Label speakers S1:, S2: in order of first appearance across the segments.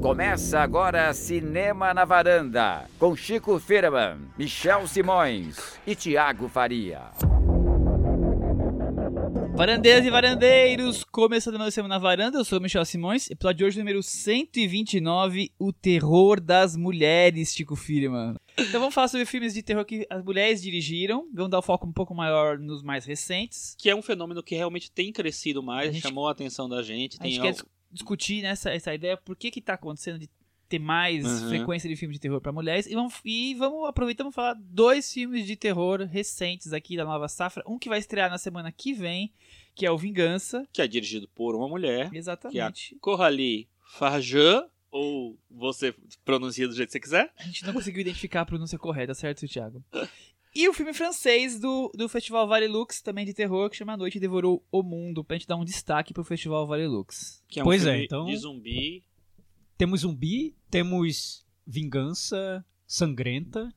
S1: Começa agora Cinema na Varanda, com Chico Firman, Michel Simões e Tiago Faria.
S2: Varandeiras e varandeiros, começando mais Semana na Varanda, eu sou o Michel Simões, episódio de hoje número 129, O Terror das Mulheres, Chico Firman. Então vamos falar sobre filmes de terror que as mulheres dirigiram, vamos dar o foco um pouco maior nos mais recentes.
S3: Que é um fenômeno que realmente tem crescido mais,
S2: A gente-
S3: chamou a atenção da gente.
S2: A
S3: Tem
S2: gente
S3: al-
S2: quer discutir nessa essa ideia, por que que tá acontecendo de ter mais
S3: Uhum.
S2: frequência de filmes de terror para mulheres, e vamos, e vamos aproveitar e falar dois filmes de terror recentes aqui da nova safra, um que vai estrear na semana que vem, que é o Vingança,
S3: que é dirigido por uma mulher,
S2: exatamente.
S3: Coralie Farjan, ou você pronuncia do jeito que você quiser.
S2: A gente não conseguiu identificar a pronúncia correta, certo, Thiago? E o filme francês do, do Festival Vale Lux, também de terror, que chama A Noite Devorou o Mundo, pra gente dar um destaque pro Festival Vale Lux.
S3: Que é um
S4: Pois é,
S3: filme
S4: então-
S3: de zumbi.
S4: Temos zumbi, temos vingança sangrenta.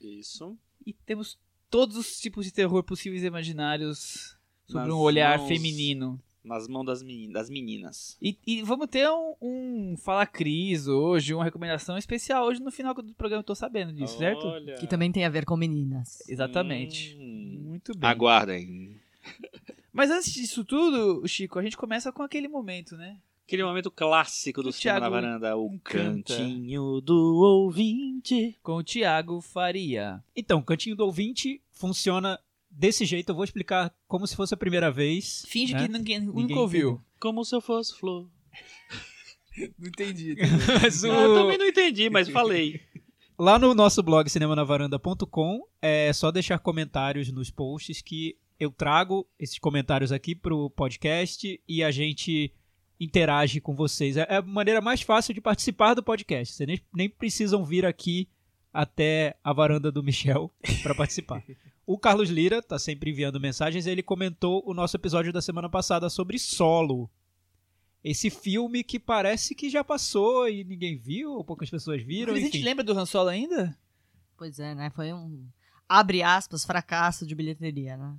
S3: Isso.
S2: E temos todos os tipos de terror possíveis e imaginários sobre
S3: Nas
S2: um olhar
S3: mãos-
S2: feminino.
S3: Nas mãos das, meni- das meninas.
S2: E, e vamos ter um, um Fala Cris hoje, uma recomendação especial hoje no final do programa, eu tô sabendo disso, certo?
S3: Olha.
S5: Que também tem a ver com meninas.
S2: Exatamente.
S3: Hum.
S2: Muito bem.
S3: Aguardem.
S2: Mas antes disso tudo, Chico, a gente começa com aquele momento, né?
S3: Aquele momento clássico do Cinema na Varanda, o
S2: canta.
S3: cantinho do ouvinte.
S2: Com o Thiago Faria.
S4: Então, o cantinho do ouvinte funciona desse jeito. Eu vou explicar como se fosse a primeira vez.
S2: Finge
S4: né?
S2: que ninguém,
S4: Ninguém
S2: nunca ouviu.
S3: Como se eu fosse flor.
S2: Não entendi.
S4: Mas o-
S3: Ah, eu também não entendi, mas falei.
S4: Lá no nosso blog cinemanavaranda.com é só deixar comentários nos posts que eu trago esses comentários aqui pro podcast e a gente interage com vocês. É é a maneira mais fácil de participar do podcast. Vocês nem, nem precisam vir aqui até a varanda do Michel para participar. O Carlos Lira tá sempre enviando mensagens e ele comentou o nosso episódio da semana passada sobre Solo. Esse filme que parece que já passou e ninguém viu, ou poucas pessoas viram.
S2: Mas a gente
S4: enfim.
S2: lembra do Han Solo ainda?
S5: Pois é, né? Foi um, abre aspas, fracasso de bilheteria, né?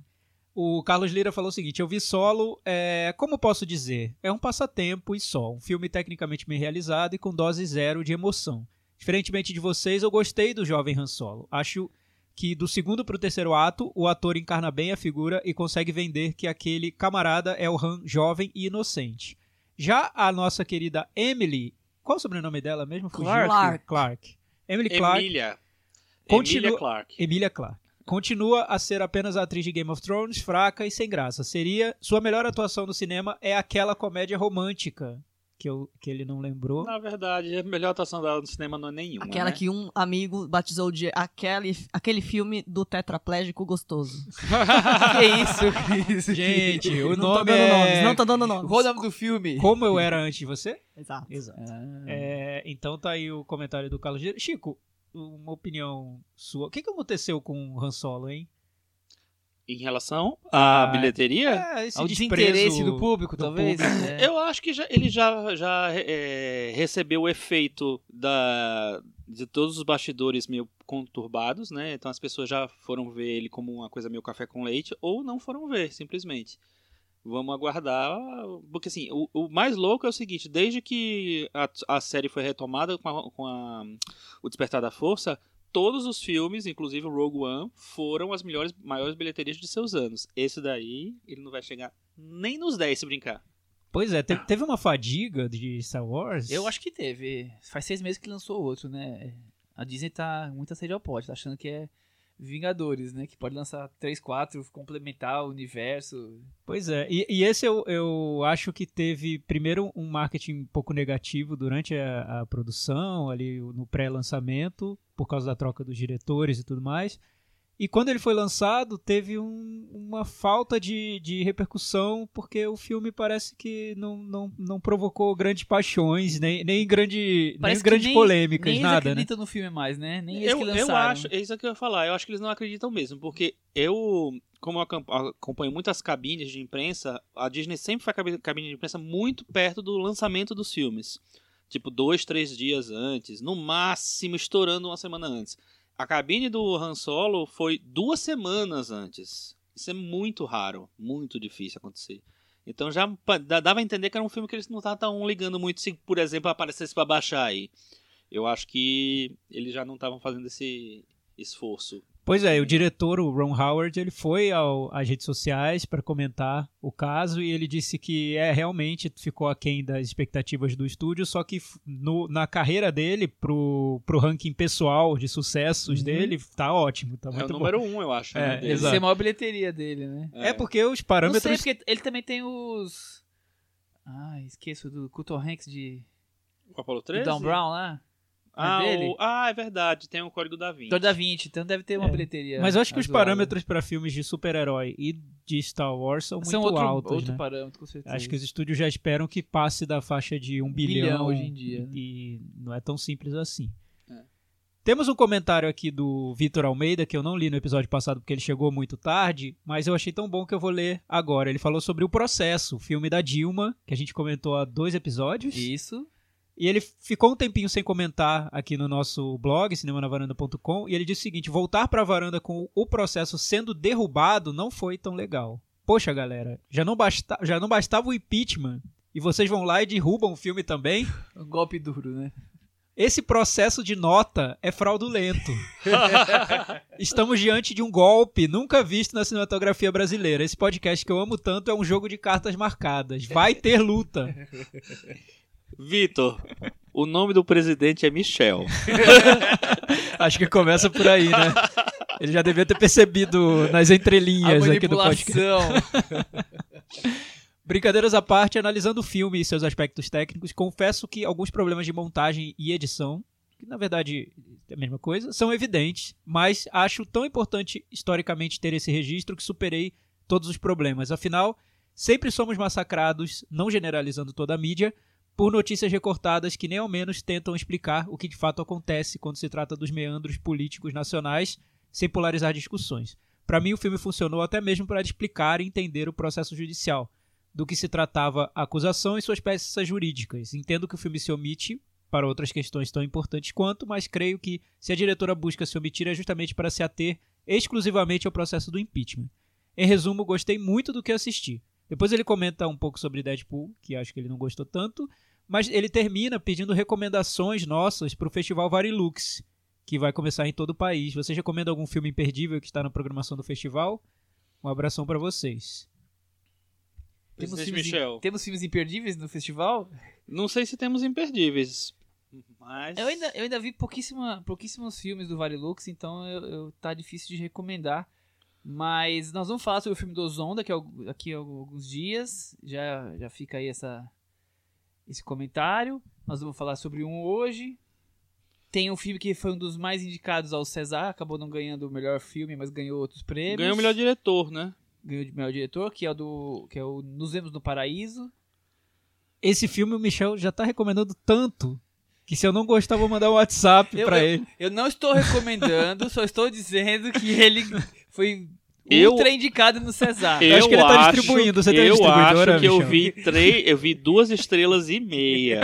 S4: O Carlos Lira falou o seguinte: eu vi solo, é, como posso dizer? É um passatempo e só. Um filme tecnicamente bem realizado e com dose zero de emoção. Diferentemente de vocês, eu gostei do jovem Han Solo. Acho que do segundo pro terceiro ato, o ator encarna bem a figura e consegue vender que aquele camarada é o Han jovem e inocente. Já a nossa querida Emily, qual o sobrenome dela mesmo? Fugiu?
S5: Clark.
S4: Clark. Emily Clark.
S3: Emília.
S4: Continua-
S3: Emília Clark.
S4: Emilia Clarke. Continua a ser apenas a atriz de Game of Thrones, fraca e sem graça. Seria sua melhor atuação no cinema é aquela comédia romântica que, eu, que ele não lembrou.
S3: Na verdade, a melhor atuação dela no cinema não é nenhuma.
S5: Aquela
S3: né?
S5: que um amigo batizou de aquele, aquele filme do tetraplégico gostoso.
S2: que isso, isso.
S4: Gente, o
S5: não tô
S4: nome
S5: dando
S4: é...
S5: nomes, não tô dando nomes.
S2: Qual o nome do filme?
S4: Como eu era antes de você?
S5: Exato.
S4: Exato.
S2: Ah.
S4: É, então tá aí o comentário do Carlos. Chico, uma opinião sua. O que, que aconteceu com o Han Solo, hein?
S3: Em relação à
S4: Ah,
S3: bilheteria,
S4: É, esse
S2: Ao
S4: desprezo
S2: desinteresse do público,
S4: do
S2: talvez.
S4: público.
S2: É.
S3: eu acho que já- ele já, já é, recebeu o efeito da, de todos os bastidores meio conturbados, né? Então as pessoas já foram ver ele como uma coisa meio café com leite, ou não foram ver, simplesmente. Vamos aguardar. Porque assim, o, o mais louco é o seguinte: desde que a, a série foi retomada com, a- com a- o Despertar da Força, todos os filmes, inclusive o Rogue One, foram as melhores, maiores bilheterias de seus anos. Esse daí, ele não vai chegar nem nos 10 se brincar.
S4: Pois é, te- teve uma fadiga de Star Wars.
S2: Eu acho que teve. Faz seis meses que lançou outro, né? A Disney tá muito a sede ao pote, tá achando que é Vingadores, né? Que pode lançar 3, 4, complementar o universo.
S4: Pois é, e, e esse eu, eu acho que teve primeiro um marketing um pouco negativo durante a, a produção, ali no pré-lançamento, por causa da troca dos diretores e tudo mais. E quando ele foi lançado, teve um- uma falta de, de repercussão, porque o filme parece que não, não, não provocou grandes paixões, nem, nem, grande, nem
S2: Parece
S4: grandes
S2: nem-
S4: polêmicas,
S2: nem eles
S4: nada, né?
S2: acreditam no filme mais, né? Nem eles
S3: Eu,
S2: que
S3: eu
S2: lançaram.
S3: acho, é isso que eu ia falar, eu acho que eles não acreditam mesmo, porque eu, como eu acom- acompanho muitas cabines de imprensa, a Disney sempre faz cabi- cabine de imprensa muito perto do lançamento dos filmes. Tipo, dois, três dias antes, no máximo estourando uma semana antes. A cabine do Han Solo foi duas semanas antes. Isso é muito raro, muito difícil acontecer. Então já dava a entender que era um filme que eles não estavam ligando muito se, por exemplo, aparecesse pra baixar aí. Eu acho que eles já não estavam fazendo esse esforço.
S4: Pois é, o diretor, o Ron Howard, ele foi ao- às redes sociais para comentar o caso e ele disse que é realmente ficou aquém das expectativas do estúdio, só que no- na carreira dele, pro, pro ranking pessoal de sucessos
S2: Uhum.
S4: dele, tá ótimo, tá
S3: É o
S4: muito bom.
S3: número um, eu acho.
S4: É,
S3: né,
S2: é a maior bilheteria dele, né?
S4: É porque os
S2: Não
S4: parâmetros.
S2: sei, porque ele também tem os... Ah, esqueço do Culto Hanks de
S3: O Apollo
S2: do
S3: 13?
S2: Don Brown lá.
S3: Ah,
S2: É
S3: o- ah, é verdade. Tem o Código da Vinci.
S2: Dor da 20, então deve ter uma
S4: É.
S2: bilheteria.
S4: Mas eu acho que os
S2: razoável.
S4: parâmetros para filmes de super-herói e de Star Wars são muito
S2: são outro,
S4: altos,
S2: outro
S4: né?
S2: parâmetro, com certeza.
S4: Acho que os estúdios já esperam que passe da faixa de um bilhão,
S2: bilhão hoje em dia, né?
S4: E não é tão simples assim.
S3: É.
S4: Temos um comentário aqui do Vitor Almeida, que eu não li no episódio passado porque ele chegou muito tarde, mas eu achei tão bom que eu vou ler agora. Ele falou sobre o processo, o filme da Dilma, que a gente comentou há dois episódios.
S2: Isso.
S4: E ele ficou um tempinho sem comentar aqui no nosso blog, cinemanavaranda.com, e ele disse o seguinte: voltar pra varanda com o processo sendo derrubado não foi tão legal. Poxa, galera, já não, basta, já não bastava o impeachment e vocês vão lá e derrubam o filme também?
S2: Um golpe duro, né?
S4: Esse processo de nota é fraudulento. Estamos diante de um golpe nunca visto na cinematografia brasileira. Esse podcast que eu amo tanto é um jogo de cartas marcadas. Vai ter luta.
S3: Vitor, o nome do presidente é Michel.
S4: Acho que começa por aí, né? Ele já devia ter percebido nas
S2: A
S4: entrelinhas aqui do podcast. Brincadeiras à parte, analisando o filme e seus aspectos técnicos, confesso que alguns problemas de montagem e edição, que na verdade é a mesma coisa, são evidentes, mas acho tão importante historicamente ter esse registro que superei todos os problemas. Afinal, sempre somos massacrados, não generalizando toda a mídia, por notícias recortadas que nem ao menos tentam explicar o que de fato acontece quando se trata dos meandros políticos nacionais, sem polarizar discussões. Para mim, o filme funcionou até mesmo para explicar e entender o processo judicial do que se tratava a acusação e suas peças jurídicas. Entendo que o filme se omite para outras questões tão importantes quanto, mas creio que se a diretora busca se omitir é justamente para se ater exclusivamente ao processo do impeachment. Em resumo, gostei muito do que assisti. Depois ele comenta um pouco sobre Deadpool, que acho que ele não gostou tanto, mas ele termina pedindo recomendações nossas para o Festival Varilux, que vai começar em todo o país. Vocês recomendam algum filme imperdível que está na programação do festival? Um abração para vocês.
S2: temos, filmes,
S3: Michel.
S2: temos filmes imperdíveis no festival?
S3: Não sei se temos imperdíveis, mas...
S2: Eu ainda, eu ainda vi pouquíssima, pouquíssimos filmes do Varilux, então eu, eu- tá difícil de recomendar. Mas nós vamos falar sobre o filme do Ozon daqui a, al- daqui a alguns dias. Já, já fica aí essa, esse comentário. Nós vamos falar sobre um hoje. Tem um filme que foi um dos mais indicados ao César, acabou não ganhando o melhor filme, mas ganhou outros prêmios.
S3: Ganhou o melhor diretor, né?
S2: Ganhou de melhor diretor, que é o do que é o Nos Vemos no Paraíso.
S4: Esse filme o Michel já tá recomendando tanto que se eu não gostar, vou mandar um WhatsApp
S2: Eu-
S4: pra
S2: eu-
S4: ele.
S2: Eu não estou recomendando, só estou dizendo que ele foi
S3: Eu-
S2: ultra indicado no César.
S4: Eu acho que ele tá distribuindo. Você tem
S3: eu acho que eu
S4: Michel?
S3: vi três, eu vi duas estrelas e meia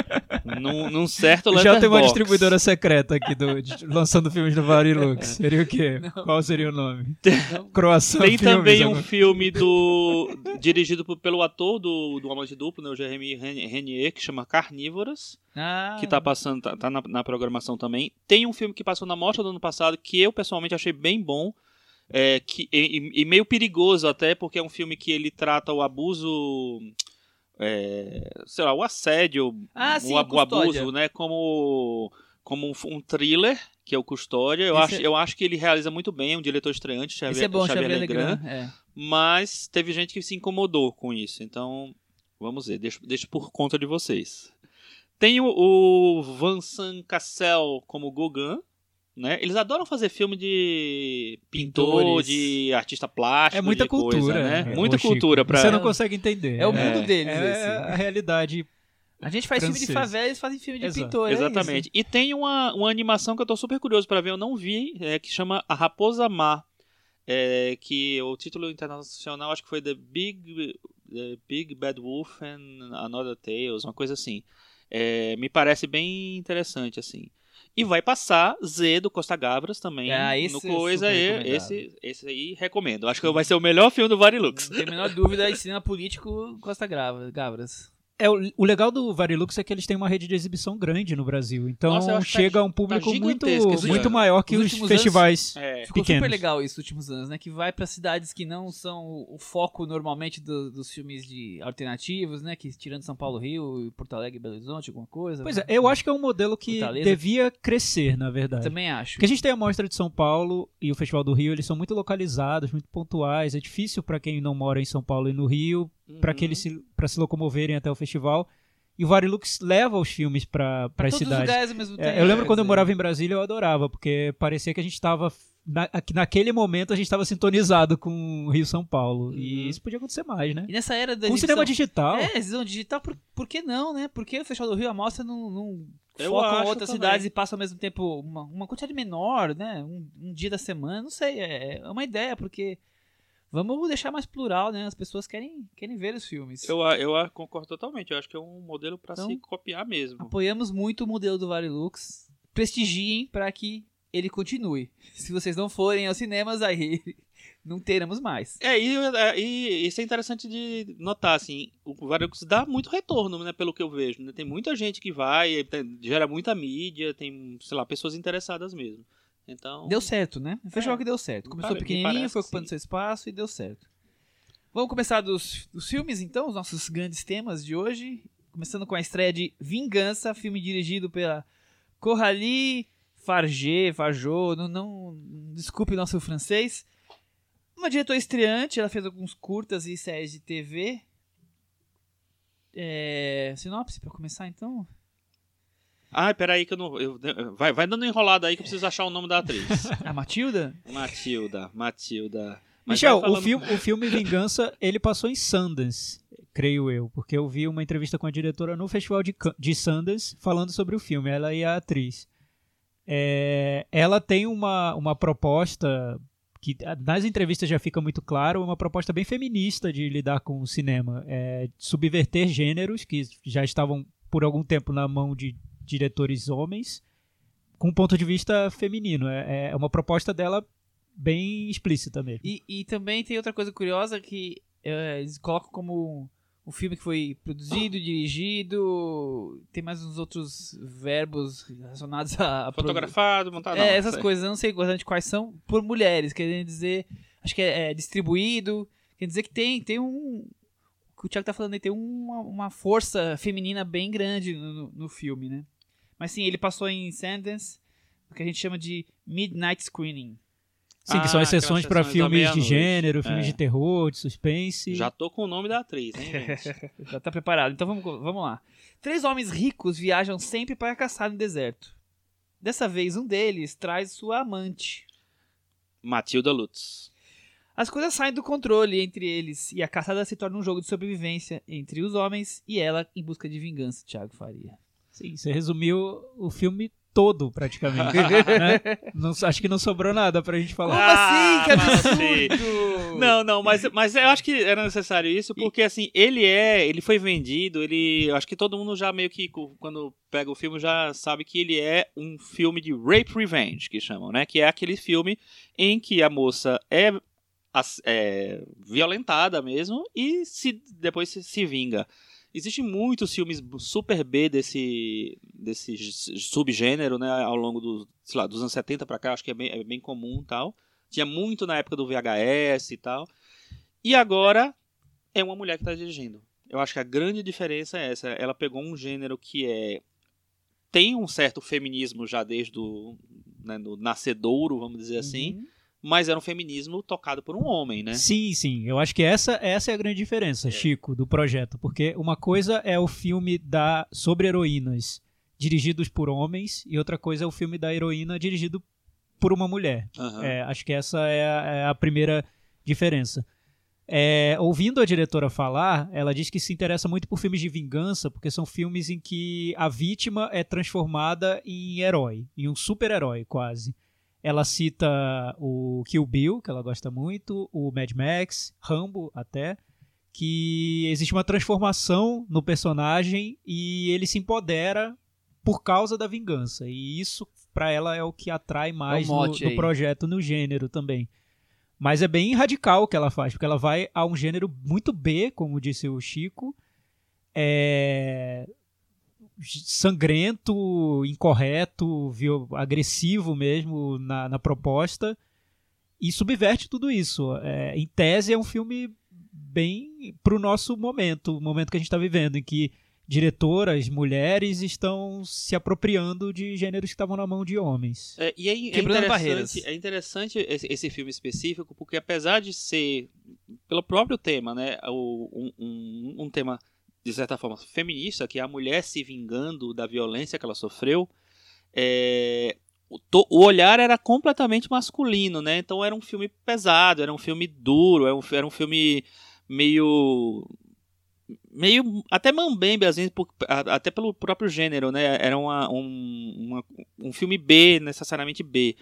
S3: num, num certo
S4: Já tem uma distribuidora secreta aqui do, de- lançando filmes do Varilux. Seria o quê? Qual seria o nome? Croação
S3: Tem
S4: Filmes
S3: também um filme do dirigido por- pelo ator do, do Amante Duplo, né, o Jeremy Ren- Renier, que chama Carnívoras,
S2: Ah,
S3: que tá passando, tá, tá na, na programação também. Tem um filme que passou na mostra do ano passado que eu pessoalmente achei bem bom. É, que, e, e- meio perigoso até, porque é um filme que ele trata o abuso. é, sei lá, o assédio,
S2: Ah, sim,
S3: o, ab- o abuso, né? Como, como um, um thriller, que é o Custódia. Eu
S2: Esse
S3: acho,
S2: é-
S3: eu acho que ele realiza muito bem, é um diretor estreante, Xavier,
S2: esse é bom,
S3: Xavier
S2: Xavier
S3: Legrand
S2: Legrand. É.
S3: mas teve gente que se incomodou com isso. Então, vamos ver, deixo, deixo por conta de vocês. Tem o, o Vincent Cassel como Gauguin, né? Eles adoram fazer filme de pintor,
S2: Pintores.
S3: de artista plástico,
S4: É muita
S3: de coisa,
S4: cultura.
S3: né?
S4: é,
S3: Muita
S4: ô,
S3: cultura pra
S4: Você não consegue entender.
S2: É o mundo
S3: É.
S2: deles,
S4: É
S2: esse.
S4: a realidade.
S2: A gente faz filme de
S4: francês.
S2: favela, eles fazem filme de
S4: Exato.
S2: pintor. é
S3: Exatamente. E tem uma, uma animação que eu tô super curioso pra ver, eu não vi, é, que chama A Raposa Má. É, que o título internacional acho que foi The Big, The Big Bad Wolf and Another Tales, uma coisa assim. É, me parece bem interessante, assim. E vai passar Z do Costa Gavras também.
S2: Ah, esse
S3: no
S2: é
S3: coisa aí. Esse, esse aí recomendo. Acho que vai ser o melhor filme do Varilux.
S2: Não tem a menor dúvida, e cinema político Costa Gavras.
S4: É, o, o legal do Varilux é que eles têm uma rede de exibição grande no Brasil. Então
S3: Nossa, que
S4: chega
S3: tá-
S4: a um público
S3: tá
S4: muito, muito maior que
S2: Os
S4: os, festivais
S3: É.
S2: Ficou
S4: pequenos.
S2: super legal isso nos últimos anos, né? Que vai pra cidades que não são o foco normalmente do- dos filmes de alternativos, né? Que tirando São Paulo, Rio, Porto Alegre, Belo Horizonte, alguma coisa.
S4: Pois é, eu acho que é um modelo que
S2: Fortaleza.
S4: devia crescer, na verdade.
S2: Também acho.
S4: Porque a gente tem a Mostra de São Paulo e o Festival do Rio, eles são muito localizados, muito pontuais. É difícil para quem não mora em São Paulo e no Rio, para
S3: Uhum.
S4: que eles se, pra se locomoverem até o festival. E o Varilux leva os filmes para
S2: Pra
S4: as cidades. É, eu lembro quando eu morava em Brasília, eu adorava, porque parecia que a gente estava. Na, que naquele momento a gente estava sintonizado com o Rio São Paulo. E
S3: Uhum.
S4: isso podia acontecer mais, né?
S2: E nessa era da
S4: Com cinema digital.
S2: É, exibição digital, por, por que não, né? Por que o Festival do Rio, a mostra não, não
S3: Eu
S2: focam
S3: acho
S2: outras
S3: também.
S2: cidades e passam ao mesmo tempo uma, uma quantidade menor, né? Um, um dia da semana, não sei, é, é uma ideia, porque vamos deixar mais plural, né? As pessoas querem, querem ver os filmes.
S3: Eu, eu concordo totalmente. Eu acho que é um modelo pra
S2: Então-
S3: se copiar mesmo.
S2: Apoiamos muito o modelo do Varilux. Prestigiem para que ele continue. Se vocês não forem aos cinemas, aí não teremos mais.
S3: É, e, é, e isso é interessante de notar, assim, o Varilux dá muito retorno, né, pelo que eu vejo, né? Tem muita gente que vai, gera muita mídia, tem, sei lá, pessoas interessadas mesmo. Então,
S2: Deu certo, né? O festival
S3: É.
S2: que deu certo. Começou
S3: Pare-
S2: pequenininho, foi ocupando seu espaço e deu certo. Vamos começar dos, dos filmes, então, os nossos grandes temas de hoje. Começando com a estreia de Vingança, filme dirigido pela Coralie Farget, Farjot, não, não, desculpe o nosso francês. Uma diretora estreante, ela fez alguns curtas e séries de TV. É, sinopse, pra começar, então?
S3: Ai, peraí que eu não... eu- vai, vai dando enrolada aí que eu preciso achar o nome da atriz.
S2: A Matilda?
S3: Matilda, Matilda. Mas
S4: Michel,
S3: vai
S4: o
S3: falando-
S4: filme, o filme Vingança, ele passou em Sundance, creio eu, porque eu vi uma entrevista com a diretora no Festival de, de Sundance falando sobre o filme, ela e a atriz. É, ela tem uma, uma proposta que ah, nas entrevistas já fica muito claro, uma proposta bem feminista de lidar com o cinema, é, subverter gêneros que já estavam por algum tempo na mão de diretores homens, com um ponto de vista feminino. É, é uma proposta dela bem explícita mesmo.
S2: E, e também tem outra coisa curiosa que é, eles colocam como um filme que foi produzido, dirigido, tem mais uns outros verbos relacionados a, a produ-
S3: Fotografado, montado.
S2: É,
S3: não,
S2: essas
S3: sei.
S2: coisas, eu não sei exatamente quais são, por mulheres, querendo dizer, acho que é, é distribuído, quer dizer que tem, tem um, o que o Thiago tá falando aí, tem uma, uma força feminina bem grande no, no- no filme, né? Mas sim, ele passou em Sundance, o que a gente chama de Midnight Screening.
S4: Sim, que são
S3: Ah,
S4: as sessões para filmes de gênero, filmes
S3: É.
S4: de terror, de suspense.
S3: Já tô com o nome da atriz, hein, gente?
S2: Já tá preparado. Então vamos, vamos lá. Três homens ricos viajam sempre para caçar no deserto. Dessa vez, um deles traz sua amante.
S3: Matilda Lutz.
S2: As coisas saem do controle entre eles e a caçada se torna um jogo de sobrevivência entre os homens e ela em busca de vingança, Thiago Faria.
S4: Sim, você resumiu o filme todo, praticamente. né? Não- acho que não sobrou nada pra gente falar.
S2: Como
S3: Ah,
S2: assim? Que
S3: mas
S2: absurdo!
S3: Não, não, mas, mas eu acho que era necessário isso, porque assim, ele é, ele foi vendido, ele, eu acho que todo mundo já meio que, quando pega o filme, já sabe que ele é um filme de rape revenge, que chamam, né, que é aquele filme em que a moça é, é violentada mesmo e se, depois se, se vinga. Existem muitos filmes super B desse, desse subgênero, né, ao longo lá, dos anos 70 pra cá, acho que é bem, é bem comum tal. Tinha muito na época do VHS e tal. E agora é uma mulher que está dirigindo. Eu acho que a grande diferença é essa. Ela pegou um gênero que é tem um certo feminismo já desde o né, nascedouro, vamos dizer assim,
S2: Uhum.
S3: Mas era um feminismo tocado por um homem, né?
S4: Sim, sim. Eu acho que essa, essa é a grande diferença, Chico, do projeto. Porque uma coisa é o filme da sobre heroínas dirigidos por homens e outra coisa é o filme da heroína dirigido por uma mulher.
S3: Aham.
S4: É, acho que essa é a, é a primeira diferença. É, ouvindo a diretora falar, ela diz que se interessa muito por filmes de vingança, porque são filmes em que a vítima é transformada em herói, em um super-herói quase. Ela cita o Kill Bill, que ela gosta muito, o Mad Max, Rambo até, que existe uma transformação no personagem e ele se empodera por causa da vingança. E isso, pra ela, é o que atrai mais no,
S2: mote
S4: no
S2: aí.
S4: projeto, no gênero também. Mas é bem radical o que ela faz, porque ela vai a um gênero muito B, como disse o Chico. É sangrento, incorreto, viol- agressivo mesmo na, na proposta e subverte tudo isso. É, em tese é um filme bem pro nosso momento, o momento que a gente está vivendo, em que diretoras, mulheres estão se apropriando de gêneros que estavam na mão de homens.
S3: É, e aí é
S2: Quebrando barreiras.
S3: interessante, é interessante esse, esse filme específico, porque apesar de ser, pelo próprio tema, né, o- um, um, um tema, de certa forma, feminista, que é a mulher se vingando da violência que ela sofreu, é, o, to- o olhar era completamente masculino, né? Então era um filme pesado, era um filme duro, era um, fi- era um filme meio meio até mambembe assim, por- a- até pelo próprio gênero, né? Era uma, um, uma- um filme B, necessariamente B.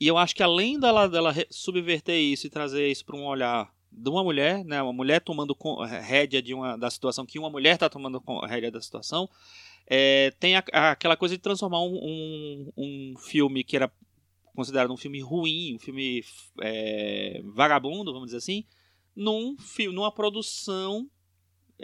S3: E eu acho que além dela, dela subverter isso e trazer isso para um olhar de uma mulher, né? Uma mulher tomando rédea de uma, da situação que uma mulher está tomando rédea da situação, é, tem a- a- aquela coisa de transformar um, um, um filme que era considerado um filme ruim, um filme é, vagabundo, vamos dizer assim, num numa produção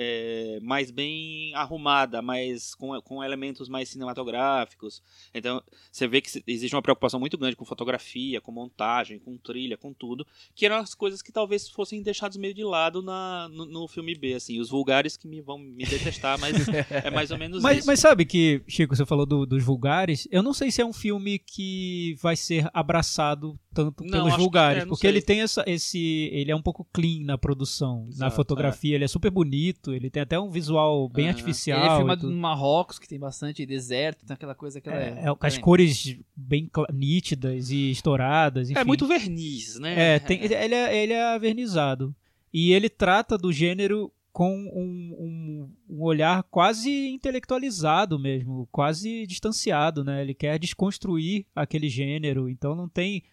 S3: é, mais bem arrumada, mais com, com elementos mais cinematográficos. Então você vê que existe uma preocupação muito grande com fotografia, com montagem, com trilha, com tudo, que eram as coisas que talvez fossem deixadas meio de lado na, no, no filme B, assim, os vulgares que me vão me detestar, mas é mais ou menos
S4: Mas,
S3: isso.
S4: mas sabe que, Chico, você falou do- dos vulgares, eu não sei se é um filme que vai ser abraçado tanto
S3: Não,
S4: pelos vulgares,
S3: é,
S4: porque
S3: sei.
S4: ele tem essa, esse, ele é um pouco clean na produção, na
S3: Exato,
S4: fotografia, ele é super bonito, ele tem até um visual bem
S3: Aham.
S4: artificial.
S2: Ele é filmado no Marrocos, que tem bastante deserto, tem aquela coisa que ela
S4: É, é, com as cores bem nítidas e estouradas, enfim.
S3: É muito verniz, né?
S4: É, tem- ele, é, ele é avernizado. E ele trata do gênero com um, um, um olhar quase intelectualizado mesmo, quase distanciado, né? Ele quer desconstruir aquele gênero, então não tem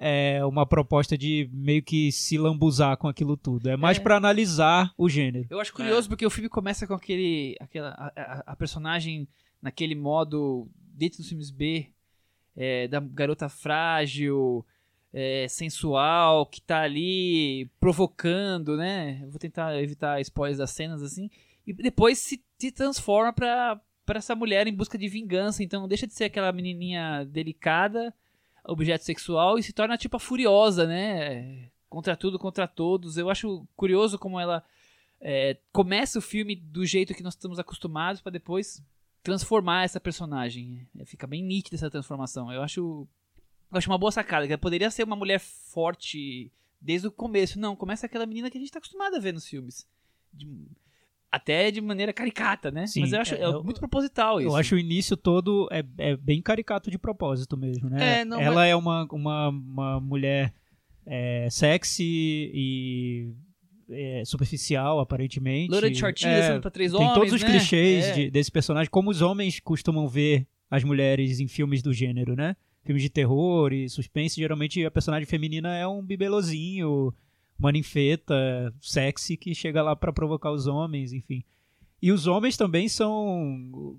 S4: é, uma proposta de meio que se lambuzar com aquilo tudo. É mais
S2: É.
S4: pra analisar o gênero.
S2: Eu acho curioso porque o filme começa com aquele. Aquela, a, a- a personagem naquele modo, dentro dos filmes B, é, da garota frágil, é, sensual, que tá ali provocando, né? Eu vou tentar evitar spoilers das cenas assim. E depois se, se transforma pra, pra essa mulher em busca de vingança. Então deixa de ser aquela menininha delicada, objeto sexual, e se torna tipo a furiosa, né? Contra tudo, contra todos. Eu acho curioso como ela é, começa o filme do jeito que nós estamos acostumados pra depois transformar essa personagem. É, fica bem nítida essa transformação. Eu acho, eu acho uma boa sacada. Ela poderia ser uma mulher forte desde o começo. Não, começa aquela menina que a gente tá acostumado a ver nos filmes. De- até de maneira caricata, né?
S4: Sim,
S2: Mas eu acho
S4: é,
S2: é,
S4: eu-
S2: muito proposital isso.
S4: Eu acho o início todo é, é bem caricato de propósito mesmo, né?
S3: É, não,
S4: Ela é uma, uma, uma mulher é, sexy e é, superficial, aparentemente.
S2: Loura de shortinho,
S4: É,
S2: pra três
S4: tem
S2: homens,
S4: todos os
S2: né?
S4: clichês
S2: É.
S4: de- desse personagem, como os homens costumam ver as mulheres em filmes do gênero, né? Filmes de terror e suspense, geralmente a personagem feminina é um bibelozinho, uma ninfeta sexy que chega lá pra provocar os homens, enfim. E os homens também são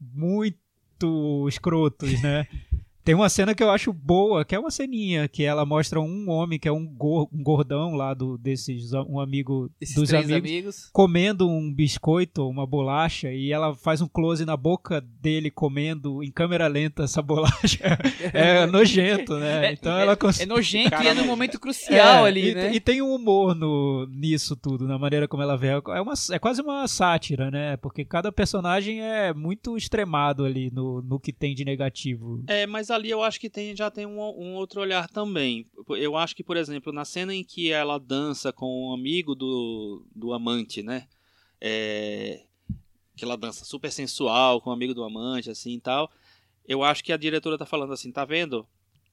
S4: muito escrotos, né? Tem uma cena que eu acho boa, que é uma ceninha, que ela mostra um homem que é um, gor- um gordão lá do, desses, um amigo
S2: Esses
S4: dos
S2: três
S4: amigos,
S2: amigos.
S4: comendo um biscoito, uma bolacha, e ela faz um close na boca dele comendo em câmera lenta essa bolacha. é nojento, né?
S2: É-
S4: Então
S2: é-
S4: ela cons-
S2: É nojento
S3: Cara,
S2: e é no momento crucial
S4: É,
S2: ali,
S4: e,
S2: né?
S4: e tem um humor no, nisso tudo, na maneira como ela vê. É, uma, é quase uma sátira, né? Porque cada personagem é muito extremado ali no, no que tem de negativo.
S3: É, mas ali eu acho que tem, já tem um, um outro olhar também. Eu acho que, por exemplo, na cena em que ela dança com um amigo do, do amante, né? É, que ela dança super sensual com o amigo do amante, assim e tal. Eu acho que a diretora tá falando assim, tá vendo?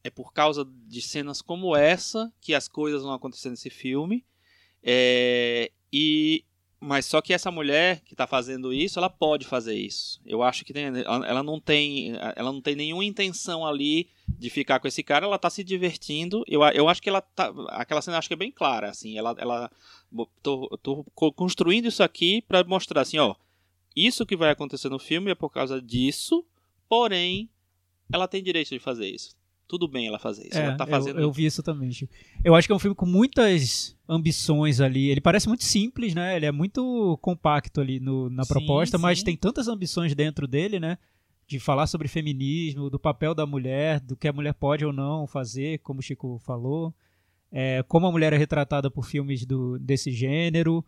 S3: É por causa de cenas como essa que as coisas vão acontecer nesse filme. É, e mas só que essa mulher que tá fazendo isso, ela pode fazer isso. Eu acho que tem, ela não tem, ela não tem nenhuma intenção ali de ficar com esse cara, ela tá se divertindo. Eu, eu acho que ela tá, aquela cena acho que é bem clara, assim, ela ela tô, tô co- construindo isso aqui pra mostrar assim, ó, isso que vai acontecer no filme é por causa disso, porém, ela tem direito de fazer isso. Tudo bem ela fazer isso.
S4: É,
S3: ela tá fazendo
S4: eu, eu vi isso também, Chico. Eu acho que é um filme com muitas ambições ali. Ele parece muito simples, né? Ele é muito compacto ali no- na
S2: Sim,
S4: proposta, mas
S2: sim.
S4: tem tantas ambições dentro dele, né? De falar sobre feminismo, do papel da mulher, do que a mulher pode ou não fazer, como o Chico falou. É, como a mulher é retratada por filmes do, desse gênero.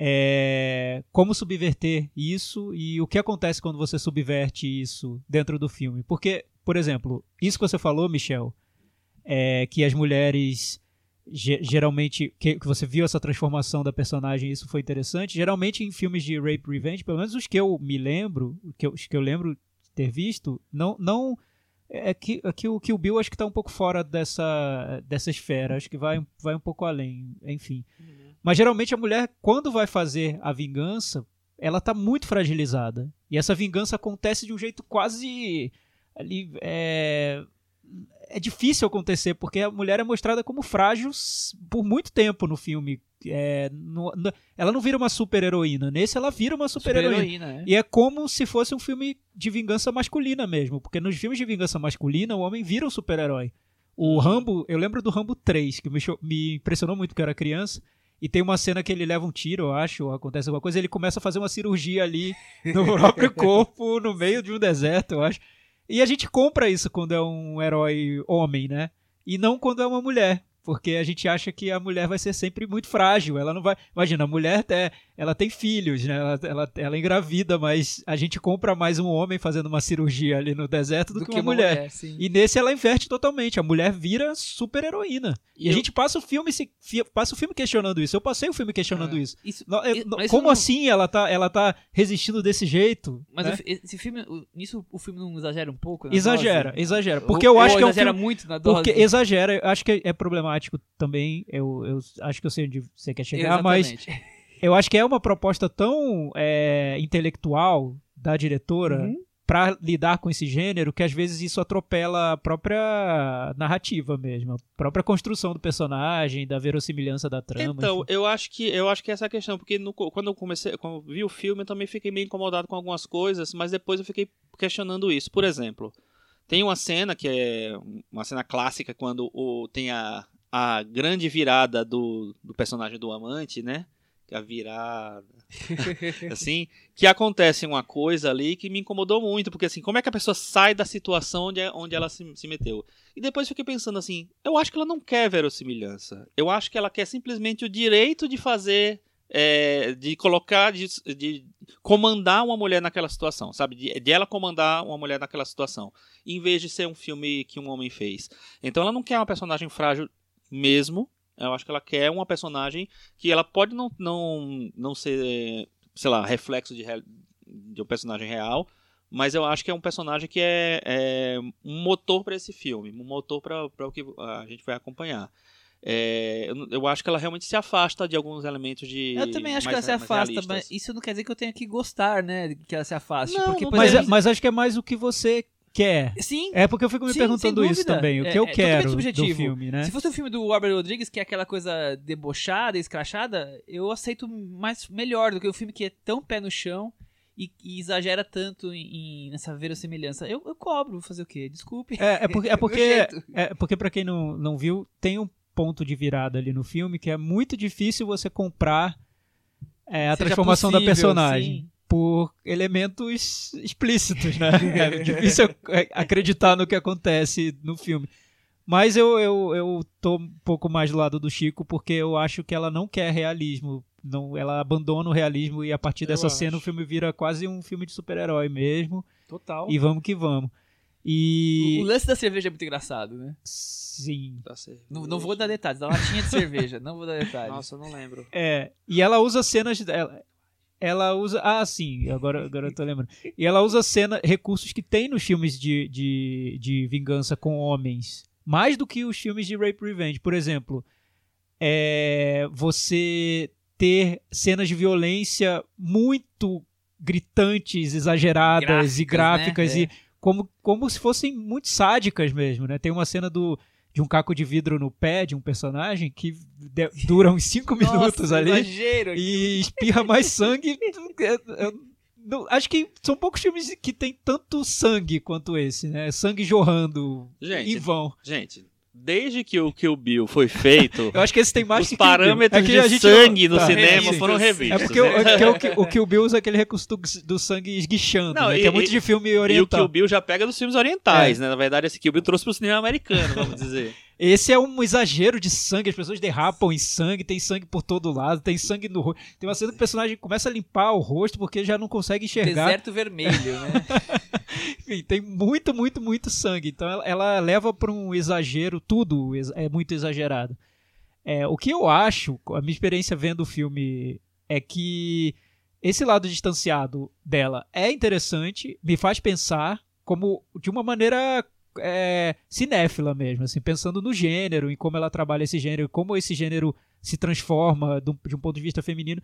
S4: É, como subverter isso e o que acontece quando você subverte isso dentro do filme. Porque, por exemplo, isso que você falou, Michel, é que as mulheres ge- geralmente que, que você viu essa transformação da personagem, isso foi interessante. Geralmente em filmes de rape revenge, pelo menos os que eu me lembro, que eu, os que eu lembro de ter visto, não não é que, é que o que o Bill acho que está um pouco fora dessa dessa esfera, acho que vai vai um pouco além, enfim. Mas geralmente a mulher quando vai fazer a vingança, ela tá muito fragilizada. E essa vingança acontece de um jeito quase ali é, é difícil acontecer porque a mulher é mostrada como frágil por muito tempo no filme. É, no- no- ela não vira uma super heroína. Nesse ela vira uma super, heroína.
S2: Super-heroína, é.
S4: E é como se fosse um filme de vingança masculina mesmo. Porque nos filmes de vingança masculina, o homem vira um super-herói. O Rambo, eu lembro do Rambo 3, que me, me impressionou muito porque eu era criança. E tem uma cena que ele leva um tiro, eu acho, ou acontece alguma coisa, ele começa a fazer uma cirurgia ali no próprio corpo, no meio de um deserto, eu acho. E a gente compra isso quando é um herói homem, né? E não quando é uma mulher. Porque a gente acha que a mulher vai ser sempre muito frágil. Ela não vai. Imagina, a mulher até, ela tem filhos, né? Ela, ela, ela engravida, mas a gente compra mais um homem fazendo uma cirurgia ali no deserto do, que, uma, mulher.
S2: sim.
S4: E nesse ela inverte totalmente. A mulher vira super heroína. E, a
S3: eu-
S4: gente passa o filme se, passa o filme questionando isso. Eu passei o filme questionando
S2: É.
S4: isso.
S2: Isso,
S4: Não, eu-
S2: e- isso
S4: como
S2: não-
S4: assim ela tá, ela tá resistindo desse jeito?
S2: Mas
S4: né?
S2: esse filme, nisso o filme não exagera um pouco?
S4: Exagera,
S2: dose?
S4: exagera. Porque eu
S2: ou
S4: acho que é um
S2: exagera
S4: filme.
S2: muito na dose.
S4: Porque exagera, eu acho que é problemático também. Eu, eu acho que eu sei onde você quer chegar, mas
S2: Exatamente.
S4: eu acho que é uma proposta tão é, intelectual da diretora
S2: Uhum.
S4: pra lidar com esse gênero que às vezes isso atropela a própria narrativa mesmo, a própria construção do personagem, da verossimilhança da trama.
S3: Então,
S4: enfim.
S3: eu acho que eu acho que essa é a questão, porque no- quando eu comecei, quando eu vi o filme, eu também fiquei meio incomodado com algumas coisas, mas depois eu fiquei questionando isso. Por exemplo, tem uma cena que é uma cena clássica quando o, tem a, a grande virada do, do personagem do amante, né? É a virada. assim, que acontece uma coisa ali que me incomodou muito, porque assim, como é que a pessoa sai da situação onde, é- onde ela se, se meteu? E depois fiquei pensando assim, eu acho que ela não quer verossimilhança. Eu acho que ela quer simplesmente o direito de fazer, é, de colocar, de, de comandar uma mulher naquela situação, sabe? De, de ela comandar uma mulher naquela situação, em vez de ser um filme que um homem fez. Então ela não quer uma personagem frágil mesmo. Eu acho que ela quer uma personagem que ela pode não, não, não ser, sei lá, reflexo de, de um personagem real, mas eu acho que é um personagem que é, é um motor para esse filme, um motor para o que a gente vai acompanhar. É, eu, eu acho que ela realmente se afasta de alguns elementos de.
S2: Eu também acho que
S3: mais-
S2: ela se afasta,
S3: realistas.
S2: mas isso não quer dizer que eu tenha que gostar, né? Que ela se afaste.
S3: Não,
S2: porque,
S3: não
S4: mas,
S2: exemplo,
S4: é- mas acho que é mais o que você quer.
S2: Sim,
S4: É porque eu fico me
S2: Sim,
S4: perguntando isso também, o que
S2: É-
S4: eu
S2: é
S4: quero do filme, né?
S2: Se fosse um filme do Robert Rodrigues, que é aquela coisa debochada, escrachada, eu aceito mais melhor do que um filme que é tão pé no chão e, e exagera tanto em, nessa verossimilhança. Eu, eu cobro, vou fazer o quê? Desculpe.
S4: É, é porque, é
S2: Meu
S4: porque, é porque pra quem não, não viu, tem um ponto de virada ali no filme que é muito difícil você comprar é, a
S2: Seja
S4: transformação da
S2: possível,
S4: personagem.
S2: sim.
S4: Por elementos explícitos, né? É difícil ac- acreditar no que acontece no filme. Mas eu, eu, eu tô um pouco mais do lado do Chico porque eu acho que ela não quer realismo. Não, ela abandona o realismo e a partir
S3: Eu
S4: dessa cena
S3: acho.
S4: o filme vira quase um filme de super-herói mesmo.
S2: Total.
S4: E vamos que vamos. E.
S2: O lance da cerveja é muito engraçado, né?
S4: Sim.
S3: Tá certo.
S2: Não, não vou dar detalhes, da latinha de cerveja, não vou dar detalhes.
S3: Nossa, eu não lembro.
S4: É, e ela usa cenas dela. Ela usa. Ah, sim, agora, agora eu tô lembrando. E ela usa cena, recursos que tem nos filmes de, de, de vingança com homens. Mais do que os filmes de Rape Revenge. Por exemplo, é, você ter cenas de violência muito gritantes, exageradas e
S2: Gráficas,
S4: gráficas
S2: né?
S4: e como, como se fossem muito sádicas mesmo, né? Tem uma cena do, de um caco de vidro no pé de um personagem que de- dura uns 5 minutos ali
S2: Exagero.
S4: e espirra mais sangue. Eu- eu não- acho que são poucos filmes que tem tanto sangue quanto esse, né? Sangue jorrando
S3: Gente,
S4: em vão.
S3: Gente, desde que o Kill Bill foi feito,
S4: Eu acho que esse tem mais
S3: os parâmetros
S4: É
S3: de
S4: gente não-
S3: sangue no
S4: tá.
S3: cinema
S2: Revistos.
S3: foram
S4: É
S3: revistos.
S4: porque o,
S3: né?
S4: é que o, o Kill Bill usa aquele recurso do, do sangue esguichando,
S3: Não,
S4: né?
S3: e-
S4: que é muito
S3: e-
S4: de filme
S3: E o
S4: oriental.
S3: Kill Bill já pega dos filmes orientais, né? Na verdade, esse Kill Bill trouxe pro cinema americano, vamos dizer.
S4: Esse é um exagero de sangue, as pessoas derrapam em sangue, tem sangue por todo lado, tem sangue no rosto. Tem uma cena que o personagem começa a limpar o rosto porque já não consegue enxergar.
S2: Deserto vermelho, né?
S4: Enfim, tem muito, muito, muito sangue. Então ela, ela leva para um exagero, tudo é muito exagerado. É, o que eu acho, a minha experiência vendo o filme é que esse lado distanciado dela é interessante, me faz pensar como de uma maneira é, cinéfila mesmo, assim, pensando no gênero, em como ela trabalha esse gênero, como esse gênero se transforma de um, de um ponto de vista feminino.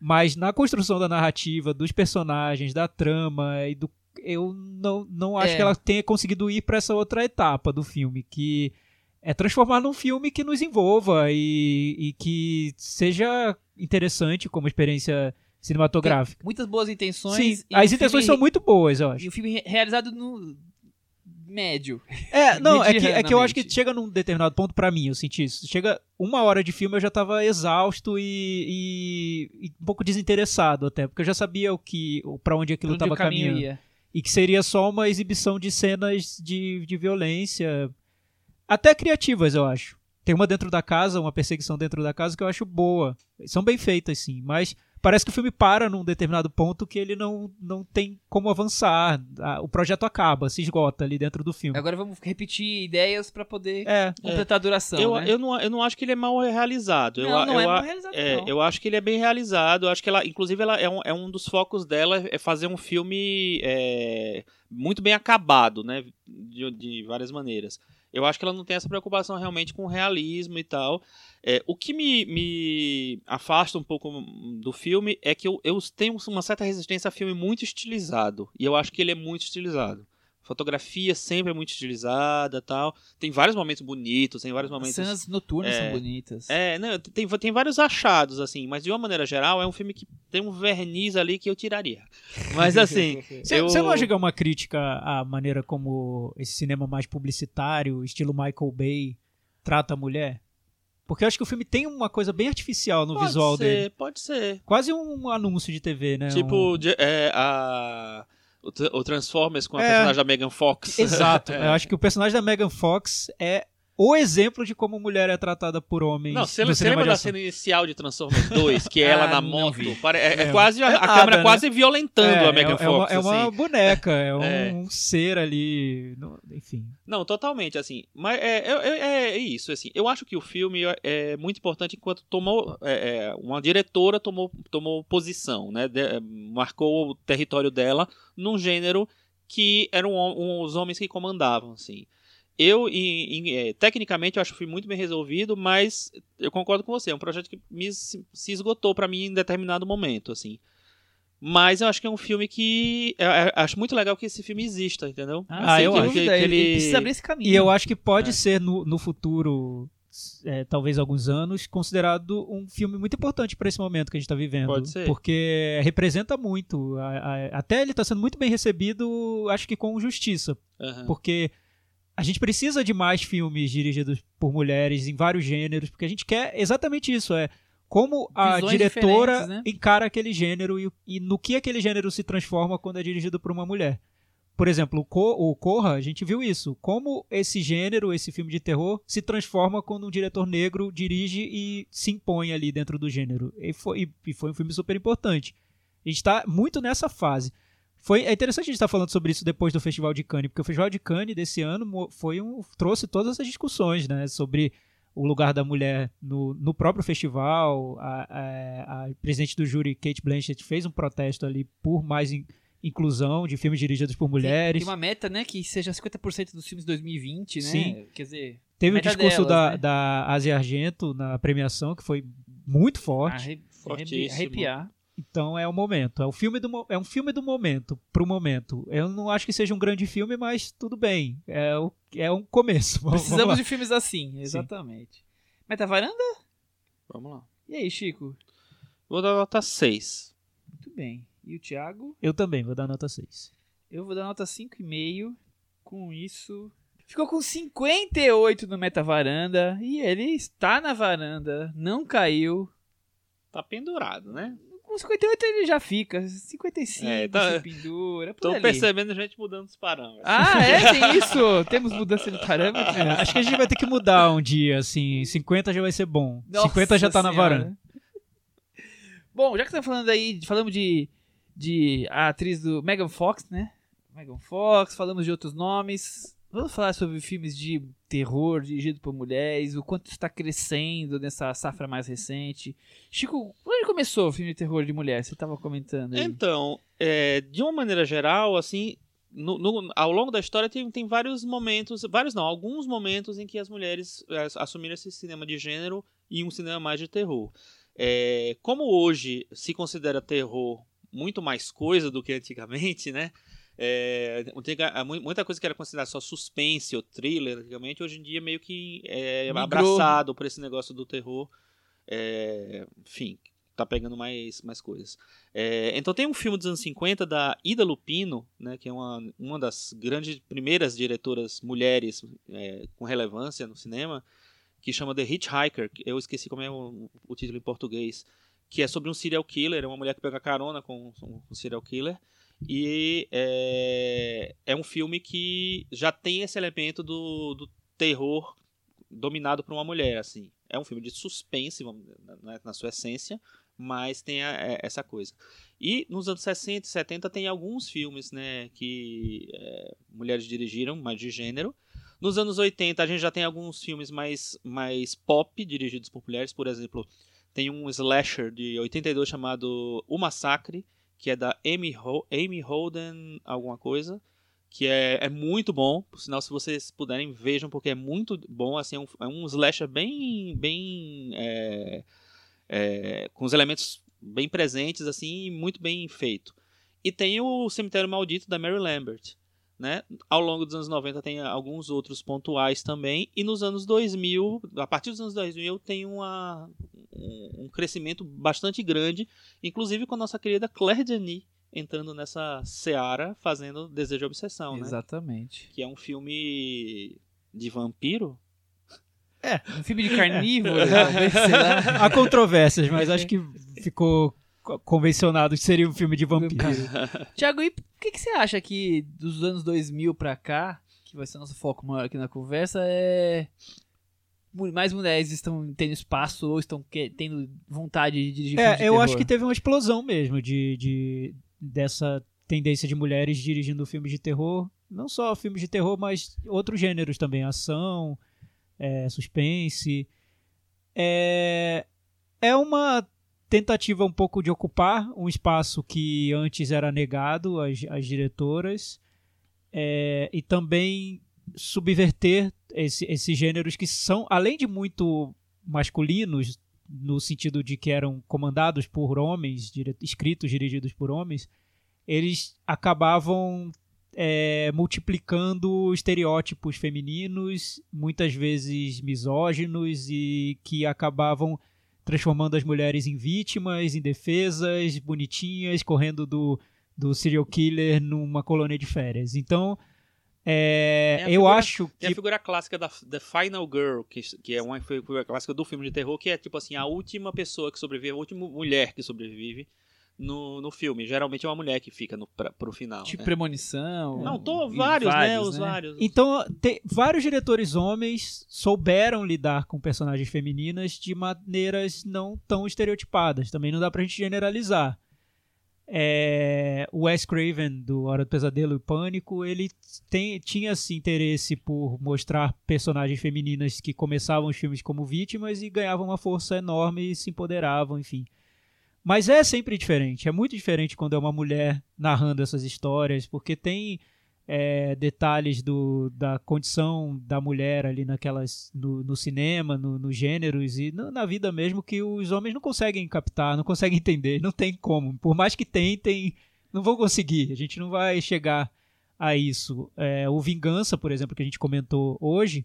S4: Mas na construção da narrativa, dos personagens, da trama e do eu não, não acho
S2: É.
S4: que ela tenha conseguido ir para essa outra etapa do filme, que é transformar num filme que nos envolva e, e que seja interessante como experiência cinematográfica.
S2: Muitas boas intenções.
S4: Sim, as
S2: um
S4: intenções
S2: filme-
S4: são muito boas, eu acho.
S2: E o filme re- realizado no médio.
S4: É, não, é que, é que eu acho que chega num determinado ponto pra mim, eu senti isso. Chega uma hora de filme eu já tava exausto e, e- e um pouco desinteressado até, porque eu já sabia o que, para onde aquilo
S2: Onde
S4: tava caminhando.
S2: ia.
S4: e que seria só uma exibição de cenas de, de violência, até criativas, eu acho. Tem uma dentro da casa, uma perseguição dentro da casa que eu acho boa. São bem feitas, sim, mas parece que o filme para num determinado ponto que ele não, não tem como avançar. O projeto acaba, se esgota ali dentro do filme.
S2: Agora vamos repetir ideias pra poder
S4: É,
S2: completar a duração,
S3: eu,
S2: né?
S3: eu, não, eu não acho que ele é mal realizado. eu,
S2: não,
S3: a-
S2: não é
S3: eu, a-
S2: mal realizado,
S3: É,
S2: não.
S3: eu acho que ele é bem realizado. Eu acho que ela, inclusive, ela é um, é um dos focos dela é fazer um filme é, muito bem acabado, né? De, de várias maneiras. Eu acho que ela não tem essa preocupação realmente com realismo e tal. É, o que me, me afasta um pouco do filme é que eu, eu tenho uma certa resistência a filme muito estilizado. E eu acho que ele é muito estilizado. Fotografia sempre é muito estilizada tal. Tem vários momentos bonitos, tem vários
S2: As
S3: momentos.
S2: cenas noturnas
S3: É.
S2: são bonitas.
S3: É, não, tem, tem vários achados, assim, mas de uma maneira geral é um filme que tem um verniz ali que eu tiraria. Mas assim.
S4: Você
S3: eu...
S4: não acha que é uma crítica à maneira como esse cinema mais publicitário, estilo Michael Bay, trata a mulher? Porque eu acho que o filme tem uma coisa bem artificial no
S3: pode
S4: visual
S3: ser,
S4: dele.
S3: Pode ser.
S4: Quase um anúncio de TV, né?
S3: Tipo,
S4: Um-
S3: de- é, a. O, o Transformers com a
S4: É.
S3: personagem da Megan Fox.
S4: Exato.
S3: É.
S4: Eu acho que o personagem da Megan Fox é o exemplo de como mulher é tratada por homens.
S3: Não, você,
S4: no
S3: você lembra da cena inicial de Transformers 2, que é ela
S2: Ah,
S3: na moto? É, é
S4: É.
S3: quase a,
S4: É
S3: a câmera
S4: nada, né?
S3: quase violentando
S4: É,
S3: a Megan
S4: é,
S3: Fox.
S4: é uma, é uma
S3: assim.
S4: boneca, é um, um ser ali. no- enfim.
S3: Não, totalmente, assim. Mas é, isso, assim. Eu acho que o filme é muito importante enquanto tomou. uma diretora tomou, tomou posição, né? de- marcou o território dela num gênero que eram um, os homens que comandavam, assim. Eu, em- em- é, tecnicamente, eu acho que fui muito bem resolvido, mas eu concordo com você. É um projeto que me, se esgotou pra mim em determinado momento, assim. Mas eu acho que é um filme que. Eu, eu acho muito legal que esse filme exista, entendeu?
S4: Ah,
S2: sem
S4: eu acho.
S2: dúvida,
S3: que- que
S2: ele,
S3: ele-
S2: precisa abrir esse caminho.
S4: E eu acho que pode
S3: É.
S4: ser no, no futuro, é, talvez alguns anos, considerado um filme muito importante para esse momento que a gente está vivendo.
S3: Pode ser.
S4: Porque representa muito. a- a- até ele está sendo muito bem recebido, acho que com justiça.
S3: Aham.
S4: Porque a gente precisa de mais filmes dirigidos por mulheres em vários gêneros, porque a gente quer exatamente isso, é como a
S2: Visões
S4: diretora
S2: né?
S4: encara aquele gênero e, e no que aquele gênero se transforma quando é dirigido por uma mulher. Por exemplo, o, Co o Corra, a gente viu isso. Como esse gênero, esse filme de terror, se transforma quando um diretor negro dirige e se impõe ali dentro do gênero. E foi, e foi um filme super importante. A gente está muito nessa fase. Foi, é interessante a gente estar falando sobre isso depois do Festival de Cannes, porque o Festival de Cannes desse ano foi um, trouxe todas essas discussões, né, sobre o lugar da mulher no, no próprio festival. A, a- a presidente do júri, Kate Blanchett, fez um protesto ali por mais in- inclusão de filmes dirigidos por mulheres.
S2: Tem uma meta, né, que seja 50% dos filmes de 2020, né?
S4: Sim.
S2: Quer dizer,
S4: Teve o discurso
S2: delas,
S4: da,
S2: né?
S4: da Asia Argento na premiação, que foi muito forte.
S2: arre- arrepiar.
S4: Então é o momento. É, o filme do, é um filme do momento, pro momento. Eu não acho que seja um grande filme, mas tudo bem. É, o, é um começo. Vamos- vamos
S2: Precisamos
S4: lá.
S2: de filmes assim, exatamente. Meta varanda?
S3: Vamos lá.
S2: E aí, Chico?
S3: Vou dar nota 6.
S2: Muito bem. E o Thiago?
S4: Eu também, vou dar nota 6.
S2: Eu vou dar nota 5,5. Com isso. Ficou com 58 no Meta Varanda. E ele está na varanda. Não caiu.
S3: Tá pendurado, né?
S2: Com 58 ele já fica. 55
S3: É, tá-
S2: se pendura. Por
S3: Tô
S2: ali.
S3: percebendo gente mudando os parâmetros.
S2: Ah, é? Tem isso? Temos mudança de parâmetros?
S4: É, acho que a gente vai ter que mudar um dia, assim. 50 já vai ser bom.
S2: Nossa
S4: 50 já tá na
S2: Senhora.
S4: varanda.
S2: Bom, já que estamos falando aí, falamos de, de a atriz do Megan Fox, né? Megan Fox, falamos de outros nomes. Vamos falar sobre filmes de terror dirigido por mulheres, o quanto está crescendo nessa safra mais recente. Chico, onde começou o filme de terror de mulher? Você estava comentando aí.
S3: Então, é, de uma maneira geral, assim, no- no- ao longo da história tem, tem vários momentos, vários não, alguns momentos em que as mulheres é, assumiram esse cinema de gênero e um cinema mais de terror. É, como hoje se considera terror muito mais coisa do que antigamente, né? É, muita coisa que era considerada só suspense ou thriller antigamente, hoje em dia meio que é
S2: Migrou.
S3: abraçado por esse negócio do terror. É, enfim, tá pegando mais, mais coisas. É, então tem um filme dos anos 50 da Ida Lupino, né, que é uma, uma das grandes primeiras diretoras mulheres é, com relevância no cinema, que chama The Hitchhiker, eu esqueci como é o, o título em português, que é sobre um serial killer, é uma mulher que pega carona com um, um serial killer, e é, é um filme que já tem esse elemento do, do terror dominado por uma mulher, assim. É um filme de suspense, na, na sua essência, mas tem a- é, essa coisa. E nos anos 60 e 70 tem alguns filmes né, que é, mulheres dirigiram, mas de gênero. Nos anos 80 a gente já tem alguns filmes mais, mais pop dirigidos por mulheres. Por exemplo, tem um slasher de 82 chamado O Massacre, que é da Amy, Ho Amy Holden alguma coisa. Que é, é muito bom, por sinal, se vocês puderem, vejam, porque é muito bom. Assim, é, um, é um slasher bem, bem é, é, com os elementos bem presentes assim e muito bem feito. E tem o Cemitério Maldito da Mary Lambert, né? Ao longo dos anos 90 tem alguns outros pontuais também e nos anos 2000, a partir dos anos 2000 tem uma, um, um crescimento bastante grande, inclusive com a nossa querida Claire Denis entrando nessa seara fazendo Desejo e Obsessão, né?
S2: Exatamente.
S3: Que é um filme de vampiro,
S2: Um filme de carnívoro, talvez, sei lá.
S4: Há controvérsias, mas acho que ficou co- convencionado que seria um filme de vampiro.
S2: Tiago, e o que, que você acha que dos anos 2000 pra cá, que vai ser nosso foco maior aqui na conversa, é. Mais mulheres estão tendo espaço ou estão que- tendo vontade de dirigir filmes de
S4: É, eu
S2: terror?
S4: acho que teve uma explosão mesmo de, de dessa tendência de mulheres dirigindo filmes de terror. Não só filmes de terror, mas outros gêneros também. Ação, é, suspense. É, é uma tentativa um pouco de ocupar um espaço que antes era negado às, às diretoras é, e também subverter esse- esses gêneros que são, além de muito masculinos, no sentido de que eram comandados por homens, dire- escritos dirigidos por homens, eles acabavam é, multiplicando estereótipos femininos, muitas vezes misóginos, e que acabavam transformando as mulheres em vítimas, indefesas, bonitinhas, correndo do, do serial killer numa colônia de férias. Então, é,
S3: a
S4: eu
S3: figura-
S4: acho
S3: Tem a
S4: que
S3: figura clássica da The Final Girl, que, que é uma figura clássica do filme de terror, que é tipo assim, a última pessoa que sobrevive, a última mulher que sobrevive no, no filme. Geralmente é uma mulher que fica no, pra, pro final.
S2: Tipo
S3: né?
S2: premonição.
S3: Não, tô,
S2: e
S3: vários, né? Os vários.
S4: Então, te- vários diretores homens souberam lidar com personagens femininas de maneiras não tão estereotipadas. Também não dá pra gente generalizar. É, o Wes Craven, do Hora do Pesadelo e Pânico, ele tem, tinha esse interesse por mostrar personagens femininas que começavam os filmes como vítimas e ganhavam uma força enorme e se empoderavam, enfim. Mas é sempre diferente. É muito diferente quando é uma mulher narrando essas histórias, porque tem é, detalhes do, da condição da mulher ali naquelas no, no cinema, no, nos gêneros e no- na vida mesmo que os homens não conseguem captar, não conseguem entender, não tem como. Por mais que tentem, não vão conseguir. A gente não vai chegar a isso. É, o Vingança, por exemplo, que a gente comentou hoje.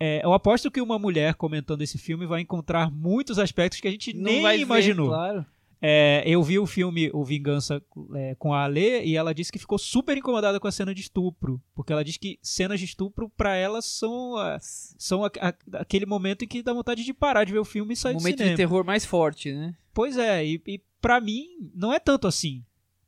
S4: É, eu aposto que uma mulher comentando esse filme vai encontrar muitos aspectos que a gente
S2: Não
S4: nem
S2: vai ver,
S4: imaginou.
S2: claro.
S4: É, eu vi o filme O Vingança é, com a Ale e ela disse que ficou super incomodada com a cena de estupro. Porque ela diz que cenas de estupro, pra ela, são, ah, são a- a- aquele momento em que dá vontade de parar de ver o filme e sair do
S2: momento
S4: cinema.
S2: de terror mais forte, né?
S4: Pois é, e, e para mim não é tanto assim.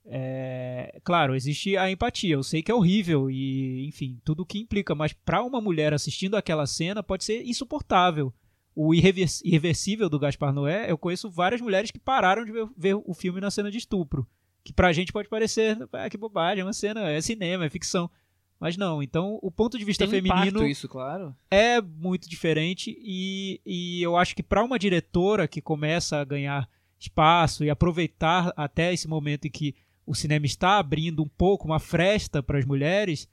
S4: É, claro, existe a empatia. Eu sei que é horrível e, enfim, tudo o que implica, mas pra uma mulher assistindo aquela cena pode ser insuportável. O irrevers- irreversível do Gaspar Noé, eu conheço várias mulheres que pararam de ver, ver o filme na cena de estupro. Que pra gente pode parecer, ah, que bobagem, é uma cena, é cinema, é ficção. Mas não, então o ponto de vista
S2: Tem
S4: feminino
S2: isso, claro.
S4: é muito diferente e, e eu acho que para uma diretora que começa a ganhar espaço e aproveitar até esse momento em que o cinema está abrindo um pouco uma fresta para as mulheres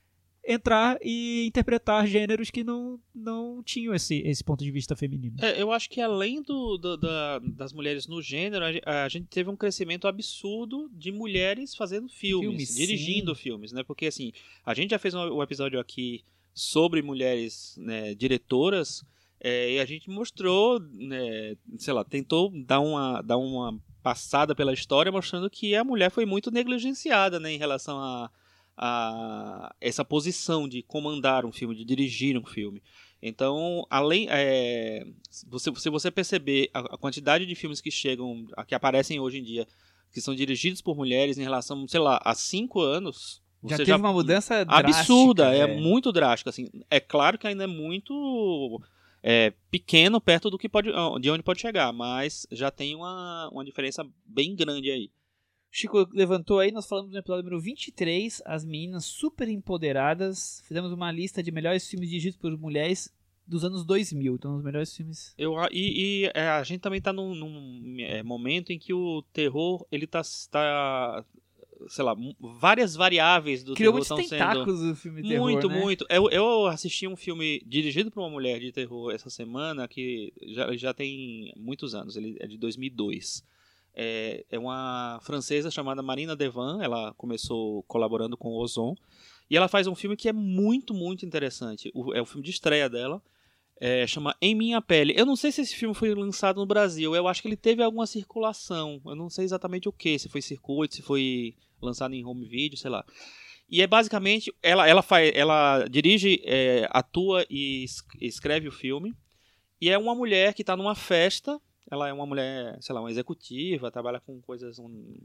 S4: entrar e interpretar gêneros que não, não tinham esse, esse ponto de vista feminino.
S3: É, eu acho que além do, do- da- das mulheres no gênero, a, ge- a gente teve um crescimento absurdo de mulheres fazendo filmes,
S2: Filmes,
S3: dirigindo filmes, né? Porque assim, a gente já fez um, um episódio aqui sobre mulheres né, diretoras é, e a gente mostrou, né, sei lá, tentou dar uma, dar uma passada pela história mostrando que a mulher foi muito negligenciada né, em relação a, a essa posição de comandar um filme, de dirigir um filme. Então, além. é, você, se você perceber a, a quantidade de filmes que chegam, que aparecem hoje em dia, que são dirigidos por mulheres em relação, sei lá, a cinco anos.
S2: Já teve uma mudança
S3: absurda,
S2: drástica,
S3: é muito drástica. Assim. É claro que ainda é muito é, pequeno perto do que pode, de onde pode chegar, mas já tem uma, uma diferença bem grande aí.
S2: Chico levantou aí, nós falamos no episódio número 23, as meninas super empoderadas. Fizemos uma lista de melhores filmes dirigidos por mulheres dos anos 2000. Então, os melhores filmes.
S3: Eu, e e, é, a gente também tá num, num, é, momento em que o terror, ele tá, tá sei lá, várias variáveis do
S2: Criou
S3: terror estão sendo...
S2: tentáculos o filme terror,
S3: Muito,
S2: né?
S3: muito. Eu, eu assisti um filme dirigido por uma mulher de terror essa semana que já, já tem muitos anos, ele é de 2002. É, é uma francesa chamada Marina Devan, ela começou colaborando com o Ozon, e ela faz um filme que é muito, muito interessante. O- é o filme de estreia dela, é, chama Em Minha Pele. Eu não sei se esse filme foi lançado no Brasil, eu acho que ele teve alguma circulação, eu não sei exatamente o que, se foi circuito, se foi lançado em home video, sei lá. E é basicamente ela ela faz ela dirige, é, atua e es- escreve o filme. E é uma mulher que está numa festa. Ela é uma mulher, sei lá, uma executiva, trabalha com coisas um,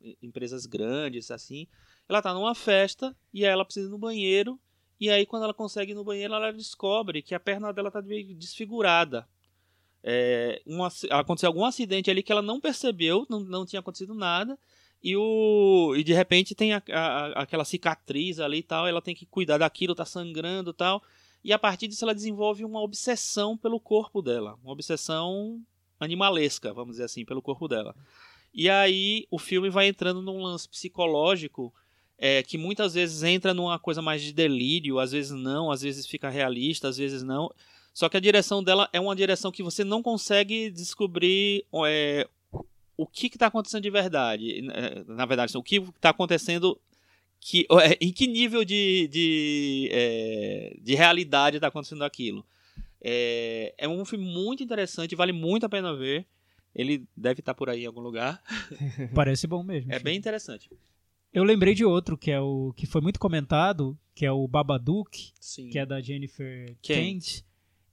S3: em- empresas grandes assim. Ela está numa festa e ela precisa ir no banheiro. E aí quando ela consegue ir no banheiro, ela descobre que a perna dela está desfigurada. É, um ac- aconteceu algum acidente ali que ela não percebeu, não, não tinha acontecido nada. E, o, e de repente tem a- a- aquela cicatriz ali e tal, ela tem que cuidar daquilo, tá sangrando e tal. E a partir disso ela desenvolve uma obsessão pelo corpo dela, uma obsessão animalesca, vamos dizer assim, pelo corpo dela. E aí o filme vai entrando num lance psicológico é, que muitas vezes entra numa coisa mais de delírio, às vezes não, às vezes fica realista, às vezes não. Só que a direção dela é uma direção que você não consegue descobrir é, o que está acontecendo de verdade. É, Na verdade, o que está acontecendo. Que, é, em que nível de, de, é, de realidade está acontecendo aquilo? É, é um filme muito interessante, vale muito a pena ver. Ele deve estar por aí em algum lugar.
S4: Parece bom mesmo.
S3: É bem interessante.
S4: Eu lembrei de outro que é o que foi muito comentado, que é o Babadook,
S3: Sim.
S4: que é da Jennifer
S3: Kent.
S4: Kent.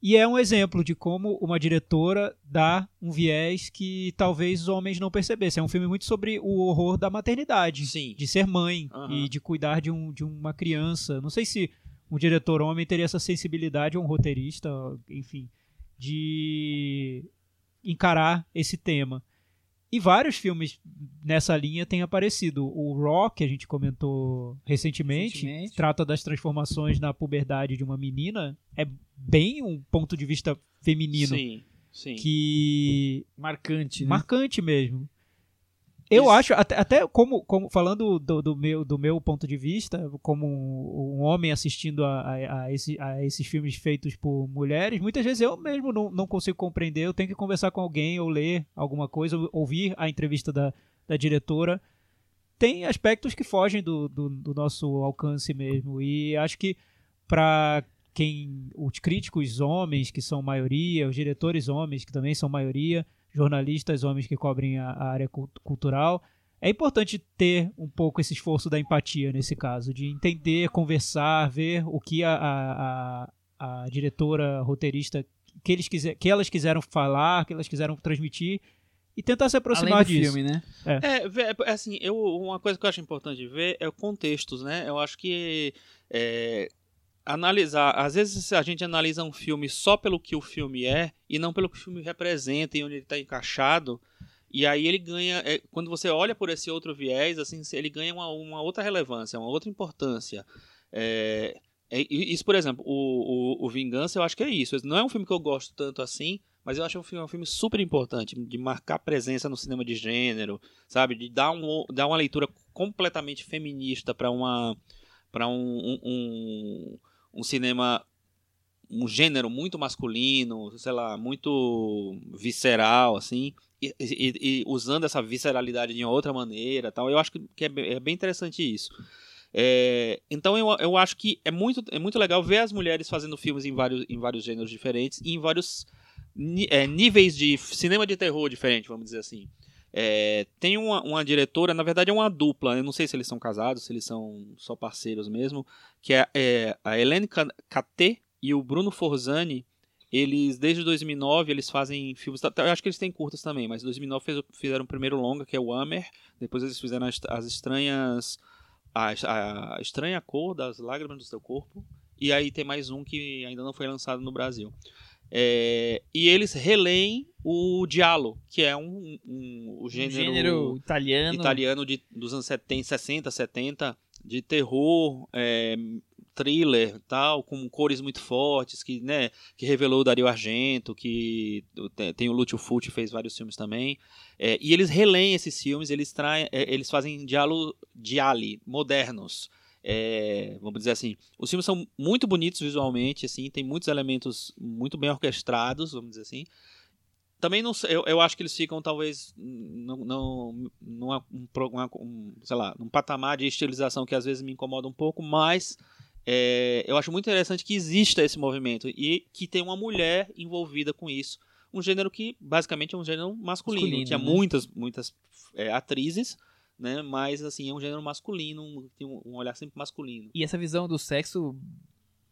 S4: E é um exemplo de como uma diretora dá um viés que talvez os homens não percebessem. É um filme muito sobre o horror da maternidade,
S3: Sim.
S4: de ser mãe
S3: Aham.
S4: e de cuidar de, um, de uma criança. Não sei se um diretor homem teria essa sensibilidade, ou um roteirista, enfim, de encarar esse tema. E vários filmes nessa linha têm aparecido. O Rock, que a gente comentou recentemente,
S2: Recentemente.
S4: trata das transformações na puberdade de uma menina. É bem um ponto de vista feminino
S3: Sim, sim.
S4: que
S2: Marcante, né?
S4: marcante mesmo. Eu
S3: Isso.
S4: acho, até, até como, como falando do, do meu, do meu ponto de vista, como um, um homem assistindo a, a, a esse- a esses filmes feitos por mulheres, muitas vezes eu mesmo não, não consigo compreender, eu tenho que conversar com alguém ou ler alguma coisa, ou- ouvir a entrevista da, da diretora. Tem aspectos que fogem do, do, do nosso alcance mesmo, e acho que para quem os críticos homens, que são maioria, os diretores homens, que também são maioria, jornalistas, homens que cobrem a, a área cult- cultural. É importante ter um pouco esse esforço da empatia nesse caso, de entender, conversar, ver o que a, a, a, a diretora, roteirista, que, eles quiser, que elas quiseram falar, que elas quiseram transmitir e tentar se aproximar
S2: Além do
S4: disso.
S2: filme, né?
S3: É, vê- é, assim, eu, uma coisa que eu acho importante ver é o contextos, né? Eu acho que é, analisar, às vezes a gente analisa um filme só pelo que o filme é e não pelo que o filme representa e onde ele está encaixado. E aí ele ganha, é, quando você olha por esse outro viés, assim, ele ganha uma, uma outra relevância, uma outra importância. É, é, isso, por exemplo, o, o, o Vingança, eu acho que é isso. Não é um filme que eu gosto tanto assim, mas eu acho um filme, um filme super importante, de marcar presença no cinema de gênero, sabe? De dar, um, dar uma leitura completamente feminista para uma para um, um, um, cinema um gênero muito masculino, sei lá, muito visceral, assim, e, e- e usando essa visceralidade de uma outra maneira, tal. Eu acho que, é, bem, é bem interessante isso. É, então eu, eu acho que é muito, é muito legal ver as mulheres fazendo filmes em vários, em vários gêneros diferentes e em vários é, níveis de cinema de terror diferente, vamos dizer assim. É, tem uma, uma diretora, na verdade é uma dupla, eu não sei se eles são casados, se eles são só parceiros mesmo, que é, é a Helene Caté e o Bruno Forzani. Eles, desde 2009, eles fazem filmes. Eu acho que eles têm curtas também, mas em 2009 fez, fizeram o primeiro longa, que é o Hammer. Depois eles fizeram as, as estranhas. A, a estranha cor das lágrimas do seu corpo. E aí tem mais um que ainda não foi lançado no Brasil. É, e eles releem o Diallo, que é um, um,
S2: Um
S3: gênero,
S2: gênero italiano.
S3: italiano de, dos anos 70, 60, 70, de terror, é, thriller tal, com cores muito fortes, que, né, que revelou o Dario Argento, que tem, tem o Lúcio Fulci, fez vários filmes também. É, e eles releem esses filmes, eles, traem, é, eles fazem diálogo diali modernos. É, vamos dizer assim, os filmes são muito bonitos visualmente, assim, tem muitos elementos muito bem orquestrados, vamos dizer assim. Também não eu, eu acho que eles ficam talvez não, não, numa, um, uma- um, sei lá, num patamar de estilização que às vezes me incomoda um pouco, mas é, eu acho muito interessante que exista esse movimento e que tem uma mulher envolvida com isso. Um gênero que basicamente é um gênero masculino.
S2: Masculino,
S3: Tinha
S2: né?
S3: muitas, muitas é, atrizes, né? Mas assim, é um gênero masculino, um- tem um, olhar sempre masculino.
S2: E essa visão do sexo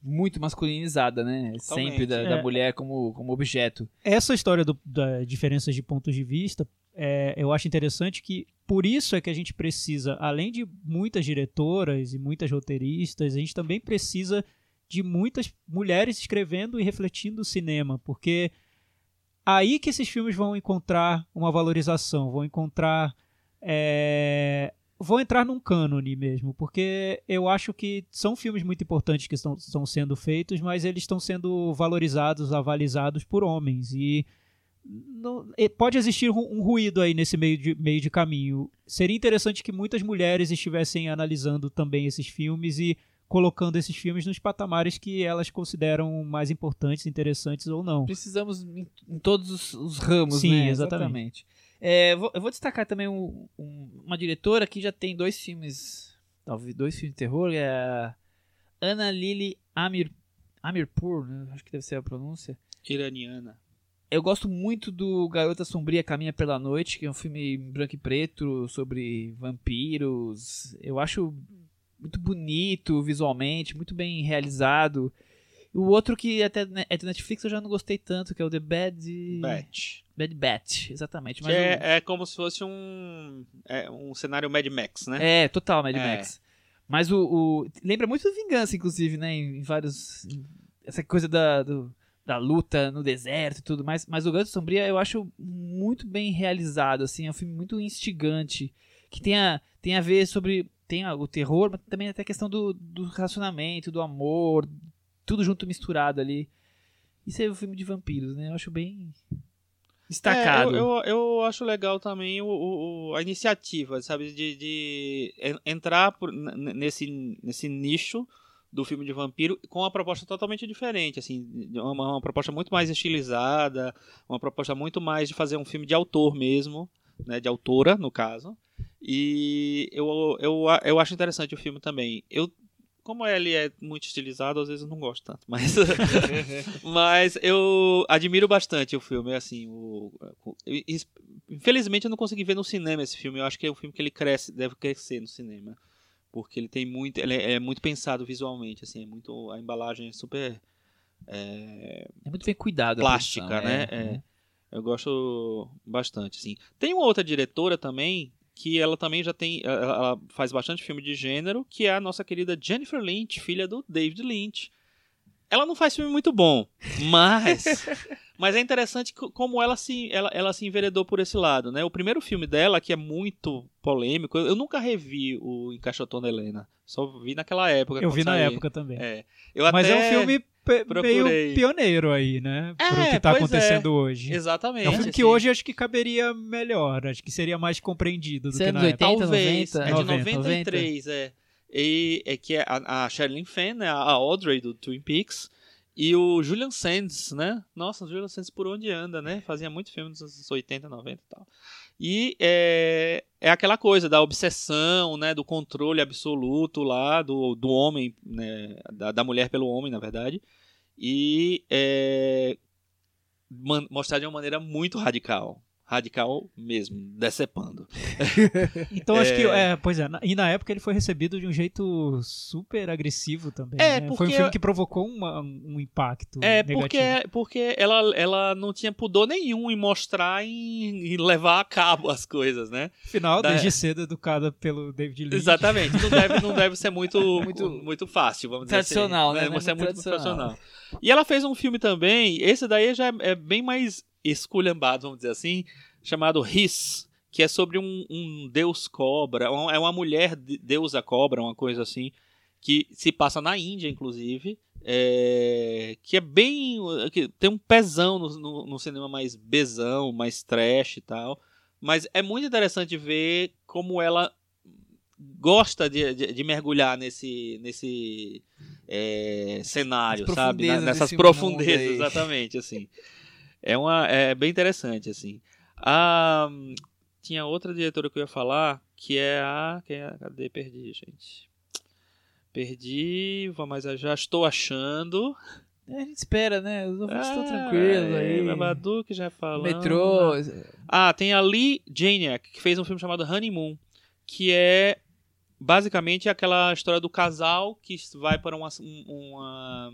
S2: muito masculinizada, né? Sempre da,
S4: É.
S2: da mulher como, como objeto.
S4: essa história do, da diferenças de pontos de vista, é, eu acho interessante que por isso é que a gente precisa, além de muitas diretoras e muitas roteiristas, a gente também precisa de muitas mulheres escrevendo e refletindo o cinema, porque aí que esses filmes vão encontrar uma valorização, vão encontrar é, vão entrar num cânone mesmo, porque eu acho que são filmes muito importantes que estão, estão sendo feitos, mas eles estão sendo valorizados, avalizados por homens e não- pode existir um, ruído aí nesse meio de, meio de caminho. Seria interessante que muitas mulheres estivessem analisando também esses filmes e colocando esses filmes nos patamares que elas consideram mais importantes, interessantes ou não.
S2: Precisamos em, em todos os, os ramos,
S4: Sim,
S2: né?
S4: exatamente.
S2: É, eu vou- eu vou destacar também um- um- uma diretora que já tem dois filmes, talvez dois filmes de terror, é a Ana Lili Amir, Amirpur, né? acho que deve ser a pronúncia.
S3: Iraniana.
S2: Eu gosto muito do Garota Sombria Caminha pela Noite, que é um filme em branco e preto sobre vampiros. Eu acho muito bonito visualmente, muito bem realizado. O outro que até ne- é do Netflix eu já não gostei tanto, que é o The Bad
S3: Batch.
S2: Bad Batch, exatamente.
S3: Que
S2: Mas
S3: é, é como se fosse um, é, um cenário Mad Max, né?
S2: É, total Mad
S3: É.
S2: Max. Mas o, o- Lembra muito do Vingança, inclusive, né? Em, em vários. em- essa coisa da, do- da luta no deserto e tudo mais. Mas o Gato Sombria eu acho muito bem realizado, assim. É um filme muito instigante. Que tem a, tem a ver sobre. Tem a- o terror, mas também até a questão do, do relacionamento, do amor. Tudo junto misturado ali. Isso é um filme de vampiros, né? Eu acho bem. Destacado.
S3: É, eu, eu, eu acho legal também o, o- a iniciativa, sabe? De, de en- entrar por- nesse, nesse nicho do filme de vampiro com uma proposta totalmente diferente, assim, uma, uma proposta muito mais estilizada, uma proposta muito mais de fazer um filme de autor mesmo, né, de autora, no caso. E eu, eu, eu acho interessante o filme também. Eu como ele é muito estilizado, às vezes eu não gosto tanto. Mas, mas eu admiro bastante o filme. Assim, o, o- infelizmente eu não consegui ver no cinema esse filme. Eu acho que é um filme que ele cresce, deve crescer no cinema. Porque ele tem muito. Ele é, é muito pensado visualmente, assim, é muito. A embalagem é super é,
S2: É muito bem cuidado. a
S3: plástica,
S2: produção,
S3: né? É. Eu gosto bastante, assim. Tem uma outra diretora também, que ela também já tem. Ela faz bastante filme de gênero, que é a nossa querida Jennifer Lynch, filha do David Lynch. Ela não faz filme muito bom, mas. mas é interessante co- como ela se, ela, ela se enveredou por esse lado, né? O primeiro filme dela, que é muito polêmico, eu nunca revi o Encaixotando Helena. Só vi naquela época.
S4: Eu vi na
S3: saiu.
S4: época também.
S3: É. Eu
S4: Mas é
S3: até-
S4: um filme. Meio pioneiro aí, né? Pro
S3: É,
S4: que tá
S3: pois
S4: acontecendo hoje.
S3: Exatamente.
S4: É um filme que
S3: assim.
S4: hoje acho que caberia melhor, acho que seria mais compreendido do
S2: é
S4: que na época.
S2: 80,
S3: Talvez.
S2: 90,
S3: é de
S4: 90,
S3: 93, é. E é que é a, a Sherilyn Fenn, né, a Audrey do Twin Peaks, e o Julian Sands, né? Nossa, o Julian Sands por onde anda, né? Fazia muito filme dos anos 80, 90 e tal. E é, é aquela coisa da obsessão, né? Do controle absoluto lá do, do homem, né? Da, da mulher pelo homem, na verdade. E é, mostrar de uma maneira muito radical. Radical mesmo, decepando.
S4: Então acho que,
S3: É.
S4: é, pois é, e na época ele foi recebido de um jeito super agressivo também.
S3: É,
S4: né? Foi um
S3: porque-
S4: filme que provocou uma- um impacto
S3: É,
S4: negativo.
S3: porque, porque ela, ela não tinha pudor nenhum em mostrar e em levar a cabo as coisas, né?
S4: Afinal,
S3: da-
S4: desde cedo educada pelo David Lynch.
S3: Exatamente. Não deve, não deve ser muito, muito, muito fácil, vamos dizer
S2: Tradicional,
S3: assim.
S2: né?
S3: Não
S2: Não é
S3: deve ser
S2: muito
S3: muito
S2: tradicional.
S3: tradicional. E ela fez um filme também, esse daí já é, é bem mais esculhambado, vamos dizer assim, chamado His, que é sobre um, um deus cobra, um- é uma mulher de- deusa cobra, uma coisa assim, que se passa na Índia, inclusive, é, que é bem. que tem um pezão no, no, no cinema mais bezão, mais trash e tal. Mas é muito interessante ver como ela gosta de, de, de mergulhar nesse, nesse é, cenário, sabe? Na- nessas profundezas, exatamente, assim. É, uma, é bem interessante, assim. Ah, tinha outra diretora que eu ia falar, que é a... Que é, a- cadê? Perdi, gente. Perdi, vou- mas já estou achando.
S2: É, a gente espera, né? Os ouvintes estão
S3: Ah,
S2: tranquilos aí.
S3: é, Babadook já falando.
S2: Metrô.
S3: Ah, tem a Lee Janiak, que fez um filme chamado Honeymoon, que é basicamente aquela história do casal que vai para uma, um- uma,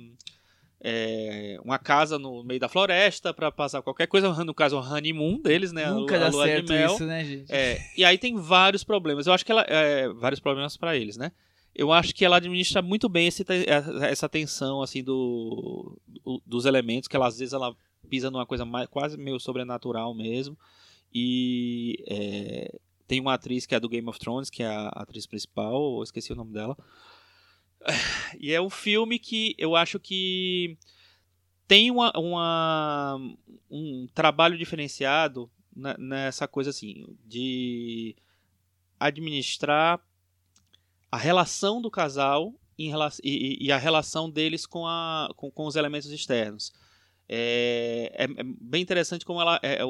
S3: é, uma casa no meio da floresta para passar qualquer coisa, no caso o honeymoon deles, né? a
S2: Nunca
S3: a
S2: dá
S3: lua de
S2: certo
S3: mel.
S2: isso, né, gente?
S3: É, e aí tem vários problemas. Eu acho que ela. é, vários problemas para eles, né? Eu acho que ela administra muito bem esse te- essa tensão, assim, do, do- dos elementos, que ela, às vezes ela pisa numa coisa mais, quase meio sobrenatural mesmo. E é, tem uma atriz que é do Game of Thrones, que é a atriz principal, eu esqueci o nome dela. E é um filme que eu acho que tem uma, uma- um trabalho diferenciado nessa coisa assim de administrar a relação do casal em e, e- a relação deles com, a, com, com os elementos externos. É, é- é bem interessante como ela é, é,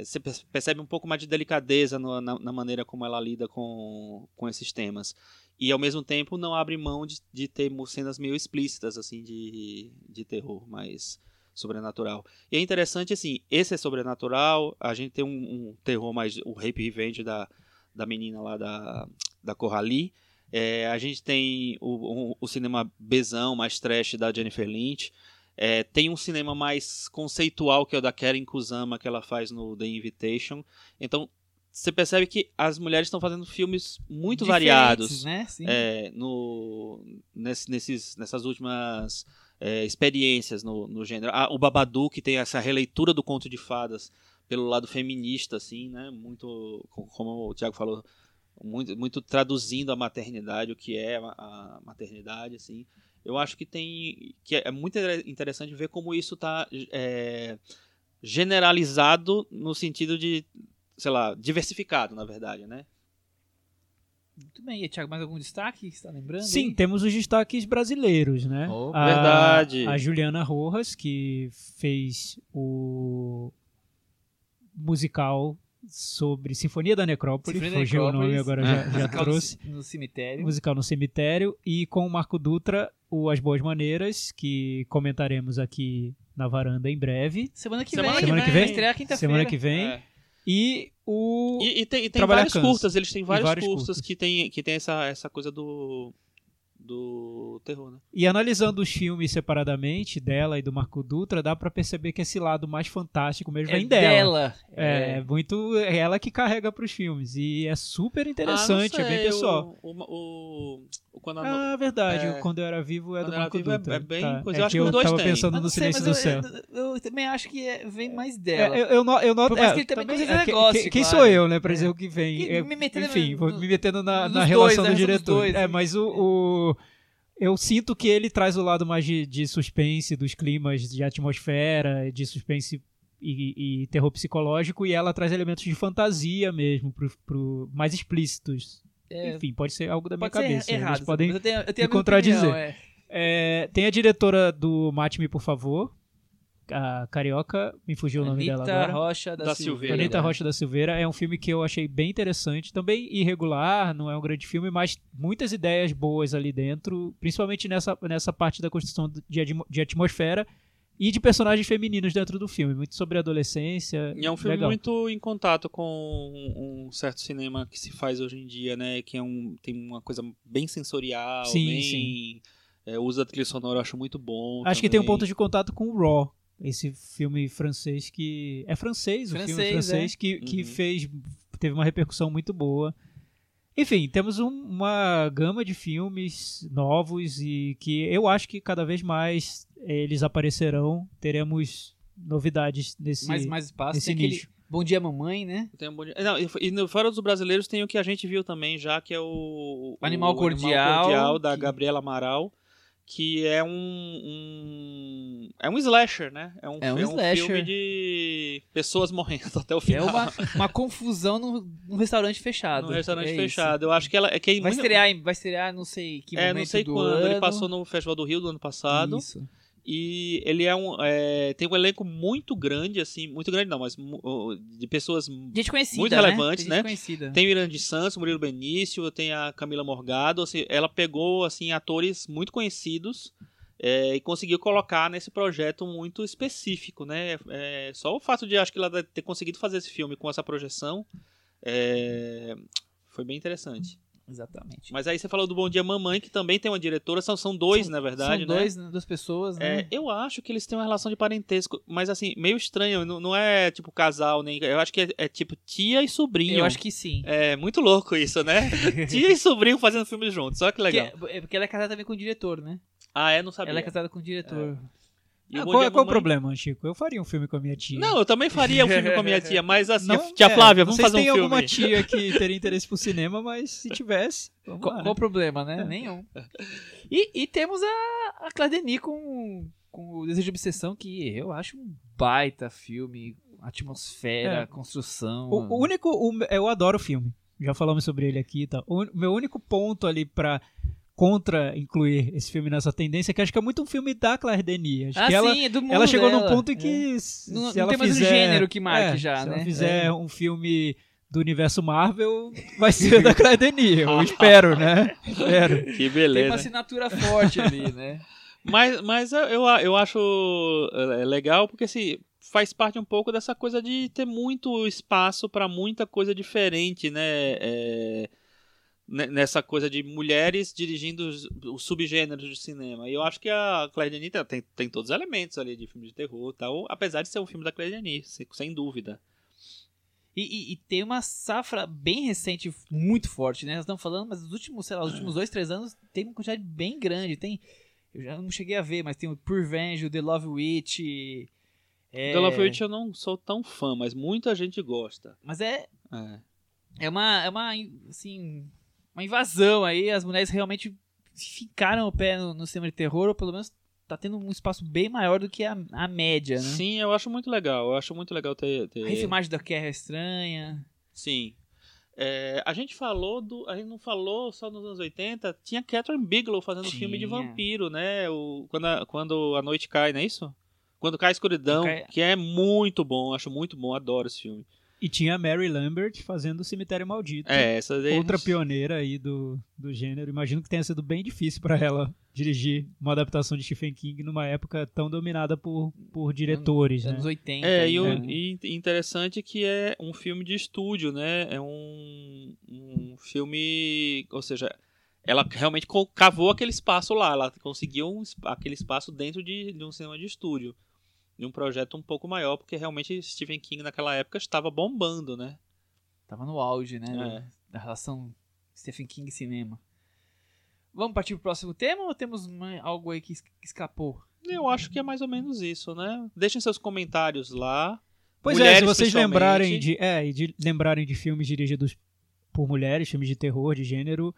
S3: é, você per- percebe um pouco mais de delicadeza no- na, na maneira como ela lida com, com esses temas e ao mesmo tempo não abre mão de, de ter cenas meio explícitas assim de, de terror mais sobrenatural. E é interessante assim esse é sobrenatural a gente tem um, um terror mais o rape revenge da, da menina lá da da Coralie. É, a gente tem o, o, o cinema bezão mais trash da Jennifer Lynch. É, tem um cinema mais conceitual que é o da Karen Kusama que ela faz no The Invitation. Então você percebe que as mulheres estão fazendo filmes muito
S2: Diferentes,
S3: variados
S2: né? Sim.
S3: é, no, nesse- nesses, nessas últimas é, experiências no, no gênero. Ah, o Babadook tem essa releitura do conto de fadas pelo lado feminista, assim, né? Muito, co- como o Tiago falou, muito, muito traduzindo a maternidade, o que é a, maternidade, assim. Eu acho que tem que é muito inter- interessante ver como isso está generalizado no sentido de, sei lá, diversificado, na verdade, né?
S2: Muito bem. E, Thiago, mais algum destaque que você está lembrando?
S4: Sim,
S2: aí?
S4: temos os destaques brasileiros, né?
S2: Oh,
S4: a,
S3: verdade.
S4: A Juliana Rojas, que fez o musical sobre Sinfonia da Necrópole,
S2: Sinfonia da
S4: fugiu o nome, agora já, já
S2: Musical
S4: trouxe.
S2: no, no cemitério.
S4: Musical no Cemitério. E com o Marco Dutra, o As Boas Maneiras, que comentaremos aqui na varanda em breve.
S2: Semana que
S3: Semana
S2: vem.
S4: que Semana que
S2: Vai
S4: vem?
S2: estrear quinta-feira.
S4: Semana que vem.
S3: É.
S4: E o.
S3: E, e tem, e tem vários
S4: cansa.
S3: curtas, eles têm vários,
S4: vários
S3: curtas,
S4: curtas.
S3: que tem, que tem essa, essa coisa do. Do terror, né?
S4: E analisando os filmes separadamente, dela e do Marco Dutra, dá pra perceber que esse lado mais fantástico mesmo
S2: É
S4: vem dela.
S2: dela.
S4: É, muito é ela que carrega pros filmes. E é super interessante,
S3: Ah, não
S4: é bem pessoal.
S3: O, o, o- o- quando a-
S4: Ah, verdade.
S3: É.
S4: o Quando Eu Era Vivo é
S3: Quando
S4: do Marco
S3: Vivo é-
S4: Dutra.
S3: é bem
S4: tá.
S3: coisa.
S4: É
S3: Eu acho
S4: que
S3: que os
S4: eu
S3: dois
S4: tava
S3: têm.
S4: pensando
S2: Mas
S4: no
S2: não sei,
S4: Silêncio do
S2: eu,
S4: Céu.
S2: Eu, eu também acho que é- vem mais
S4: É,
S2: dela.
S4: eu, eu, no- eu noto.
S2: Por mais
S4: é,
S2: que ele também
S4: é,
S2: negócio,
S4: que- Quem
S2: claro.
S4: sou eu, né, pra dizer o que vem?
S2: Que
S4: É,
S2: me metendo
S4: enfim,
S2: no-
S4: vou me metendo na, relação
S2: né,
S4: do diretor. É, mas o- Eu sinto que ele traz o lado mais de, de suspense, dos climas de atmosfera, de suspense e, e terror psicológico, e ela traz elementos de fantasia mesmo, pro, pro- mais explícitos.
S2: É,
S4: Enfim, pode ser algo da minha cabeça.
S2: errado.
S4: Eles podem
S2: eu tenho, eu tenho
S4: me contradizer.
S2: opinião, é.
S4: É, tem a diretora do Mate-me, por favor. A carioca, me fugiu o nome dela
S2: Anitta
S4: agora.
S2: Rocha da,
S3: Da
S2: Silveira.
S4: Anitta Rocha da Silveira é um filme que eu achei bem interessante, também irregular, não é um grande filme, mas muitas ideias boas ali dentro, principalmente nessa, nessa parte da construção de, de atmosfera e de personagens femininos dentro do filme, muito sobre adolescência.
S3: E é um filme
S4: legal.
S3: muito em contato com um certo cinema que se faz hoje em dia, né? Que é um, tem uma coisa bem sensorial,
S4: Sim,
S3: bem.
S4: sim.
S3: é, usa a trilha sonora, eu acho muito bom.
S4: Acho que tem um
S3: também.
S4: ponto de contato com o Raw, esse filme francês que é francês, o filme
S2: Francês,
S4: francês
S2: é.
S4: que, que
S3: Uhum.
S4: fez teve uma repercussão muito boa. Enfim, temos um- uma gama de filmes novos e que eu acho que cada vez mais eles aparecerão. Teremos novidades nesse.
S2: Mais, mais espaço.
S4: nesse
S2: Tem aquele
S4: nicho.
S2: Bom Dia Mamãe, né?
S3: Tem um bom dia- Não, e- no- fora dos brasileiros tem o que a gente viu também já, que é o...
S2: O Animal Cordial,
S3: Cordial, da
S2: que-
S3: Gabriela Amaral, que é um, um... É um slasher, né? É um,
S2: É um
S3: fi-
S2: slasher.
S3: filme de pessoas morrendo até o
S2: É
S3: final.
S2: uma, uma confusão num, num restaurante fechado.
S3: Num restaurante
S2: É isso.
S3: fechado. Eu acho que ela... É que
S2: Vai
S3: muito-
S2: estrear, vai estrear, não sei que
S3: É, não sei
S2: do
S3: quando. Ele
S2: ano.
S3: passou no Festival do Rio do ano passado.
S2: Isso.
S3: E ele é um. é, tem um elenco muito grande, assim. Muito grande não, mas de pessoas. Muito
S2: né?
S3: relevantes,
S2: Tem
S3: né?
S2: conhecida.
S3: Tem o Irã de Santos, o Murilo Benício, tem a Camila Morgado. Assim, ela pegou assim atores muito conhecidos é, e conseguiu colocar nesse projeto muito específico, né? É, só o fato de acho que ela ter conseguido fazer esse filme com essa projeção é, foi bem interessante.
S2: Exatamente.
S3: Mas aí você falou do Bom Dia Mamãe, que também tem uma diretora, são, são dois, na verdade,
S2: São
S3: né?
S2: dois, né, duas pessoas, né?
S3: É, eu acho que eles têm uma relação de parentesco, mas assim, meio estranho. Não, não é tipo casal, nem. Eu acho que é, é tipo tia e sobrinho.
S2: Eu acho que sim.
S3: É muito louco isso, né? tia e sobrinho fazendo filmes juntos. Olha que legal.
S2: Porque, é porque ela é casada também com o diretor, né?
S3: Ah, é? Não sabia.
S2: Ela é casada com o diretor.
S3: O
S4: Ah,
S3: Bom
S4: qual,
S3: Dia
S4: qual o problema, Chico? Eu faria um filme com a minha tia.
S3: Não, eu também faria um filme com a minha tia, mas assim,
S4: Não,
S3: tia
S4: é,
S3: Flávia,
S4: não
S3: vamos
S4: sei
S3: fazer
S4: se
S3: um
S4: tem
S3: filme.
S4: alguma tia que teria interesse por cinema, mas se tivesse, vamos
S2: Qual,
S4: lá,
S2: qual
S4: né?
S2: o problema, né? Nenhum. E, e temos a, a Claire Denis com, com o Desejo de Obsessão, que eu acho um baita filme. Atmosfera,
S4: É.
S2: construção.
S4: O, o único. o- eu adoro o filme. Já falamos sobre ele aqui e tal. O, meu único ponto ali pra. Contra incluir esse filme nessa tendência, é que acho que é muito um filme da Claire Denis. Acho
S2: ah,
S4: que ela,
S2: sim, é do mundo
S4: ela chegou num
S2: dela.
S4: ponto em
S2: É.
S4: que. se
S2: Não-
S4: se
S2: não
S4: ela
S2: tem mais um
S4: fizer,
S2: gênero que marque
S4: é,
S2: já,
S4: se
S2: né?
S4: ela fizer
S2: É.
S4: um filme do universo Marvel, vai ser da Claire Denis. Eu espero, né? Espero.
S3: Que
S2: Tem
S3: beleza.
S2: uma assinatura forte ali, né?
S3: Mas, mas eu, eu, acho é, legal porque assim, faz parte um pouco dessa coisa de ter muito espaço para muita coisa diferente, né? É, ne- nessa coisa de mulheres dirigindo os, os subgêneros de cinema. E eu acho que a Claire Denis tem, tem todos os elementos ali de filme de terror e tal, apesar de ser um filme da Claire Denis, sem, sem dúvida.
S2: E, e- e tem uma safra bem recente, muito forte, né? Nós estamos falando, mas os últimos, sei lá, os últimos dois, três anos tem uma quantidade bem grande. Tem. Eu já não cheguei a ver, mas tem o Purvenge, o The Love Witch. É,
S3: The Love Witch eu não sou tão fã, mas muita gente gosta.
S2: Mas é,
S3: É.
S2: é uma. É uma. Assim. Uma invasão aí. As mulheres realmente ficaram o pé no, no cinema de terror, ou pelo menos tá tendo um espaço bem maior do que a, a média, né?
S3: Sim, eu acho muito legal. Eu acho muito legal ter. ter...
S2: A refilmagem da Guerra Estranha.
S3: Sim. É, a gente falou do. A gente não falou só nos anos 80. Tinha Catherine Bigelow fazendo
S2: Tinha.
S3: filme de vampiro, né? O, quando, a, quando a noite cai, não é isso? Quando cai a escuridão,
S2: Cai-
S3: que é muito bom, acho muito bom, adoro esse filme.
S4: E tinha a Mary Lambert fazendo o Cemitério Maldito.
S3: É, essa daí.
S4: Outra pioneira aí do, do gênero. Imagino que tenha sido bem difícil pra ela dirigir uma adaptação de Stephen King numa época tão dominada por, por diretores, né?
S2: Anos 80.
S3: É, e, o,
S2: né?
S3: e interessante que é um filme de estúdio, né? É um, um filme. Ou seja, ela realmente cavou aquele espaço lá. Ela conseguiu um aquele espaço dentro de, de um cinema de estúdio. De um projeto um pouco maior, porque realmente Stephen King naquela época estava bombando, né?
S2: Tava no auge, né?
S3: É.
S2: Da relação Stephen King cinema. Vamos partir pro próximo tema ou temos algo aí que es- que escapou?
S3: Eu acho que é mais ou menos isso, né? Deixem seus comentários lá.
S4: Pois é,
S3: Mulheres,
S4: se vocês lembrarem de, é, de lembrarem de filmes dirigidos por mulheres, filmes de terror, de gênero,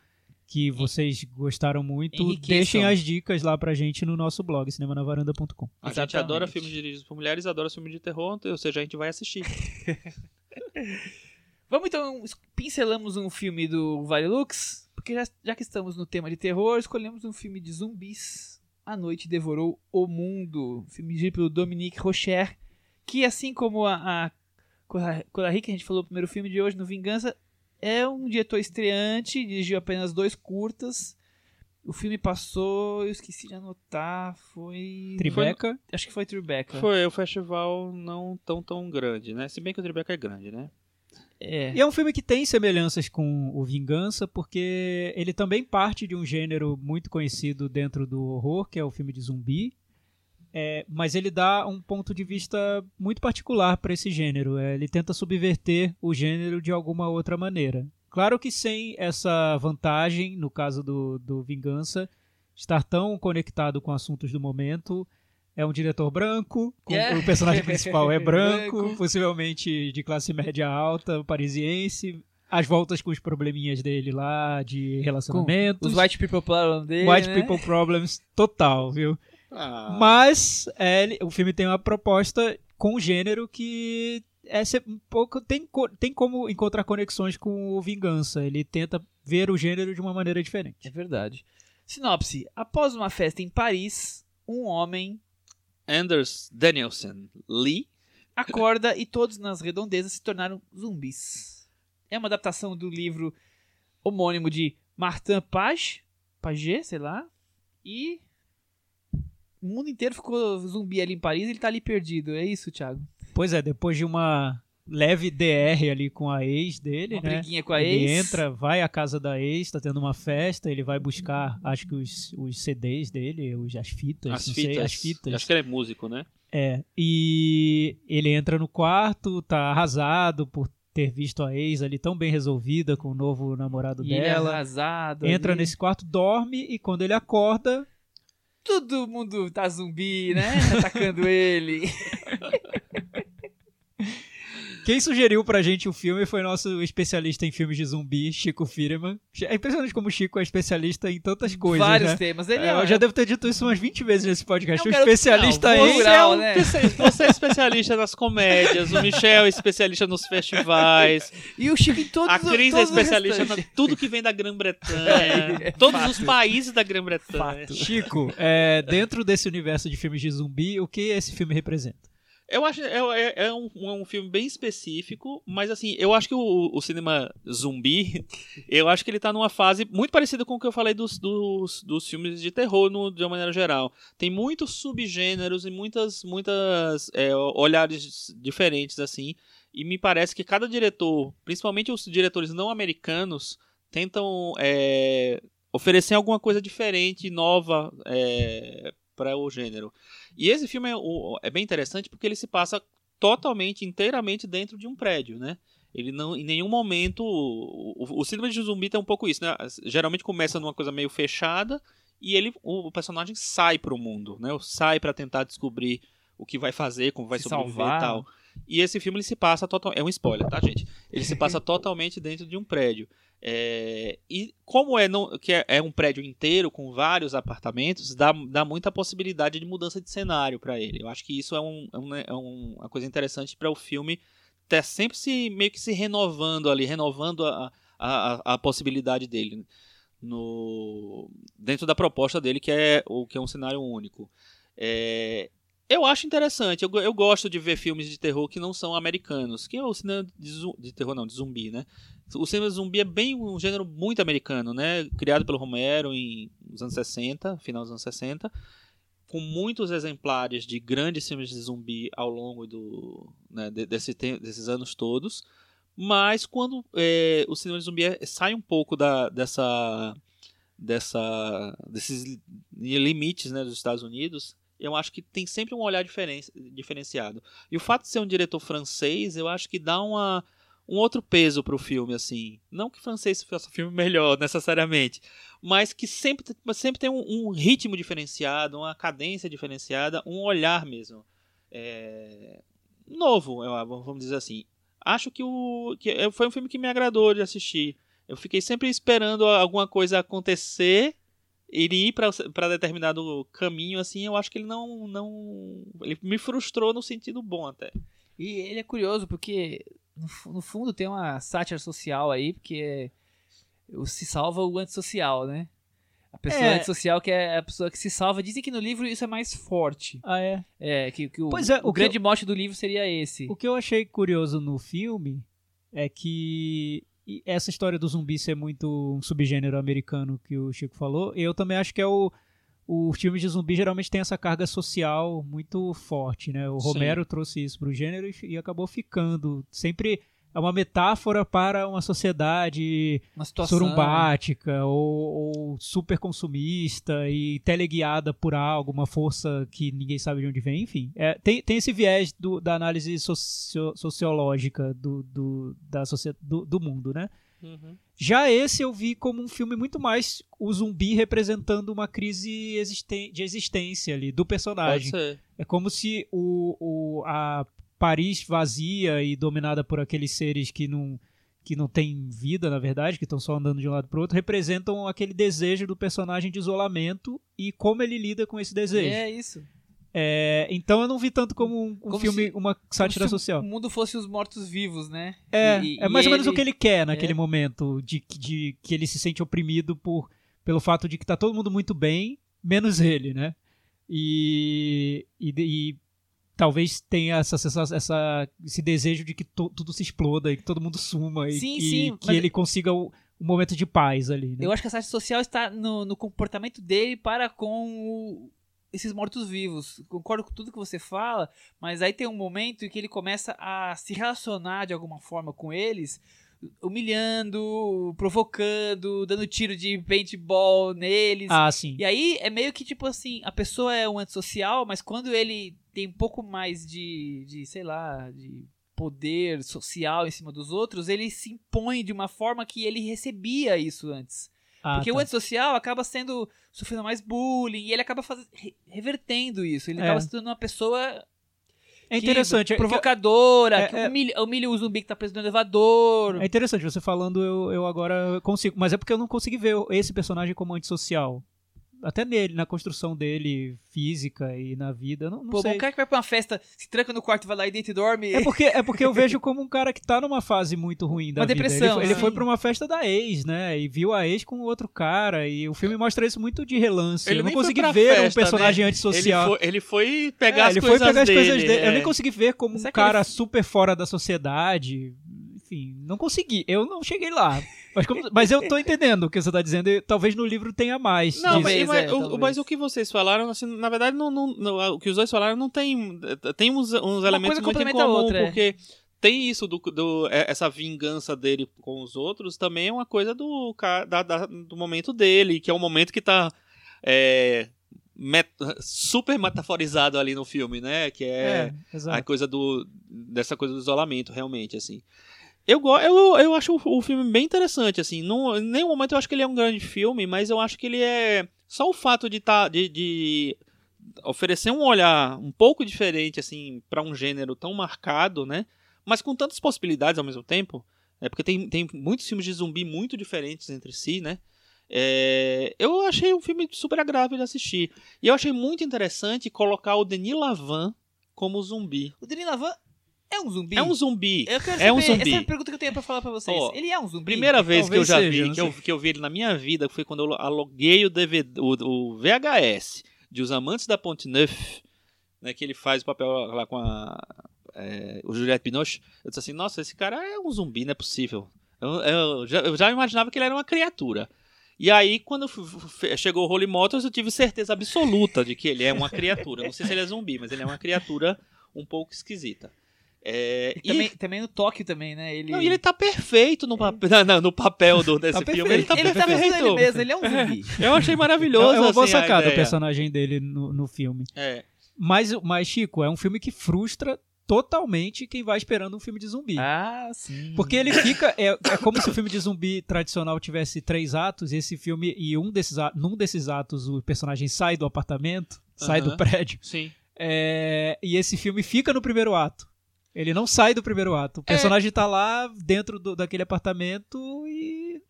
S4: que vocês gostaram muito, deixem as dicas lá pra gente no nosso blog, cinemanavaranda.com.
S3: A gente adora filmes dirigidos por mulheres, adora filmes de terror, ou seja, a gente vai assistir.
S2: Vamos então, pincelamos um filme do Varilux, porque já, já que estamos no tema de terror, escolhemos um filme de zumbis. A Noite Devorou o Mundo, filme dirigido pelo Dominique Rocher, que assim como a, a Cora- Corari, que a gente falou no primeiro filme de hoje, no Vingança, é um diretor estreante, dirigiu apenas dois curtas. O filme passou, eu esqueci de anotar, foi...
S4: Tribeca,
S2: Acho que foi Tribeca.
S3: Foi o festival não tão tão grande, né? Se bem que o Tribeca é grande, né?
S2: É.
S4: E é um filme que tem semelhanças com o Vingança, porque ele também parte de um gênero muito conhecido dentro do horror, que é o filme de zumbi. É, mas ele dá um ponto de vista muito particular para esse gênero. É, ele tenta subverter o gênero de alguma outra maneira. Claro que sem essa vantagem, no caso do, do Vingança, estar tão conectado com assuntos do momento. É um diretor branco, com-
S2: É.
S4: o personagem principal é branco,
S2: Branco.
S4: possivelmente de classe média alta, parisiense. As voltas com os probleminhas dele lá, de relacionamentos.
S2: Os White People Problem dele,
S4: White
S2: né?
S4: People Problems total, viu?
S3: Ah,
S4: Mas é, ele- o filme tem uma proposta com um gênero que é ser um pouco tem, tem como encontrar conexões com o Vingança. Ele tenta ver o gênero de uma maneira
S2: É
S4: diferente.
S2: verdade. Sinopse. Após uma festa em Paris, um homem
S3: Anders Danielson Lee.
S2: acorda e todos nas redondezas se tornaram zumbis. É uma adaptação do livro homônimo de Martin Page, Page, sei lá, e o mundo inteiro ficou zumbi ali em Paris e ele tá ali perdido. É isso, Thiago?
S4: Pois é, depois de uma leve DR ali com a ex dele,
S2: Uma
S4: né?
S2: briguinha com a
S4: ele
S2: ex.
S4: entra, vai à casa da ex, tá tendo uma festa, ele vai buscar, acho que os, os CDs dele, os, as fitas,
S3: As
S4: não
S3: fitas.
S4: sei, as fitas.
S3: Acho que ele é músico, né?
S4: É, e ele entra no quarto, tá arrasado por ter visto a ex ali tão bem resolvida com o novo namorado
S2: E ele é
S4: dela.
S2: arrasado.
S4: Entra
S2: ali.
S4: nesse quarto, dorme e quando ele acorda,
S2: Todo mundo tá zumbi, né? Atacando ele.
S4: quem sugeriu pra gente o filme foi nosso especialista em filmes de zumbi, Chico Firman. É impressionante como o Chico é especialista em tantas coisas,
S2: Vários
S4: né?
S2: temas. Ele
S4: É,
S2: é,
S4: eu já devo ter dito isso umas 20 vezes nesse podcast.
S2: É um
S4: o especialista em
S2: rural,
S3: é, um
S2: né?
S3: espe- você é especialista nas comédias, o Michel é especialista nos festivais,
S2: E o Chico em todos
S3: a Cris é especialista em tudo que vem da Grã-Bretanha,
S2: É,
S3: todos
S2: fato.
S3: os países da Grã-Bretanha.
S2: Fato.
S4: Chico, é, dentro desse universo de filmes de zumbi, o que esse filme representa?
S3: Eu acho é, é- é um, é um filme bem específico, mas assim, eu acho que o, o cinema zumbi, eu acho que ele tá numa fase muito parecida com o que eu falei dos, dos, dos filmes de terror no- de uma maneira geral. Tem muitos subgêneros e muitas, muitas é, olhares diferentes, assim. E me parece que cada diretor, principalmente os diretores não americanos, tentam é, oferecer alguma coisa diferente, nova é, para o gênero. E esse filme é, o- é bem interessante porque ele se passa totalmente, inteiramente dentro de um prédio, né? Ele não, em nenhum momento. O, o, o cinema de zumbi tem um pouco isso, né? Geralmente começa numa coisa meio fechada e ele, o, o personagem sai pro mundo, né? Sai para tentar descobrir o que vai fazer, como vai
S2: Se
S3: sobreviver
S2: salvar.
S3: e tal. E esse filme ele se passa total, é um spoiler, tá, gente? Ele se passa totalmente dentro de um prédio. É, e como é, não, que é, é um prédio inteiro com vários apartamentos, dá, dá muita possibilidade de mudança de cenário para ele. Eu acho que isso é, um, é, um- é um- uma coisa interessante para o filme ter sempre se meio que se renovando ali, renovando a, a, a possibilidade dele no dentro da proposta dele que é o que é um cenário único. É, Eu acho interessante. Eu, eu gosto de ver filmes de terror que não são americanos. Que é o cinema de, de terror, não, de zumbi, né? O cinema zumbi é bem um gênero muito americano, né? Criado pelo Romero em nos anos 60, final dos anos 60, com muitos exemplares de grandes filmes de zumbi ao longo do, né, de- desse desses anos todos. Mas quando é, o cinema de zumbi é- sai um pouco da, dessa, dessa, desses li- limites né, dos Estados Unidos, eu acho que tem sempre um olhar diferen, diferenciado. E o fato de ser um diretor francês, eu acho que dá uma, um outro peso pro filme, assim. Não que francês faça filme melhor, necessariamente, mas que sempre, sempre tem um, um ritmo diferenciado, uma cadência diferenciada, um olhar mesmo. é, novo, vamos dizer assim. Acho que, o, que é- foi um filme que me agradou de assistir. Eu fiquei sempre esperando alguma coisa acontecer, ele ir para determinado caminho, assim. Eu acho que ele não, não. Ele me frustrou no sentido bom até.
S2: E ele é curioso porque, no, no fundo, tem uma sátira social aí, porque o se salva o antissocial, né? A pessoa
S4: É.
S2: antissocial que é a pessoa que se salva. Dizem que no livro isso é mais forte.
S4: Ah, é.
S2: É, que, que o,
S4: é,
S2: o
S4: o
S2: grande mote do livro seria esse.
S4: O que eu achei curioso no filme é que e essa história do zumbi ser muito um subgênero americano que o Chico falou, eu também acho que é o o filme de zumbi geralmente tem essa carga social muito forte, né? O
S3: Sim.
S4: Romero trouxe isso pro gênero e, e acabou ficando sempre é uma metáfora para uma sociedade
S2: Uma situação.
S4: ou, ou super consumista e teleguiada por algo, uma força que ninguém sabe de onde vem, enfim. É, tem, tem esse viés do- da análise socio- sociológica do, do, da do, do mundo, né? Já esse eu vi como um filme muito mais o zumbi representando uma crise existen- de existência ali, do personagem. É como se o, o, a Paris vazia e dominada por aqueles seres que não, que não têm vida, na verdade, que estão só andando de um lado para outro, representam aquele desejo do personagem de isolamento e como ele lida com esse desejo.
S2: É isso.
S4: É, então eu não vi tanto como um, um
S2: Como
S4: filme,
S2: se-
S4: uma sátira
S2: Como se
S4: social.
S2: O mundo fosse os mortos-vivos, né?
S4: É,
S2: E-
S4: é mais ou menos
S2: ele-
S4: o que ele quer naquele
S2: É.
S4: momento, de, de que ele se sente oprimido por, pelo fato de que tá todo mundo muito bem, menos ele, né? E, e, e talvez tenha essa, sensação- essa, esse desejo de que to- tudo se exploda e que todo mundo suma e,
S2: Sim,
S4: e
S2: sim,
S4: que
S2: mas-
S4: ele consiga o, um momento de paz ali, né?
S2: Eu acho que a sátira social está no, no comportamento dele para com o- esses mortos-vivos. Concordo com tudo que você fala, mas aí tem um momento em que ele começa a se relacionar de alguma forma com eles, humilhando, provocando, dando tiro de paintball neles.
S4: Ah, sim.
S2: E aí é meio que tipo assim, a pessoa é um antissocial, mas quando ele tem um pouco mais de, de sei lá, de poder social em cima dos outros, ele se impõe de uma forma que ele recebia isso antes.
S4: Ah,
S2: Porque o
S4: tá.
S2: antissocial acaba sendo sofrendo mais bullying e ele acaba faz... re- revertendo isso. Ele
S4: É.
S2: acaba se tornando uma pessoa
S4: É interessante. é que-
S2: provocadora,
S4: é-
S2: que
S4: é-
S2: humilha, humilha o zumbi que tá preso no elevador.
S4: É interessante você falando, eu, eu agora consigo. Mas é porque eu não consegui ver esse personagem como antissocial. Até nele, na construção dele, física e na vida, não, não
S2: Pô,
S4: sei.
S2: um cara que vai pra uma festa, se tranca no quarto, vai lá e deita e dorme.
S4: É porque, é porque eu vejo como um cara que tá numa fase muito ruim da
S2: Uma
S4: vida.
S2: depressão,
S4: Ele, ele foi pra uma festa da ex, né? E viu a ex com outro cara. E o filme mostra isso muito de relance.
S3: Ele
S4: eu não consegui ver um
S3: festa,
S4: personagem
S3: né?
S4: antissocial.
S3: Ele foi, ele foi pegar
S4: É,
S3: as
S4: ele
S3: coisas
S4: foi pegar as
S3: dele.
S4: coisas dele. Eu
S3: é.
S4: nem consegui ver como um
S2: Será que
S4: cara
S2: ele-
S4: super fora da sociedade. Enfim, não consegui. Eu não cheguei lá. Mas, como- mas eu tô entendendo o que você tá dizendo. e talvez no livro tenha mais.
S3: Não, mas, mas
S2: é,
S3: o, mas o que vocês falaram, assim, na verdade, não, não- não- o que os dois falaram não tem. Tem uns, uns elementos muito em comum,
S2: outra, é.
S3: porque tem isso do, do- é, essa vingança dele com os outros, também é uma coisa do, da- da- do momento dele, que é um momento que tá. é, met- super metaforizado ali no filme, né? Que é,
S4: É,
S3: a coisa do dessa coisa do isolamento realmente assim eu, eu, eu acho o, o filme bem interessante assim. Não, em nenhum momento eu acho que ele é um grande filme mas eu acho que ele é só o fato de tá de, de oferecer um olhar um pouco diferente assim para um gênero tão marcado né? Mas com tantas possibilidades ao mesmo tempo é porque tem, tem muitos filmes de zumbi muito diferentes entre si né? É, eu achei um filme super agradável de assistir. E eu achei muito interessante colocar o Denis Lavan como zumbi.
S2: O Denis Lavan é um zumbi?
S3: é um zumbi.
S2: Eu quero
S3: é um
S2: saber,
S3: zumbi.
S2: Essa é a pergunta que eu tenho pra falar pra vocês.
S3: Ó,
S2: ele é um zumbi?
S3: Primeira vez que eu
S4: Talvez
S3: já
S4: seja,
S3: vi, que eu, que eu vi ele na minha vida, foi quando eu aluguei o, DVD, o, o VHS de Os Amantes da Ponte Neuf, né, que ele faz o papel lá com a, é, o Juliette Binoche, eu disse assim, nossa, esse cara é um zumbi, não é possível. Eu, eu já, eu já imaginava que ele era uma criatura. E aí, quando chegou o Holy Motors, eu tive certeza absoluta de que ele é uma criatura. Não sei se ele é zumbi, mas ele é uma criatura um pouco esquisita. É,
S2: E também, também no Tóquio também, né? Ele,
S3: não, e ele tá perfeito no, papel no, no papel do, desse
S4: Tá
S3: filme. Ele tá
S2: ele tá
S3: perfeito.
S2: fazendo ele mesmo, ele é um zumbi.
S3: Eu achei
S4: É,
S3: maravilhoso.
S4: é uma boa
S3: assim,
S4: sacada o personagem dele no, no filme.
S3: É.
S4: Mas, mas, Chico, é um filme que frustra totalmente quem vai esperando um filme de zumbi.
S2: Ah, sim.
S4: Porque ele fica. É, é como se o filme de zumbi tradicional tivesse três atos, e esse filme, e um desses, num desses atos, o personagem sai do apartamento, sai do
S3: Aham.
S4: prédio,
S3: Sim.
S4: é, e esse filme fica no primeiro ato. Ele não sai do primeiro ato. O personagem tá lá dentro do- daquele apartamento e.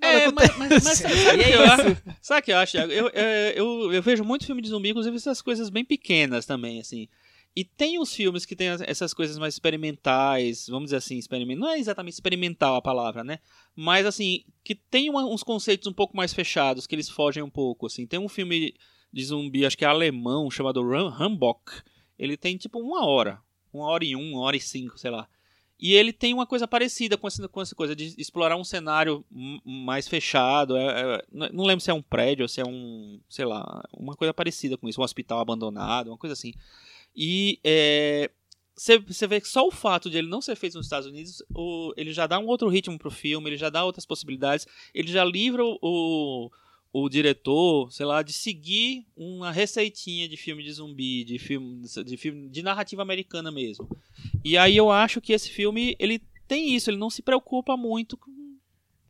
S4: nada
S3: É,
S4: acontece.
S3: mas, mas, mas sabe, sabe o
S2: é
S3: que eu acho?
S2: isso.
S3: Sabe o que eu acho, Thiago? Eu, é, eu, eu vejo muito filme de zumbi, inclusive essas coisas bem pequenas também, assim. E tem os filmes que tem as- essas coisas mais experimentais, vamos dizer assim, experiment... não é exatamente experimental a palavra, né? Mas, assim, que tem uma- uns conceitos um pouco mais fechados, que eles fogem um pouco, assim. Tem um filme de zumbi, acho que é alemão, chamado Ram- Rambock. Ele tem, tipo, uma hora. Uma hora e um, uma hora e cinco, sei lá. E ele tem uma coisa parecida com essa, com essa coisa de explorar um cenário mais fechado. é- é- não lembro se é um prédio ou se é um, sei lá, uma coisa parecida com isso, um hospital abandonado, uma coisa assim. E você vê que só o fato de ele não ser feito nos Estados Unidos, o- ele já dá um outro ritmo pro filme, ele já dá outras possibilidades, ele já livra o, o, o diretor, sei lá, de seguir uma receitinha de filme de zumbi, de filme de, filme, de narrativa americana mesmo. E aí eu acho que esse filme, ele tem isso, ele não se preocupa muito com,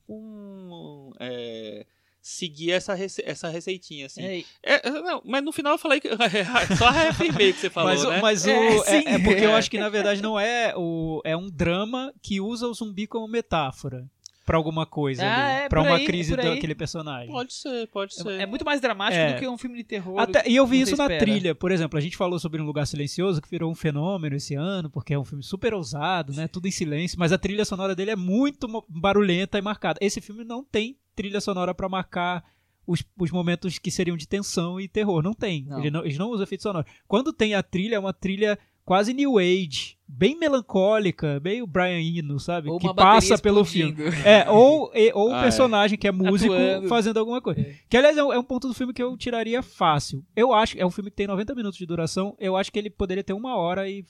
S3: com, é, seguir essa, rece- essa receitinha, assim.
S2: É,
S3: É, é, não, mas no final eu falei que. só reafirmei o que você falou,
S4: mas,
S3: né?
S4: mas o,
S2: É,
S4: é,
S2: sim.
S4: é porque eu
S2: É.
S4: acho que na verdade não é o é um drama que usa o zumbi como metáfora pra alguma coisa
S2: Ah,
S4: ali,
S2: é,
S4: pra
S2: por
S4: uma
S2: aí,
S4: crise daquele personagem.
S3: Pode ser, pode ser.
S2: é muito mais dramático
S4: É.
S2: do que um filme de terror.
S4: Até- e eu vi isso na
S2: espera.
S4: trilha, por exemplo, a gente falou sobre Um Lugar Silencioso, que virou um fenômeno esse ano, porque é um filme super ousado, né? Tudo em silêncio, mas a trilha sonora dele é muito barulhenta e marcada. Esse filme não tem trilha sonora pra marcar os, os momentos que seriam de tensão e terror. Não tem.
S2: Não.
S4: Ele não, eles não usam efeito sonoro. Quando tem a trilha, é uma trilha quase new age, bem melancólica, meio Brian Eno, sabe?
S2: Ou
S4: que passa pelo filme. É, ou, e- ou o
S3: Ah, é.
S4: personagem que é músico
S2: Atuando.
S4: fazendo alguma coisa. Que, aliás, é um, é um ponto do filme que eu tiraria fácil. Eu acho, é um filme que tem 90 minutos de duração, eu acho que ele poderia ter uma hora e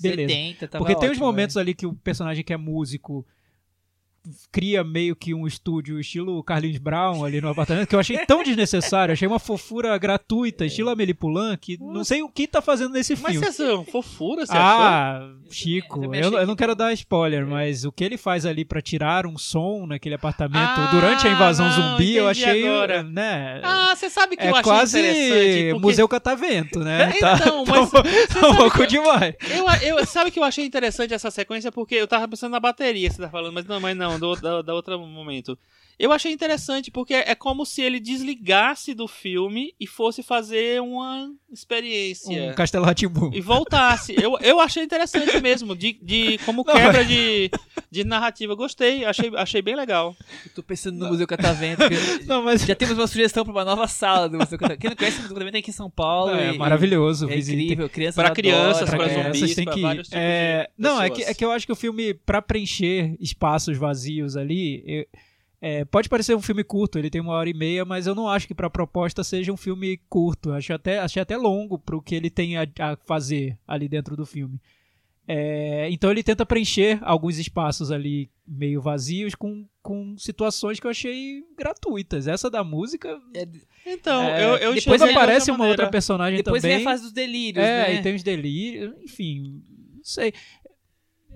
S4: beleza.
S2: 70, tava
S4: Porque tem uns
S2: ótimo,
S4: momentos
S2: né?
S4: ali que o personagem que é músico cria meio que um estúdio estilo Carlinhos Brown ali no apartamento, que eu achei tão desnecessário, achei uma fofura gratuita, estilo Amélie Poulain, que não sei o que tá fazendo nesse
S3: Mas
S4: filme.
S3: você achou fofura, você achou?
S4: Ah, Chico,
S2: Eu
S4: eu, eu não
S2: que-
S4: quero dar spoiler, mas o que ele faz ali pra tirar um som naquele apartamento
S3: Ah,
S4: durante a invasão
S3: não,
S4: zumbi, eu achei,
S3: agora.
S4: né?
S3: Ah, você sabe que eu
S4: é
S3: achei
S4: quase
S3: interessante. porque-
S4: Museu Catavento, né? Tá,
S3: Então,
S4: tá
S3: mas
S4: um- tá um pouco demais.
S3: Eu, eu, sabe que eu achei interessante essa sequência porque eu tava pensando na bateria, você tá falando, mas não, mas não, do, da, da outro momento. Eu achei interessante porque é como se ele desligasse do filme e fosse fazer uma experiência.
S4: Um Castelo Ratimbu.
S3: E voltasse. Eu, eu achei interessante mesmo, de, de como
S4: Não,
S3: quebra de, de narrativa. Gostei, achei, achei bem legal.
S2: Eu tô pensando no Museu Catavento. que-
S4: Não, mas
S2: Já temos uma sugestão pra uma nova sala do Museu Catavento. Quem não conhece o Museu Catavento é aqui em São Paulo.
S4: é
S2: e-
S4: maravilhoso.
S2: É
S4: visitem.
S2: incrível, crianças
S3: Pra crianças,
S4: crianças
S3: zumbis,
S4: tem que ir.
S3: vários tipos
S4: É,
S3: de
S4: não, é que, é que eu acho que o filme, pra preencher espaços vazios ali, eu- é, pode parecer um filme curto, ele tem uma hora e meia, mas eu não acho que pra proposta seja um filme curto. Acho até, achei até longo pro que ele tem a, a fazer ali dentro do filme. É, então ele tenta preencher alguns espaços ali meio vazios com, com situações que eu achei gratuitas. Essa da música.
S3: Então,
S4: é,
S3: eu, eu
S2: depois
S3: de
S4: aparece
S3: outra
S4: uma outra personagem
S2: Depois
S4: também.
S2: vem a fase dos delírios,
S4: É,
S2: né?
S4: e tem os delírios, enfim, não sei.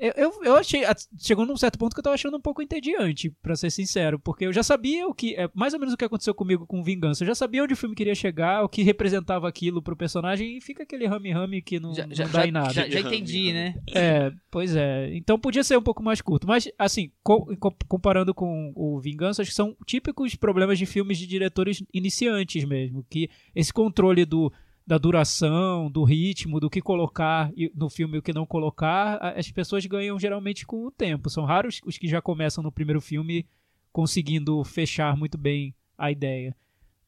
S4: Eu, eu, eu achei. a- Chegou num certo ponto que eu tava achando um pouco entediante, pra ser sincero, porque eu já sabia o que. É mais ou menos o que aconteceu comigo com Vingança. Eu já sabia onde o filme queria chegar, o que representava aquilo pro personagem, e fica aquele rame-rame que não,
S2: Já,
S4: não
S2: já,
S4: dá em nada.
S2: já, já entendi, né?
S4: É, pois é. Então podia ser um pouco mais curto. Mas, assim, co- co- comparando com o Vingança, acho que são típicos problemas de filmes de diretores iniciantes mesmo. Que esse controle do, da duração, do ritmo, do que colocar no filme e o que não colocar, as pessoas ganham geralmente com o tempo. São raros os que já começam no primeiro filme conseguindo fechar muito bem a ideia.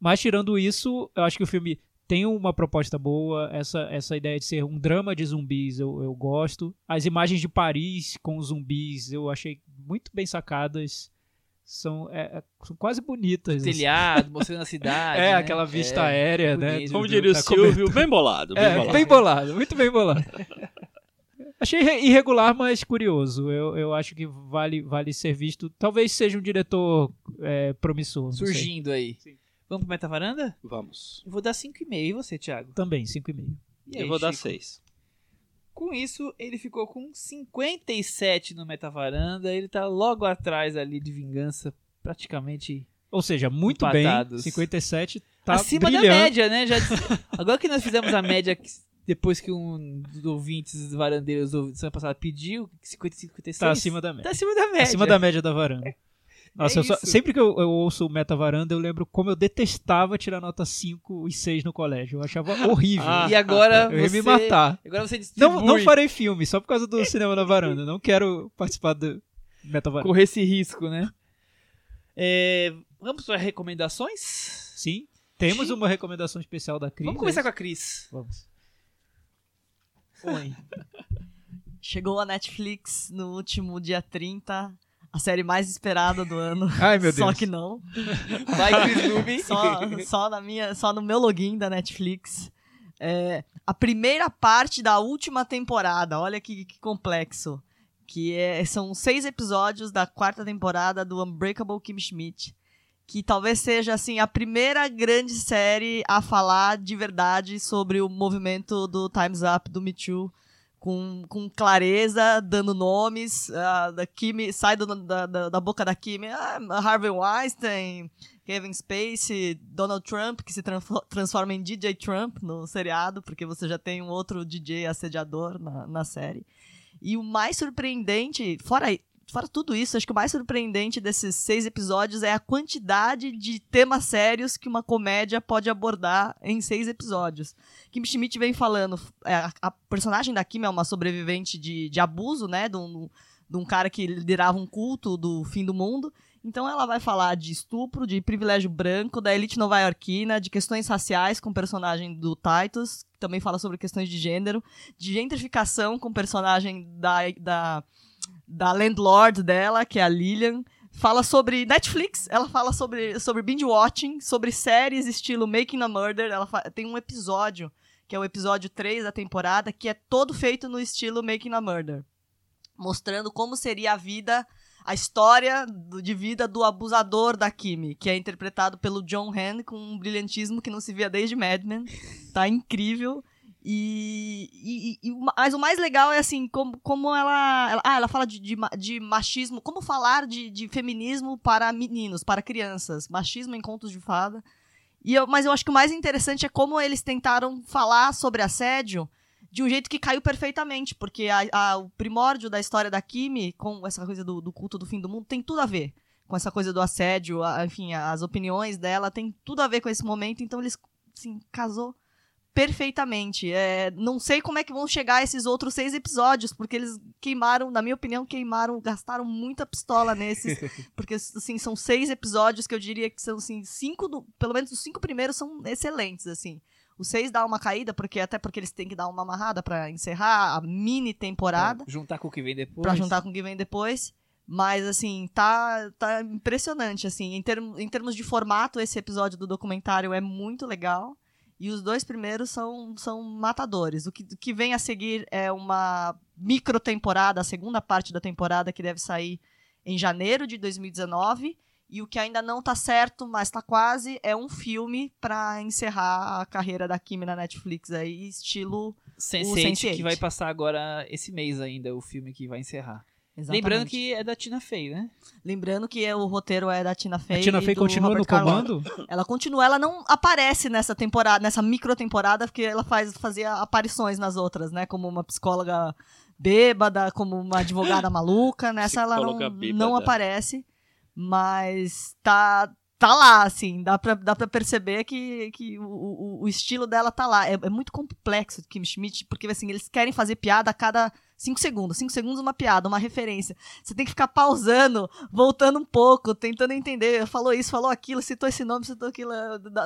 S4: Mas tirando isso, eu acho que o filme tem uma proposta boa, essa, essa ideia de ser um drama de zumbis eu, eu gosto. As imagens de Paris com zumbis eu achei muito bem sacadas. São, é, é- são quase bonitas. assim.
S2: Telhado, mostrando a cidade.
S4: É,
S2: né?
S4: aquela vista
S2: É,
S4: aérea, né?
S2: bonito.
S3: Como diria o
S4: da
S3: Silvio, bem bolado. Bem
S4: É,
S3: bolado.
S4: bem bolado, muito bem bolado. Achei irre- irregular, mas curioso. Eu, eu acho que vale, vale ser visto. Talvez seja um diretor é, promissor.
S2: Surgindo aí. Vamos pro Meta Varanda?
S3: Vamos.
S2: Eu vou dar 5,5. E você, Thiago?
S4: Também, 5,5.
S2: E aí,
S3: Eu vou dar
S2: Chico?
S3: 6.
S2: Com isso, ele ficou com 57 no Meta Varanda. Ele tá logo atrás ali de Vingança, praticamente
S4: Ou seja, muito
S2: Empatados.
S4: bem. 57 tá
S2: acima da média, né? Já, agora que nós fizemos a média que- depois que um dos ouvintes varandeiros do semana passada pediu, 50, 56.
S4: Tá acima da média.
S2: Tá acima da média.
S4: Acima da média da varanda. Nossa,
S2: É
S4: eu só- sempre que eu, eu ouço o Meta Varanda, eu lembro como eu detestava tirar nota 5 e 6 no colégio. Eu achava horrível.
S3: Ah,
S2: E agora
S4: eu ia
S2: você...
S4: me matar.
S2: Agora você distribui.
S4: Não, não farei filme, só por causa do cinema na varanda. Não quero participar do Meta Varanda.
S2: correr esse risco, né? É, vamos para recomendações?
S4: Sim. Temos
S2: Sim.
S4: uma recomendação especial da Cris.
S2: Vamos começar com a Cris.
S4: Vamos.
S5: Oi. Chegou a Netflix no último dia 30, a série mais esperada do ano.
S4: Ai, meu Deus.
S5: Só que não.
S2: Vai.
S5: Só, só, na minha, só no meu login da Netflix. É, a primeira parte da última temporada. Olha que, que complexo. Que é- são seis episódios da quarta temporada do Unbreakable Kim Schmidt. Que talvez seja assim a primeira grande série a falar de verdade sobre o movimento do Times Up, do Me Too. Com, com clareza, dando nomes. ah, da Kim, sai do- da, da, da boca da Kim. ah, Harvey Weinstein, Kevin Spacey, Donald Trump, que se transfo- transforma em DJ Trump no seriado, porque você já tem um outro DJ assediador na, na série. E o mais surpreendente, fora, fora tudo isso, acho que o mais surpreendente desses seis episódios é a quantidade de temas sérios que uma comédia pode abordar em seis episódios. Kim Schmidt vem falando, é, a, a personagem da Kim é uma sobrevivente de, de abuso, né, de um, de um cara que liderava um culto do fim do mundo. Então ela vai falar de estupro, de privilégio branco, da elite nova-iorquina, de questões raciais com o personagem do Titus, que também fala sobre questões de gênero, de gentrificação com o personagem da, da, da landlord dela, que é a Lillian. Fala sobre Netflix, ela fala sobre, sobre binge-watching, sobre séries estilo Making a Murder. Ela tem um episódio, que é o episódio 3 da temporada, que é todo feito no estilo Making a Murder. Mostrando como seria a vida a história do- de vida do abusador da Kimi, que é interpretado pelo John Hamm com um brilhantismo que não se via desde Mad Men. Tá incrível. E, e- e- mas o mais legal é assim, como, como ela, ela. Ah, ela fala de, de, de machismo, como falar de, de feminismo para meninos, para crianças. Machismo em contos de fada. E eu- mas eu acho que o mais interessante é como eles tentaram falar sobre assédio de um jeito que caiu perfeitamente, porque a- a- o primórdio da história da Kimi, com essa coisa do, do culto do fim do mundo, tem tudo a ver com essa coisa do assédio, a- enfim, as opiniões dela tem tudo a ver com esse momento, então eles, assim, casou perfeitamente. É, não sei como é que vão chegar esses outros seis episódios, porque eles queimaram, na minha opinião, queimaram, gastaram muita pistola nesses, porque, assim, são seis episódios que eu diria que são, assim, cinco, do- pelo menos os cinco primeiros são excelentes, assim. O seis dá uma caída, porque até porque eles têm que dar uma amarrada pra encerrar a mini temporada,
S2: Pra juntar com o que vem depois.
S5: Pra juntar com o que vem depois. Mas, assim, tá, tá impressionante, assim. Em, term, em termos de formato, esse episódio do documentário é muito legal. E os dois primeiros são, são matadores. O que, o que vem a seguir é uma micro temporada, a segunda parte da temporada, que deve sair em janeiro de 2019. E o que ainda não tá certo, mas tá quase, é um filme pra encerrar a carreira da Kimi na Netflix aí, estilo.
S2: Sense8,
S5: o
S2: que
S5: Sense8.
S2: vai passar agora esse mês ainda, o filme que vai encerrar.
S5: Exatamente.
S2: Lembrando que é da Tina Fey, né?
S5: Lembrando que é- o roteiro é da Tina Fey.
S4: A Tina
S5: e
S4: Fey
S5: do
S4: continua
S5: Robert
S4: no
S5: Carlyle.
S4: comando?
S5: Ela continua, ela não aparece nessa temporada, nessa micro temporada, porque ela faz, fazia aparições nas outras, né? Como uma psicóloga bêbada, como uma advogada maluca. Nessa ela não,
S3: Psicóloga bêbada.
S5: não aparece. Mas tá, tá lá, assim, dá pra, dá pra perceber que, que o, o, o estilo dela tá lá. É, é muito complexo Kim Schmidt, porque assim, eles querem fazer piada a cada 5 segundos. 5 segundos uma piada, uma referência. Você tem que ficar pausando, voltando um pouco, tentando entender. Falou isso, falou aquilo, citou esse nome, citou aquilo.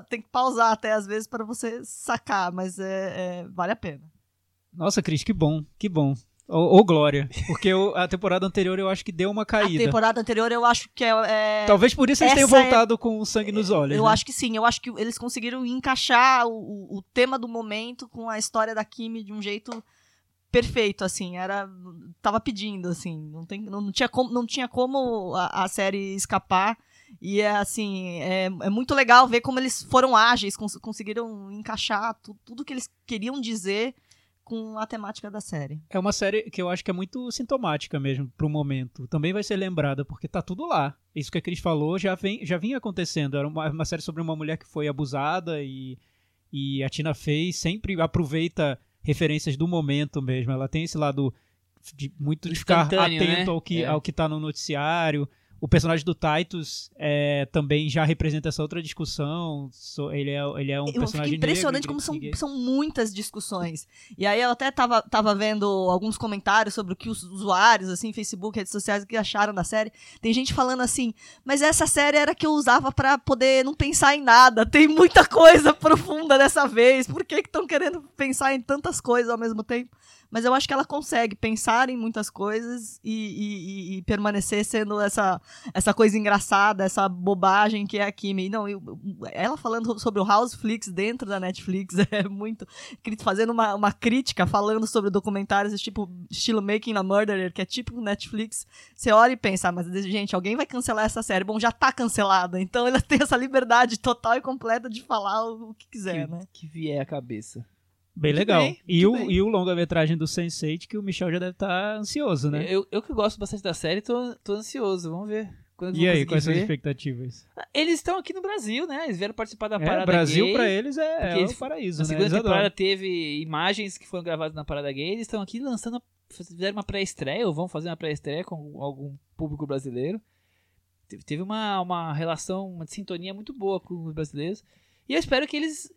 S5: Tem que pausar até às vezes para você sacar, mas é, é- vale a pena.
S4: Nossa, Cris, que bom, que bom. Ô, ô, Glória. Porque eu- a temporada anterior eu acho que deu uma
S5: A
S4: caída.
S5: temporada anterior eu acho que é. é-
S4: Talvez por isso eles tenham
S5: é-
S4: voltado com o sangue nos olhos.
S5: Eu
S4: né?
S5: acho que sim, eu acho que eles conseguiram encaixar o, o- tema do momento com a história da Kimi de um jeito perfeito, assim, era tava pedindo, assim, não, tem, não, tinha como, não tinha como a, a série escapar e é assim, é, é muito legal ver como eles foram ágeis, cons- conseguiram encaixar tu- tudo que eles queriam dizer com a temática da série.
S4: É uma série que eu acho que é muito sintomática mesmo pro momento. Também vai ser lembrada, porque tá tudo lá. Isso que a Cris falou já, vem, já vinha acontecendo. Era uma, uma série sobre uma mulher que foi abusada e, e a Tina Fey sempre aproveita referências do momento mesmo. Ela tem esse lado de muito de ficar atento
S2: né?
S4: ao, que,
S2: É.
S4: ao que tá no noticiário. O personagem do Titus é, também já representa essa outra discussão. Ele, é, ele é um
S5: eu
S4: personagem
S5: impressionante
S4: negro,
S5: como são, são muitas discussões. E aí eu até tava, tava vendo alguns comentários sobre o que os usuários, assim, Facebook, redes sociais, que acharam da série. Tem gente falando assim, mas essa série era que eu usava pra poder não pensar em nada. Tem muita coisa profunda dessa vez. Por que estão querendo pensar em tantas coisas ao mesmo tempo? Mas eu acho que ela consegue pensar em muitas coisas e, e- e- permanecer sendo essa, essa coisa engraçada, essa bobagem que é a Kimi. Não, eu- ela falando sobre o Houseflix dentro da Netflix é muito. fazendo uma, uma crítica, falando sobre documentários tipo estilo Making a Murderer, que é tipo Netflix. Você olha e pensa, ah, mas gente, alguém vai cancelar essa série. Bom, já tá cancelada. Então ela tem essa liberdade total e completa de falar o, que quiser,
S2: que,
S5: né?
S2: que vier a cabeça.
S4: Bem legal.
S2: bem,
S4: e, o,
S2: bem.
S4: e o longa-metragem do Sense8 que o Michel já deve estar ansioso, né?
S2: Eu, eu que gosto bastante da série, tô, tô ansioso. Vamos ver.
S4: E aí, quais são as
S2: ver.
S4: expectativas?
S2: Eles estão aqui no Brasil, né? Eles vieram participar da
S4: É,
S2: parada
S4: Brasil
S2: gay.
S4: pra eles é, é
S2: eles-
S4: o paraíso,
S2: Na
S4: né?
S2: segunda
S4: Eles
S2: temporada teve imagens que foram gravadas na parada gay. Eles estão aqui lançando, fizeram uma pré-estreia, ou vão fazer uma pré-estreia com algum público brasileiro. Teve- Teve uma, uma relação, uma sintonia muito boa com os brasileiros. E eu espero que eles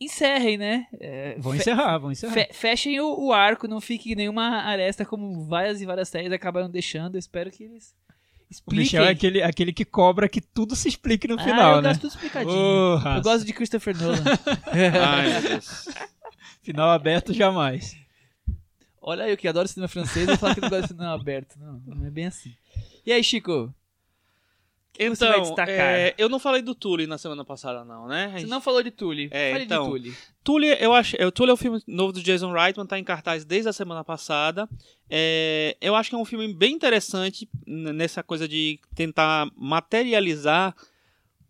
S2: encerrem, né? É,
S4: Vão encerrar, vão encerrar.
S2: fe- fechem o, o arco, não fique nenhuma aresta como várias e várias séries acabaram deixando. Eu espero que eles
S4: O
S2: expliquem.
S4: Michel é aquele, aquele que cobra que tudo se explique no
S2: Ah,
S4: final,
S2: eu
S4: né?
S2: gosto tudo explicadinho. Eu gosto de Christopher Nolan.
S3: Ai, Deus.
S4: Final aberto jamais.
S2: Olha aí, eu que adoro cinema francês e falar que não gosta de cinema aberto. Não, não é bem assim. E aí, Chico? Que você vai
S3: Então,
S2: destacar?
S3: é, eu não falei do Tully na semana passada, não, né? A
S2: Você
S3: gente-
S2: não falou de Tully.
S3: É,
S2: Fale
S3: então,
S2: de Tully.
S3: Tully, eu acho, é, o Tully é o filme novo do Jason Reitman, tá em cartaz desde a semana passada. É, eu acho que é um filme bem interessante nessa coisa de tentar materializar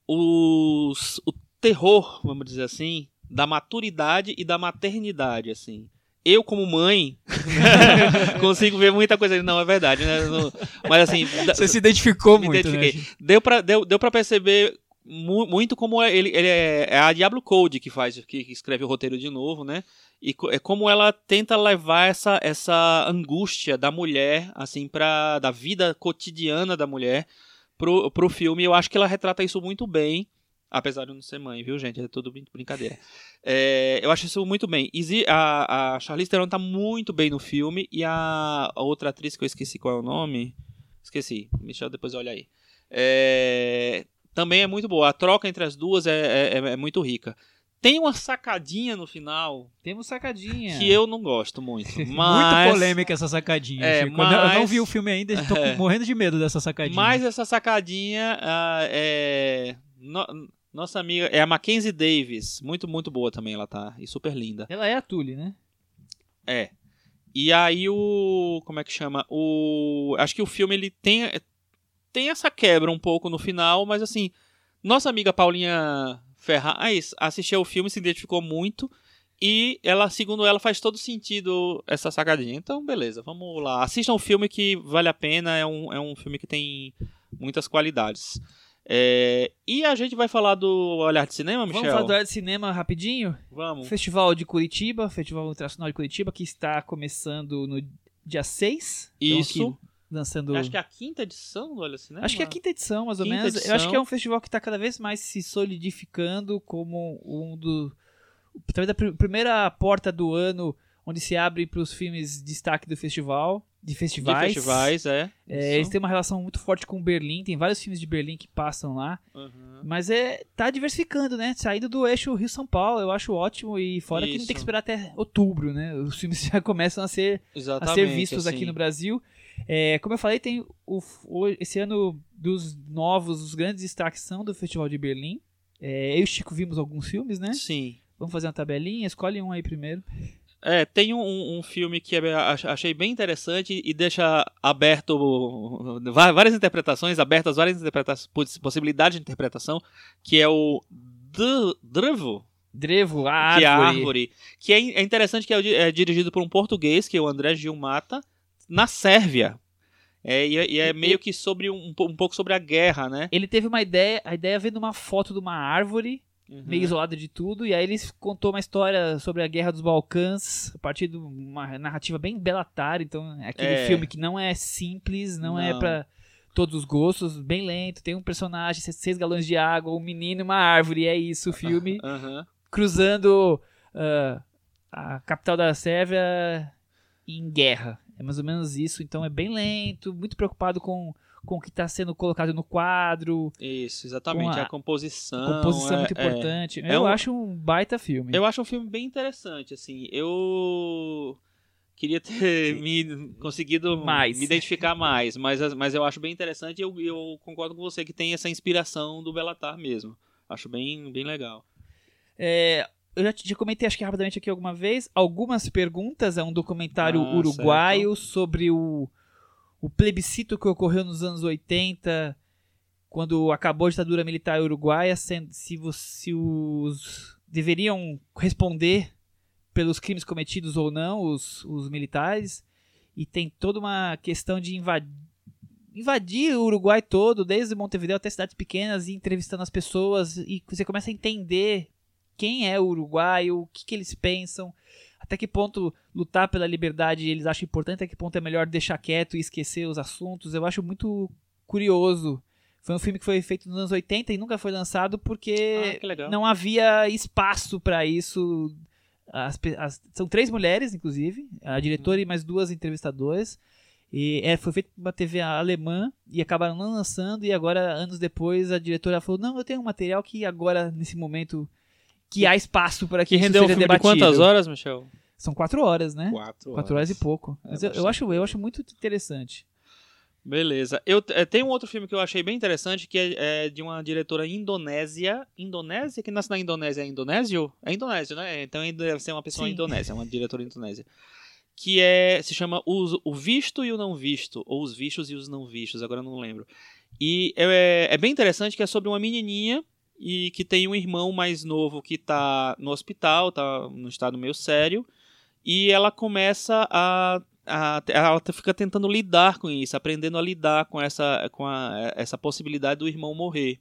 S3: os, o terror, vamos dizer assim, da maturidade e da maternidade, assim. Eu, como mãe, consigo ver muita coisa. Não, é verdade, né? Não- Mas assim,
S4: Você se identificou
S3: Me
S4: muito,
S3: identifiquei.
S4: né?
S3: deu pra, deu, deu pra perceber mu- muito como é- ele, ele é, é a Diablo Code que faz, que, que escreve o roteiro de novo, né? E co- é como ela tenta levar essa, essa angústia da mulher, assim, pra, da vida cotidiana da mulher pro, pro filme. Eu acho que ela retrata isso muito bem. Apesar de eu não ser mãe, viu, gente? É tudo brin- brincadeira. É, eu acho isso muito bem. A, a Charlize Theron tá muito bem no filme. E a, a outra atriz que eu esqueci qual é o nome. Esqueci. Michel, depois olha aí. É, também é muito boa. A troca entre as duas é, é, é muito rica. Tem uma sacadinha no final
S2: Temos sacadinha.
S3: que eu não gosto muito. Mas,
S4: Muito polêmica essa sacadinha.
S3: É,
S4: Chico. Eu não- Eu não
S3: mas-
S4: vi o filme ainda, tô
S3: É.
S4: morrendo de medo dessa sacadinha.
S3: Mas essa sacadinha ah, é. No- nossa amiga. É a Mackenzie Davis. Muito, muito boa também ela tá. E super linda.
S2: Ela é a Tully, né?
S3: É. E aí o. Como é que chama? O. Acho que o filme ele tem. Tem essa quebra um pouco no final, mas assim. Nossa amiga Paulinha Ferraz assistiu o filme, se identificou muito. E ela, segundo ela, faz todo sentido essa sacadinha. Então, beleza, vamos lá. Assistam o filme que vale a pena. É um, é um filme que tem muitas qualidades. É, e a gente vai falar do Olhar de Cinema, Michel?
S2: Vamos falar do área de cinema rapidinho?
S3: Vamos.
S2: Festival de Curitiba, Festival Internacional de Curitiba, que está começando no dia 6. Então,
S3: Isso.
S2: lançando.
S3: Acho que é a quinta edição do Olha Cinema.
S2: Acho que é a quinta edição, mais ou
S3: Quinta
S2: menos. Eu acho
S3: edição.
S2: que é um festival que está cada vez mais se solidificando como um do. Talvez a pr- primeira porta do ano onde se abre para os filmes destaque do festival. De
S3: De
S2: festivais.
S3: festivais, é.
S2: É, eles têm uma relação muito forte com Berlim, tem vários filmes de Berlim que passam lá.
S3: Uhum.
S2: Mas é tá diversificando, né? Saindo do eixo Rio-São Paulo, eu acho ótimo. E fora que não tem que
S3: Isso.
S2: esperar até outubro, né? Os filmes já começam a ser a ser vistos aqui
S3: assim.
S2: no Brasil. É, como eu falei, tem o, o- esse ano dos novos, os grandes destaques são do Festival de Berlim. É, eu e o Chico vimos alguns filmes, né?
S3: Sim.
S2: Vamos fazer uma tabelinha, escolhe um aí primeiro.
S3: É, tem um, um filme que é- ach- achei bem interessante e deixa aberto várias interpretações, abertas várias interpretações, poss- possibilidades de interpretação, que é o Drevo,
S2: Drevo, a
S3: que é a
S2: árvore.
S3: árvore, que é, é interessante que é, é dirigido por um português, que é o André Gilmata, na Sérvia. É, e, é- e é meio que sobre um, um pouco sobre a guerra, né?
S2: Ele teve uma ideia, a ideia vendo uma foto de uma árvore,
S3: Uhum.
S2: meio isolada de tudo, e aí ele contou uma história sobre a Guerra dos Balcãs, a partir de uma narrativa bem belatar, então é aquele
S3: É.
S2: filme que não é simples, não, é
S3: Não.
S2: pra todos os gostos, bem lento, tem um personagem, seis- galões de água, um menino e uma árvore, é isso o filme,
S3: Aham.
S2: cruzando ah, a capital da Sérvia em guerra. É mais ou menos isso, então é bem lento, muito preocupado com, com o que está sendo colocado no quadro,
S3: Isso, exatamente.
S2: A-
S3: a, composição.
S2: a composição
S3: é-
S2: muito
S3: é.
S2: importante.
S3: É
S2: Eu
S3: um-
S2: acho um baita filme.
S3: Eu acho um filme bem interessante, assim. Eu queria ter me conseguido
S2: Mais.
S3: me identificar mais, mas, mas eu acho bem interessante e eu, eu concordo com você que tem essa inspiração do Belatar mesmo. Acho bem, bem legal.
S2: É, eu já, te- já comentei, acho que rapidamente aqui alguma vez, algumas perguntas. É um documentário
S3: Ah,
S2: uruguaio sobre o, o plebiscito que ocorreu nos anos 80, quando acabou a ditadura militar uruguaia, se, vo- se os deveriam responder pelos crimes cometidos ou não, os, os militares. E tem toda uma questão de invadir invadir o Uruguai todo, desde Montevideo até cidades pequenas, e entrevistando as pessoas, e você começa a entender quem é o Uruguai, o que, que eles pensam, até que ponto lutar pela liberdade eles acham importante, até que ponto é melhor deixar quieto e esquecer os assuntos. Eu acho muito curioso. Foi um filme que foi feito nos anos 80 e nunca foi lançado porque
S3: Ah,
S2: não havia espaço para isso. As as- são três mulheres, inclusive, a diretora e mais duas entrevistadoras. E é, foi feito por uma TV alemã e acabaram não lançando. E agora, anos depois, a diretora falou: Não, eu tenho um material que agora, nesse momento, que há espaço para que,
S3: Que
S2: isso
S3: rendeu um
S2: seja
S3: de
S2: debatido.
S3: quantas horas, Michel?
S2: São quatro horas, né?
S3: Quatro.
S2: Quatro horas e pouco.
S3: É
S2: Mas eu, eu acho, eu acho muito interessante.
S3: Beleza. Eu eh, tem um outro filme que eu achei bem interessante que é, é de uma diretora indonésia. Indonésia? Que nasce na Indonésia é indonésio? É indonésio, né? Então deve ser uma pessoa
S2: Sim.
S3: indonésia, uma diretora indonésia. Que é. Se chama Os- O Visto e o Não Visto. Ou Os Vistos e os Não Vistos, agora eu não lembro. E é, é bem interessante que é sobre uma menininha e que tem um irmão mais novo que tá no hospital, tá num estado meio sério. E ela começa a a- ela fica tentando lidar com isso, aprendendo a lidar com essa, com a- essa possibilidade do irmão morrer.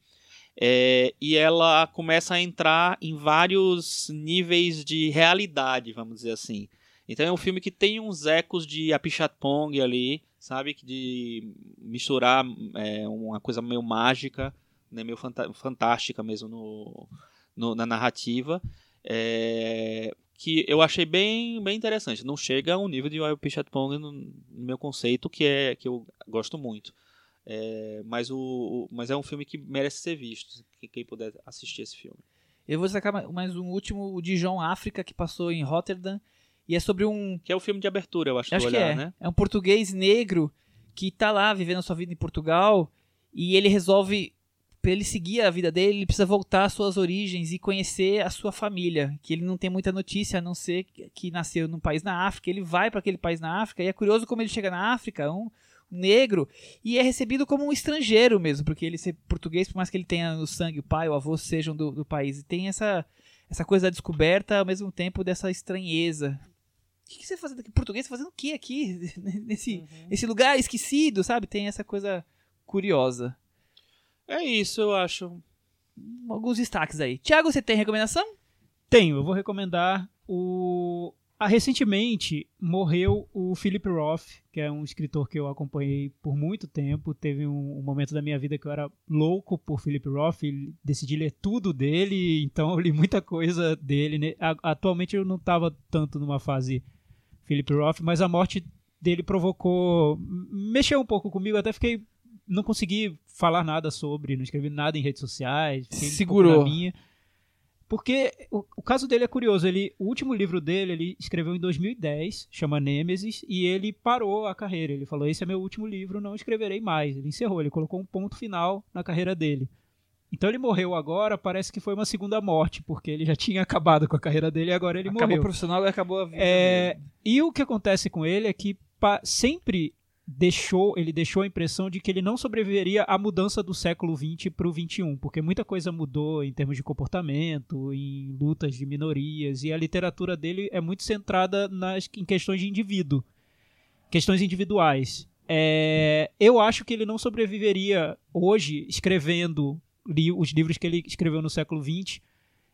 S3: É, e ela começa a entrar em vários níveis de realidade, vamos dizer assim. Então é um filme que tem uns ecos de Apichatpong ali, sabe? De misturar é, uma coisa meio mágica, né? meio fantástica mesmo no, no- na narrativa. É, que eu achei bem, bem interessante. Não chega ao nível de Wild Pong no, no meu conceito, que é que eu gosto muito. É, mas, o, o- mas é um filme que merece ser visto. que- Quem puder assistir esse filme.
S2: Eu vou destacar ma- mais um último, o Dijon África, que passou em Rotterdam. E é sobre um
S3: Que é o filme de abertura, eu acho,
S2: Acho
S3: do
S2: que
S3: olhar,
S2: é.
S3: né?
S2: É um português negro que tá lá vivendo a sua vida em Portugal e ele resolve, pra ele seguir a vida dele, ele precisa voltar às suas origens e conhecer a sua família, que ele não tem muita notícia a não ser que- nasceu num país na África. Ele vai para aquele país na África e é curioso como ele chega na África, um negro, e é recebido como um estrangeiro mesmo, porque ele ser português, por mais que ele tenha no sangue o pai, o avô sejam do, do país, e tem essa essa coisa da descoberta ao mesmo tempo dessa estranheza. O que, que você tá fazendo aqui? Português fazendo o que aqui? Nesse, esse lugar esquecido, sabe? Tem essa coisa curiosa.
S3: É isso, eu acho.
S2: Alguns destaques aí. Tiago, você tem recomendação?
S4: Tenho, eu vou recomendar o ah, recentemente morreu o Philip Roth, que é um escritor que eu acompanhei por muito tempo. Teve um, um momento da minha vida que eu era louco por Philip Roth e decidi ler tudo dele, então eu li muita coisa dele. né? Atualmente eu não estava tanto numa fase Philip Roth, mas a morte dele provocou. mexeu um pouco comigo, até fiquei. Não consegui falar nada sobre, não escrevi nada em redes sociais, um
S2: Segurou.
S4: minha. Porque o, o caso dele é curioso. Ele, o último livro dele ele escreveu em 2010, chama Nêmesis, e ele parou a carreira. Ele falou: Esse é meu último livro, não escreverei mais. Ele encerrou, ele colocou um ponto final na carreira dele. Então ele morreu agora, parece que foi uma segunda morte, porque ele já tinha acabado com a carreira dele e agora ele
S2: acabou
S4: morreu.
S2: o profissional e acabou a vida.
S4: É, e o que acontece com ele é que sempre deixou, ele deixou a impressão de que ele não sobreviveria à mudança do século XX para o XXI, porque muita coisa mudou em termos de comportamento, em lutas de minorias, e a literatura dele é muito centrada nas, em questões de indivíduo, questões individuais. É, eu acho que ele não sobreviveria hoje escrevendo li- os livros que ele escreveu no século XX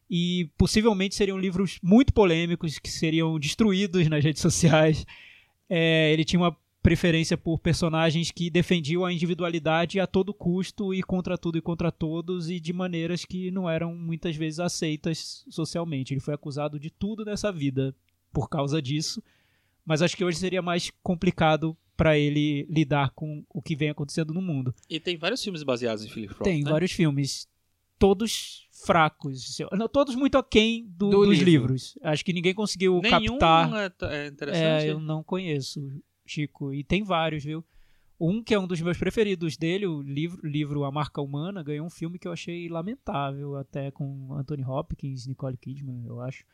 S4: e possivelmente seriam livros muito polêmicos que seriam destruídos nas redes sociais. É, ele tinha uma preferência por personagens que defendiam a individualidade a todo custo e contra tudo e contra todos e de maneiras que não eram muitas vezes aceitas socialmente. Ele foi acusado de tudo nessa vida por causa disso, mas acho que hoje seria mais complicado para ele lidar com o que vem acontecendo no mundo.
S3: E tem vários filmes baseados em Philip Roth,
S4: Tem
S3: né?
S4: vários filmes, todos fracos, não, todos muito aquém do-
S2: Do
S4: dos
S2: livro.
S4: livros. Acho que ninguém conseguiu
S3: Nenhum
S4: captar.
S3: é, é interessante.
S4: É, eu não conheço, E tem vários, viu? Um que é um dos meus preferidos dele, o livro, livro A Marca Humana, ganhou um filme que eu achei lamentável, até com Anthony Hopkins, Nicole Kidman, eu acho.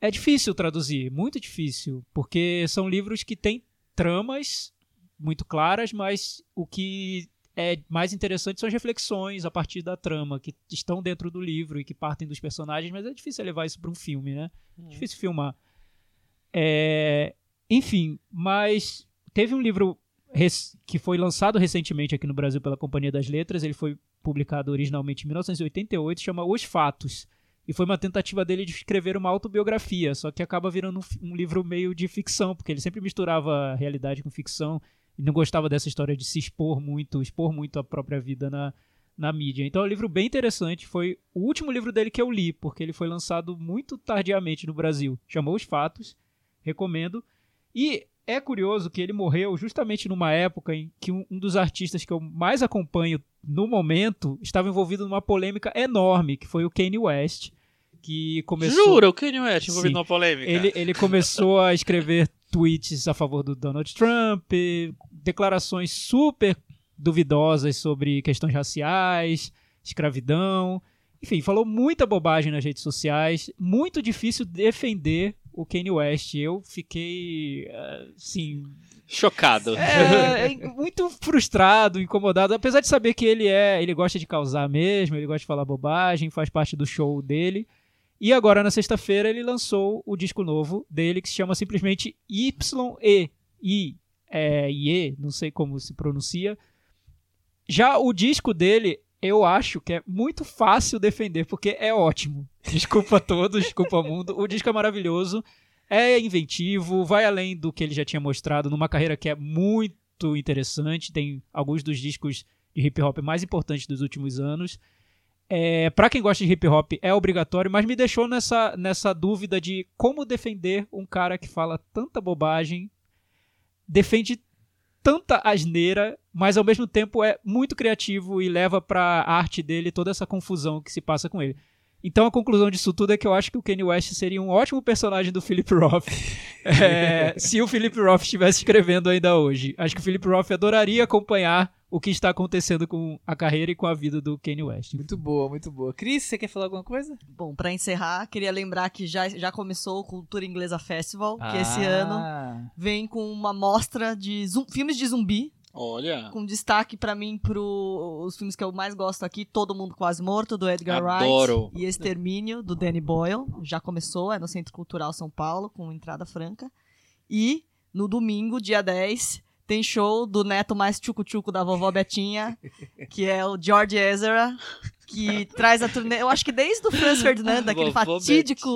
S4: É difícil traduzir, muito difícil, porque são livros que têm tramas muito claras, mas o que é mais interessante são as reflexões a partir da trama, que estão dentro do livro e que partem dos personagens, mas é difícil levar isso para um filme, né? Difícil filmar. É, enfim, mas teve um livro que foi lançado recentemente aqui no Brasil pela Companhia das Letras. Ele foi publicado originalmente em 1988, chama Os Fatos. E foi uma tentativa dele de escrever uma autobiografia, só que acaba virando um, um livro meio de ficção, porque ele sempre misturava realidade com ficção e não gostava dessa história de se expor muito, expor muito a própria vida na, na mídia. Então é um livro bem interessante. Foi o último livro dele que eu li, porque ele foi lançado muito tardiamente no Brasil. Chamou Os Fatos, recomendo. E é curioso que ele morreu justamente numa época em que um, um dos artistas que eu mais acompanho no momento estava envolvido numa polêmica enorme, que foi o Kanye West, que começou...
S3: Jura, o Kanye West envolvido
S4: Sim.
S3: numa polêmica.
S4: Ele, ele começou a escrever tweets a favor do Donald Trump, declarações super duvidosas sobre questões raciais, escravidão. Enfim, falou muita bobagem nas redes sociais. Muito difícil defender o Kanye West. Eu fiquei, assim,
S3: Chocado.
S4: é, é muito frustrado, incomodado, apesar de saber que ele é, ele gosta de causar mesmo, ele gosta de falar bobagem, faz parte do show dele. E agora na sexta-feira ele lançou o disco novo dele que se chama simplesmente YE, I, é, IE, não sei como se pronuncia. Já o disco dele, eu acho que é muito fácil defender, porque é ótimo. Desculpa todos, desculpa mundo. O disco é maravilhoso, é inventivo, vai além do que ele já tinha mostrado numa carreira que é muito interessante. Tem alguns dos discos de hip hop mais importantes dos últimos anos. É, para quem gosta de hip hop é obrigatório, mas me deixou nessa, nessa dúvida de como defender um cara que fala tanta bobagem, defende tanta asneira, mas ao mesmo tempo é muito criativo e leva pra arte dele toda essa confusão que se passa com ele. Então a conclusão disso tudo é que eu acho que o Kanye West seria um ótimo personagem do Philip Roth é, se o Philip Roth estivesse escrevendo ainda hoje. Acho que o Philip Roth adoraria acompanhar o que está acontecendo com a carreira e com a vida do Kanye West.
S2: Muito boa, muito boa. Cris, você quer falar alguma coisa?
S5: Bom, pra encerrar, queria lembrar que já, já começou o Cultura Inglesa Festival, que esse ano
S2: Ah,
S5: vem com uma mostra de filmes de zumbi,
S3: Olha.
S5: com destaque pra mim pro os filmes que eu mais gosto aqui, Todo Mundo Quase Morto, do Edgar
S3: Adoro.
S5: Wright, e Extermínio, do Danny Boyle. Já começou, é no Centro Cultural São Paulo, com entrada franca. E no domingo, dia 10, tem show do neto mais tchucu-tchucu da vovó Betinha, que é o George Ezra, que traz a turnê. Eu acho que desde o Franz Ferdinand, aquele fatídico.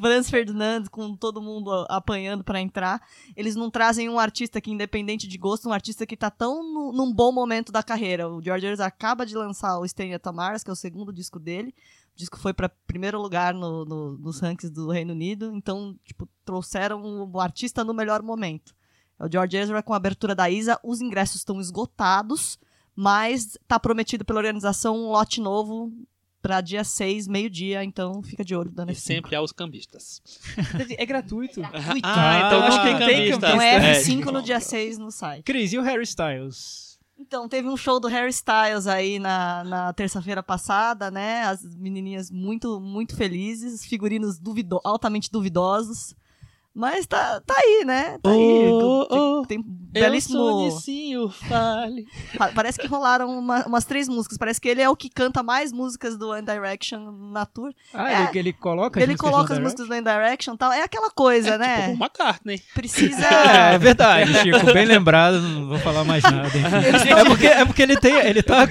S5: Franz Ferdinand, com todo mundo apanhando pra entrar, eles não trazem um artista que, independente de gosto, um artista que tá tão no- num bom momento da carreira. O George Harrison acaba de lançar o Stay at Mars, que é o segundo disco dele. O disco foi pra primeiro lugar no- no- nos rankings do Reino Unido, então, tipo, trouxeram o artista no melhor momento. É o George Ezra com a abertura da Isa, os ingressos estão esgotados, mas tá prometido pela organização um lote novo pra dia 6, meio-dia, então fica de olho dando
S3: E sempre há os cambistas.
S2: É gratuito.
S3: Ah, então
S4: acho
S3: não
S4: que
S3: tem
S2: tem
S3: cambista.
S5: Então é
S3: É,
S5: F5
S3: tipo,
S5: no dia 6 no site.
S4: Cris, e o Harry Styles?
S5: Então, teve um show do Harry Styles aí na, na terça-feira passada, né? As menininhas muito, muito felizes, figurinos duvido altamente duvidosos. Mas tá, tá aí, né? Tá aí.
S3: Oh,
S5: Tem-
S3: oh,
S5: tem belíssimo.
S3: sou Nicinho, fale.
S5: Pa- Parece que rolaram uma- umas três músicas. Parece que ele é o que canta mais músicas do One Direction na tour.
S4: Ah,
S5: É.
S4: ele, ele coloca as
S5: ele
S4: músicas
S5: coloca
S4: do
S5: as
S4: One
S5: músicas do One Direction e tal. É aquela coisa,
S3: Tipo,
S5: né?
S3: Paul McCartney.
S5: Precisa.
S4: É, é verdade, Chico. Bem lembrado, não vou falar mais nada. É porque, é porque ele tem. Ele tá.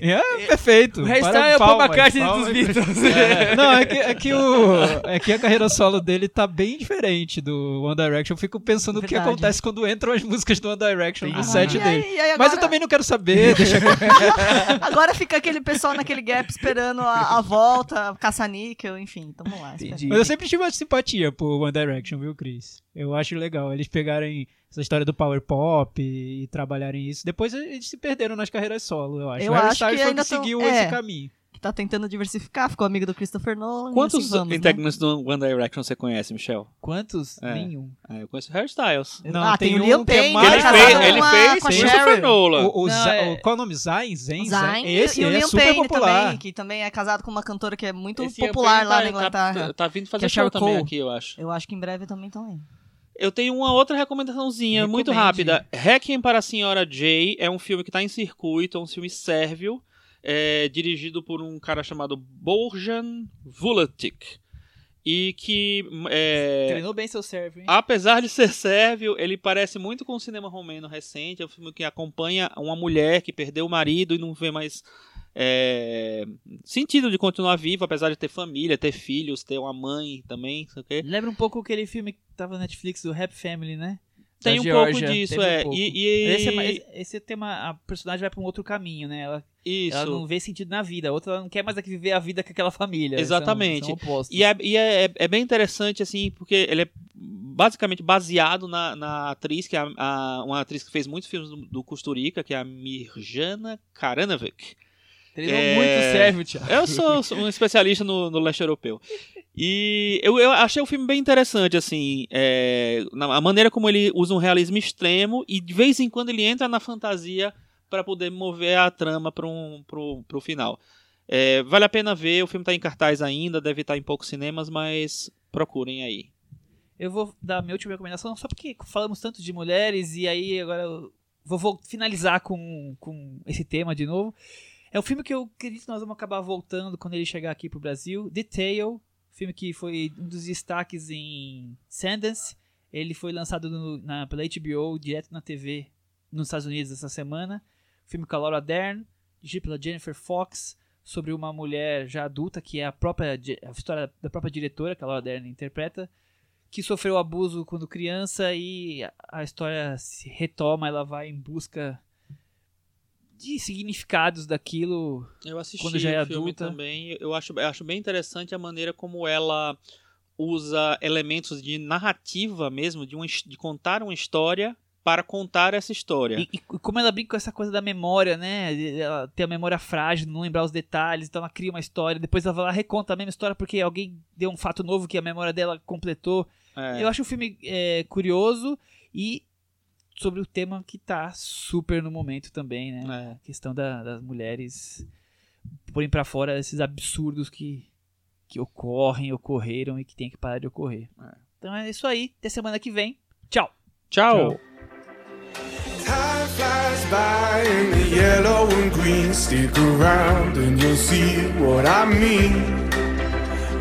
S4: É perfeito.
S2: O hairstyle é o Paul McCartney dos Beatles.
S4: É, não, é que, é, que o, é que a carreira solo dele tá bem diferente do One Direction. Eu fico pensando o que
S5: Verdade.
S4: acontece quando entram as músicas do One Direction no
S2: Entendi.
S4: set
S5: E aí-
S4: dele.
S5: e aí
S4: Mas eu
S5: agora-
S4: também não quero saber, deixa
S5: Agora fica aquele pessoal naquele gap esperando a, a volta, caça-níquel, enfim. Então vamos lá.
S4: Mas eu sempre tive uma simpatia por One Direction, viu, Chris? Eu acho legal eles pegarem essa história do power pop e, trabalharem isso. Depois eles se perderam nas carreiras solo, eu acho.
S5: Eu
S4: o Harry
S5: acho
S4: Styles
S5: que
S4: foi
S5: ainda
S4: que
S5: tão-
S4: seguiu
S5: é.
S4: esse caminho.
S5: Que tá tentando diversificar, ficou amigo do Christopher Nolan.
S3: Quantos
S5: assim vamos, né?
S3: integrantes do One Direction você conhece, Michel?
S2: Quantos?
S3: É.
S2: Nenhum.
S3: Ah, eu conheço o Harry Styles.
S4: Não,
S5: ah, tem, o
S4: um
S5: Liam
S4: que é
S5: Payne,
S4: mais-
S5: ele é casado
S3: fez, ele fez
S5: com a
S3: o. Christopher Nolan.
S4: O, o
S2: Não, é-
S4: o- qual é o nome? Zayn? Zayn?
S5: Zayn, e-
S4: Esse
S5: e o
S4: é
S5: Liam
S4: super
S5: Payne
S4: popular.
S5: também, que também é casado com uma cantora que é muito
S3: Esse
S5: popular lá
S3: tá-
S5: na Inglaterra.
S3: Tá, tá vindo fazer
S5: é
S3: show
S5: Cheryl
S3: também
S5: Cole.
S3: aqui, eu acho.
S5: Eu acho que em breve também estão aí.
S3: Eu tenho uma outra recomendaçãozinha muito
S2: Recomende.
S3: rápida. Requiem para a Senhora Jay é um filme que está em circuito, é um filme sérvio, é, dirigido por um cara chamado Borjan Vuletic. E que, é,
S2: Treinou bem seu serve, hein?
S3: apesar de ser sérvio, ele parece muito com o cinema romeno recente. É um filme que acompanha uma mulher que perdeu o marido e não vê mais é, sentido de continuar viva, apesar de ter família, ter filhos, ter uma mãe também, sei o quê.
S2: Lembra um pouco aquele filme que tava na Netflix do Happy Family, né?
S3: Tem
S2: Da
S3: um
S2: Geórgia.
S3: pouco disso,
S2: Teve um
S3: é.
S2: pouco.
S3: E, e-
S2: Esse, é mais- esse tema, a personagem vai pra um outro caminho, né? Ela,
S3: Isso.
S2: ela não vê sentido na vida. A outra ela não quer mais aqui viver a vida com aquela família. São-
S3: Exatamente.
S2: São, opostos.
S3: E, é, e é, é- é bem interessante, assim, porque ele é basicamente baseado na, na atriz, que é a- a- uma atriz que fez muitos filmes do, do Costurica, que é a Mirjana Karanovic.
S2: Treinou
S3: é-
S2: muito serve, Thiago.
S3: Eu sou, sou um especialista no, no leste europeu. E eu, eu achei o filme bem interessante, assim, é, a maneira como ele usa um realismo extremo e de vez em quando ele entra na fantasia para poder mover a trama para um, pro, pro final. É, vale a pena ver, o filme está em cartaz ainda, deve estar em poucos cinemas, mas procurem aí.
S2: Eu vou dar minha última recomendação, só porque falamos tanto de mulheres e aí agora eu vou, vou finalizar com, com esse tema de novo. É um filme que eu acredito que nós vamos acabar voltando quando ele chegar aqui pro Brasil. The Tale, filme que foi um dos destaques em Sundance. Ele foi lançado no- na, pela HBO, direto na TV nos Estados Unidos essa semana. Filme com a Laura Dern, dirigido pela Jennifer Fox, sobre uma mulher já adulta, que é a própria a história da própria diretora, que a Laura Dern interpreta, que sofreu abuso quando criança e a- a história se retoma, ela vai em busca de significados daquilo.
S3: Eu assisti
S2: Quando já é
S3: o filme
S2: adulta.
S3: também. Eu acho, eu acho bem interessante a maneira como ela usa elementos de narrativa mesmo, de, his- de contar uma história para contar essa história.
S2: E, e como ela brinca com essa coisa da memória, né? Ela tem a memória frágil, não lembrar os detalhes, então ela cria uma história, depois ela vai lá reconta a mesma história porque alguém deu um fato novo que a memória dela completou.
S3: É.
S2: Eu acho o filme é, curioso e sobre o tema que tá super no momento também, né?
S3: É.
S2: A questão da- das mulheres porem pra fora esses absurdos que, que ocorrem, ocorreram e que tem que parar de ocorrer.
S3: É.
S2: Então é isso aí. Até semana que vem. Tchau!
S3: Tchau.
S6: Time flies by in the yellow and green. Stick around and you'll see what I mean.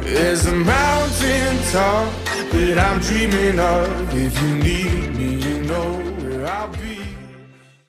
S6: There's a mountain top that I'm dreaming of. If you need me, you know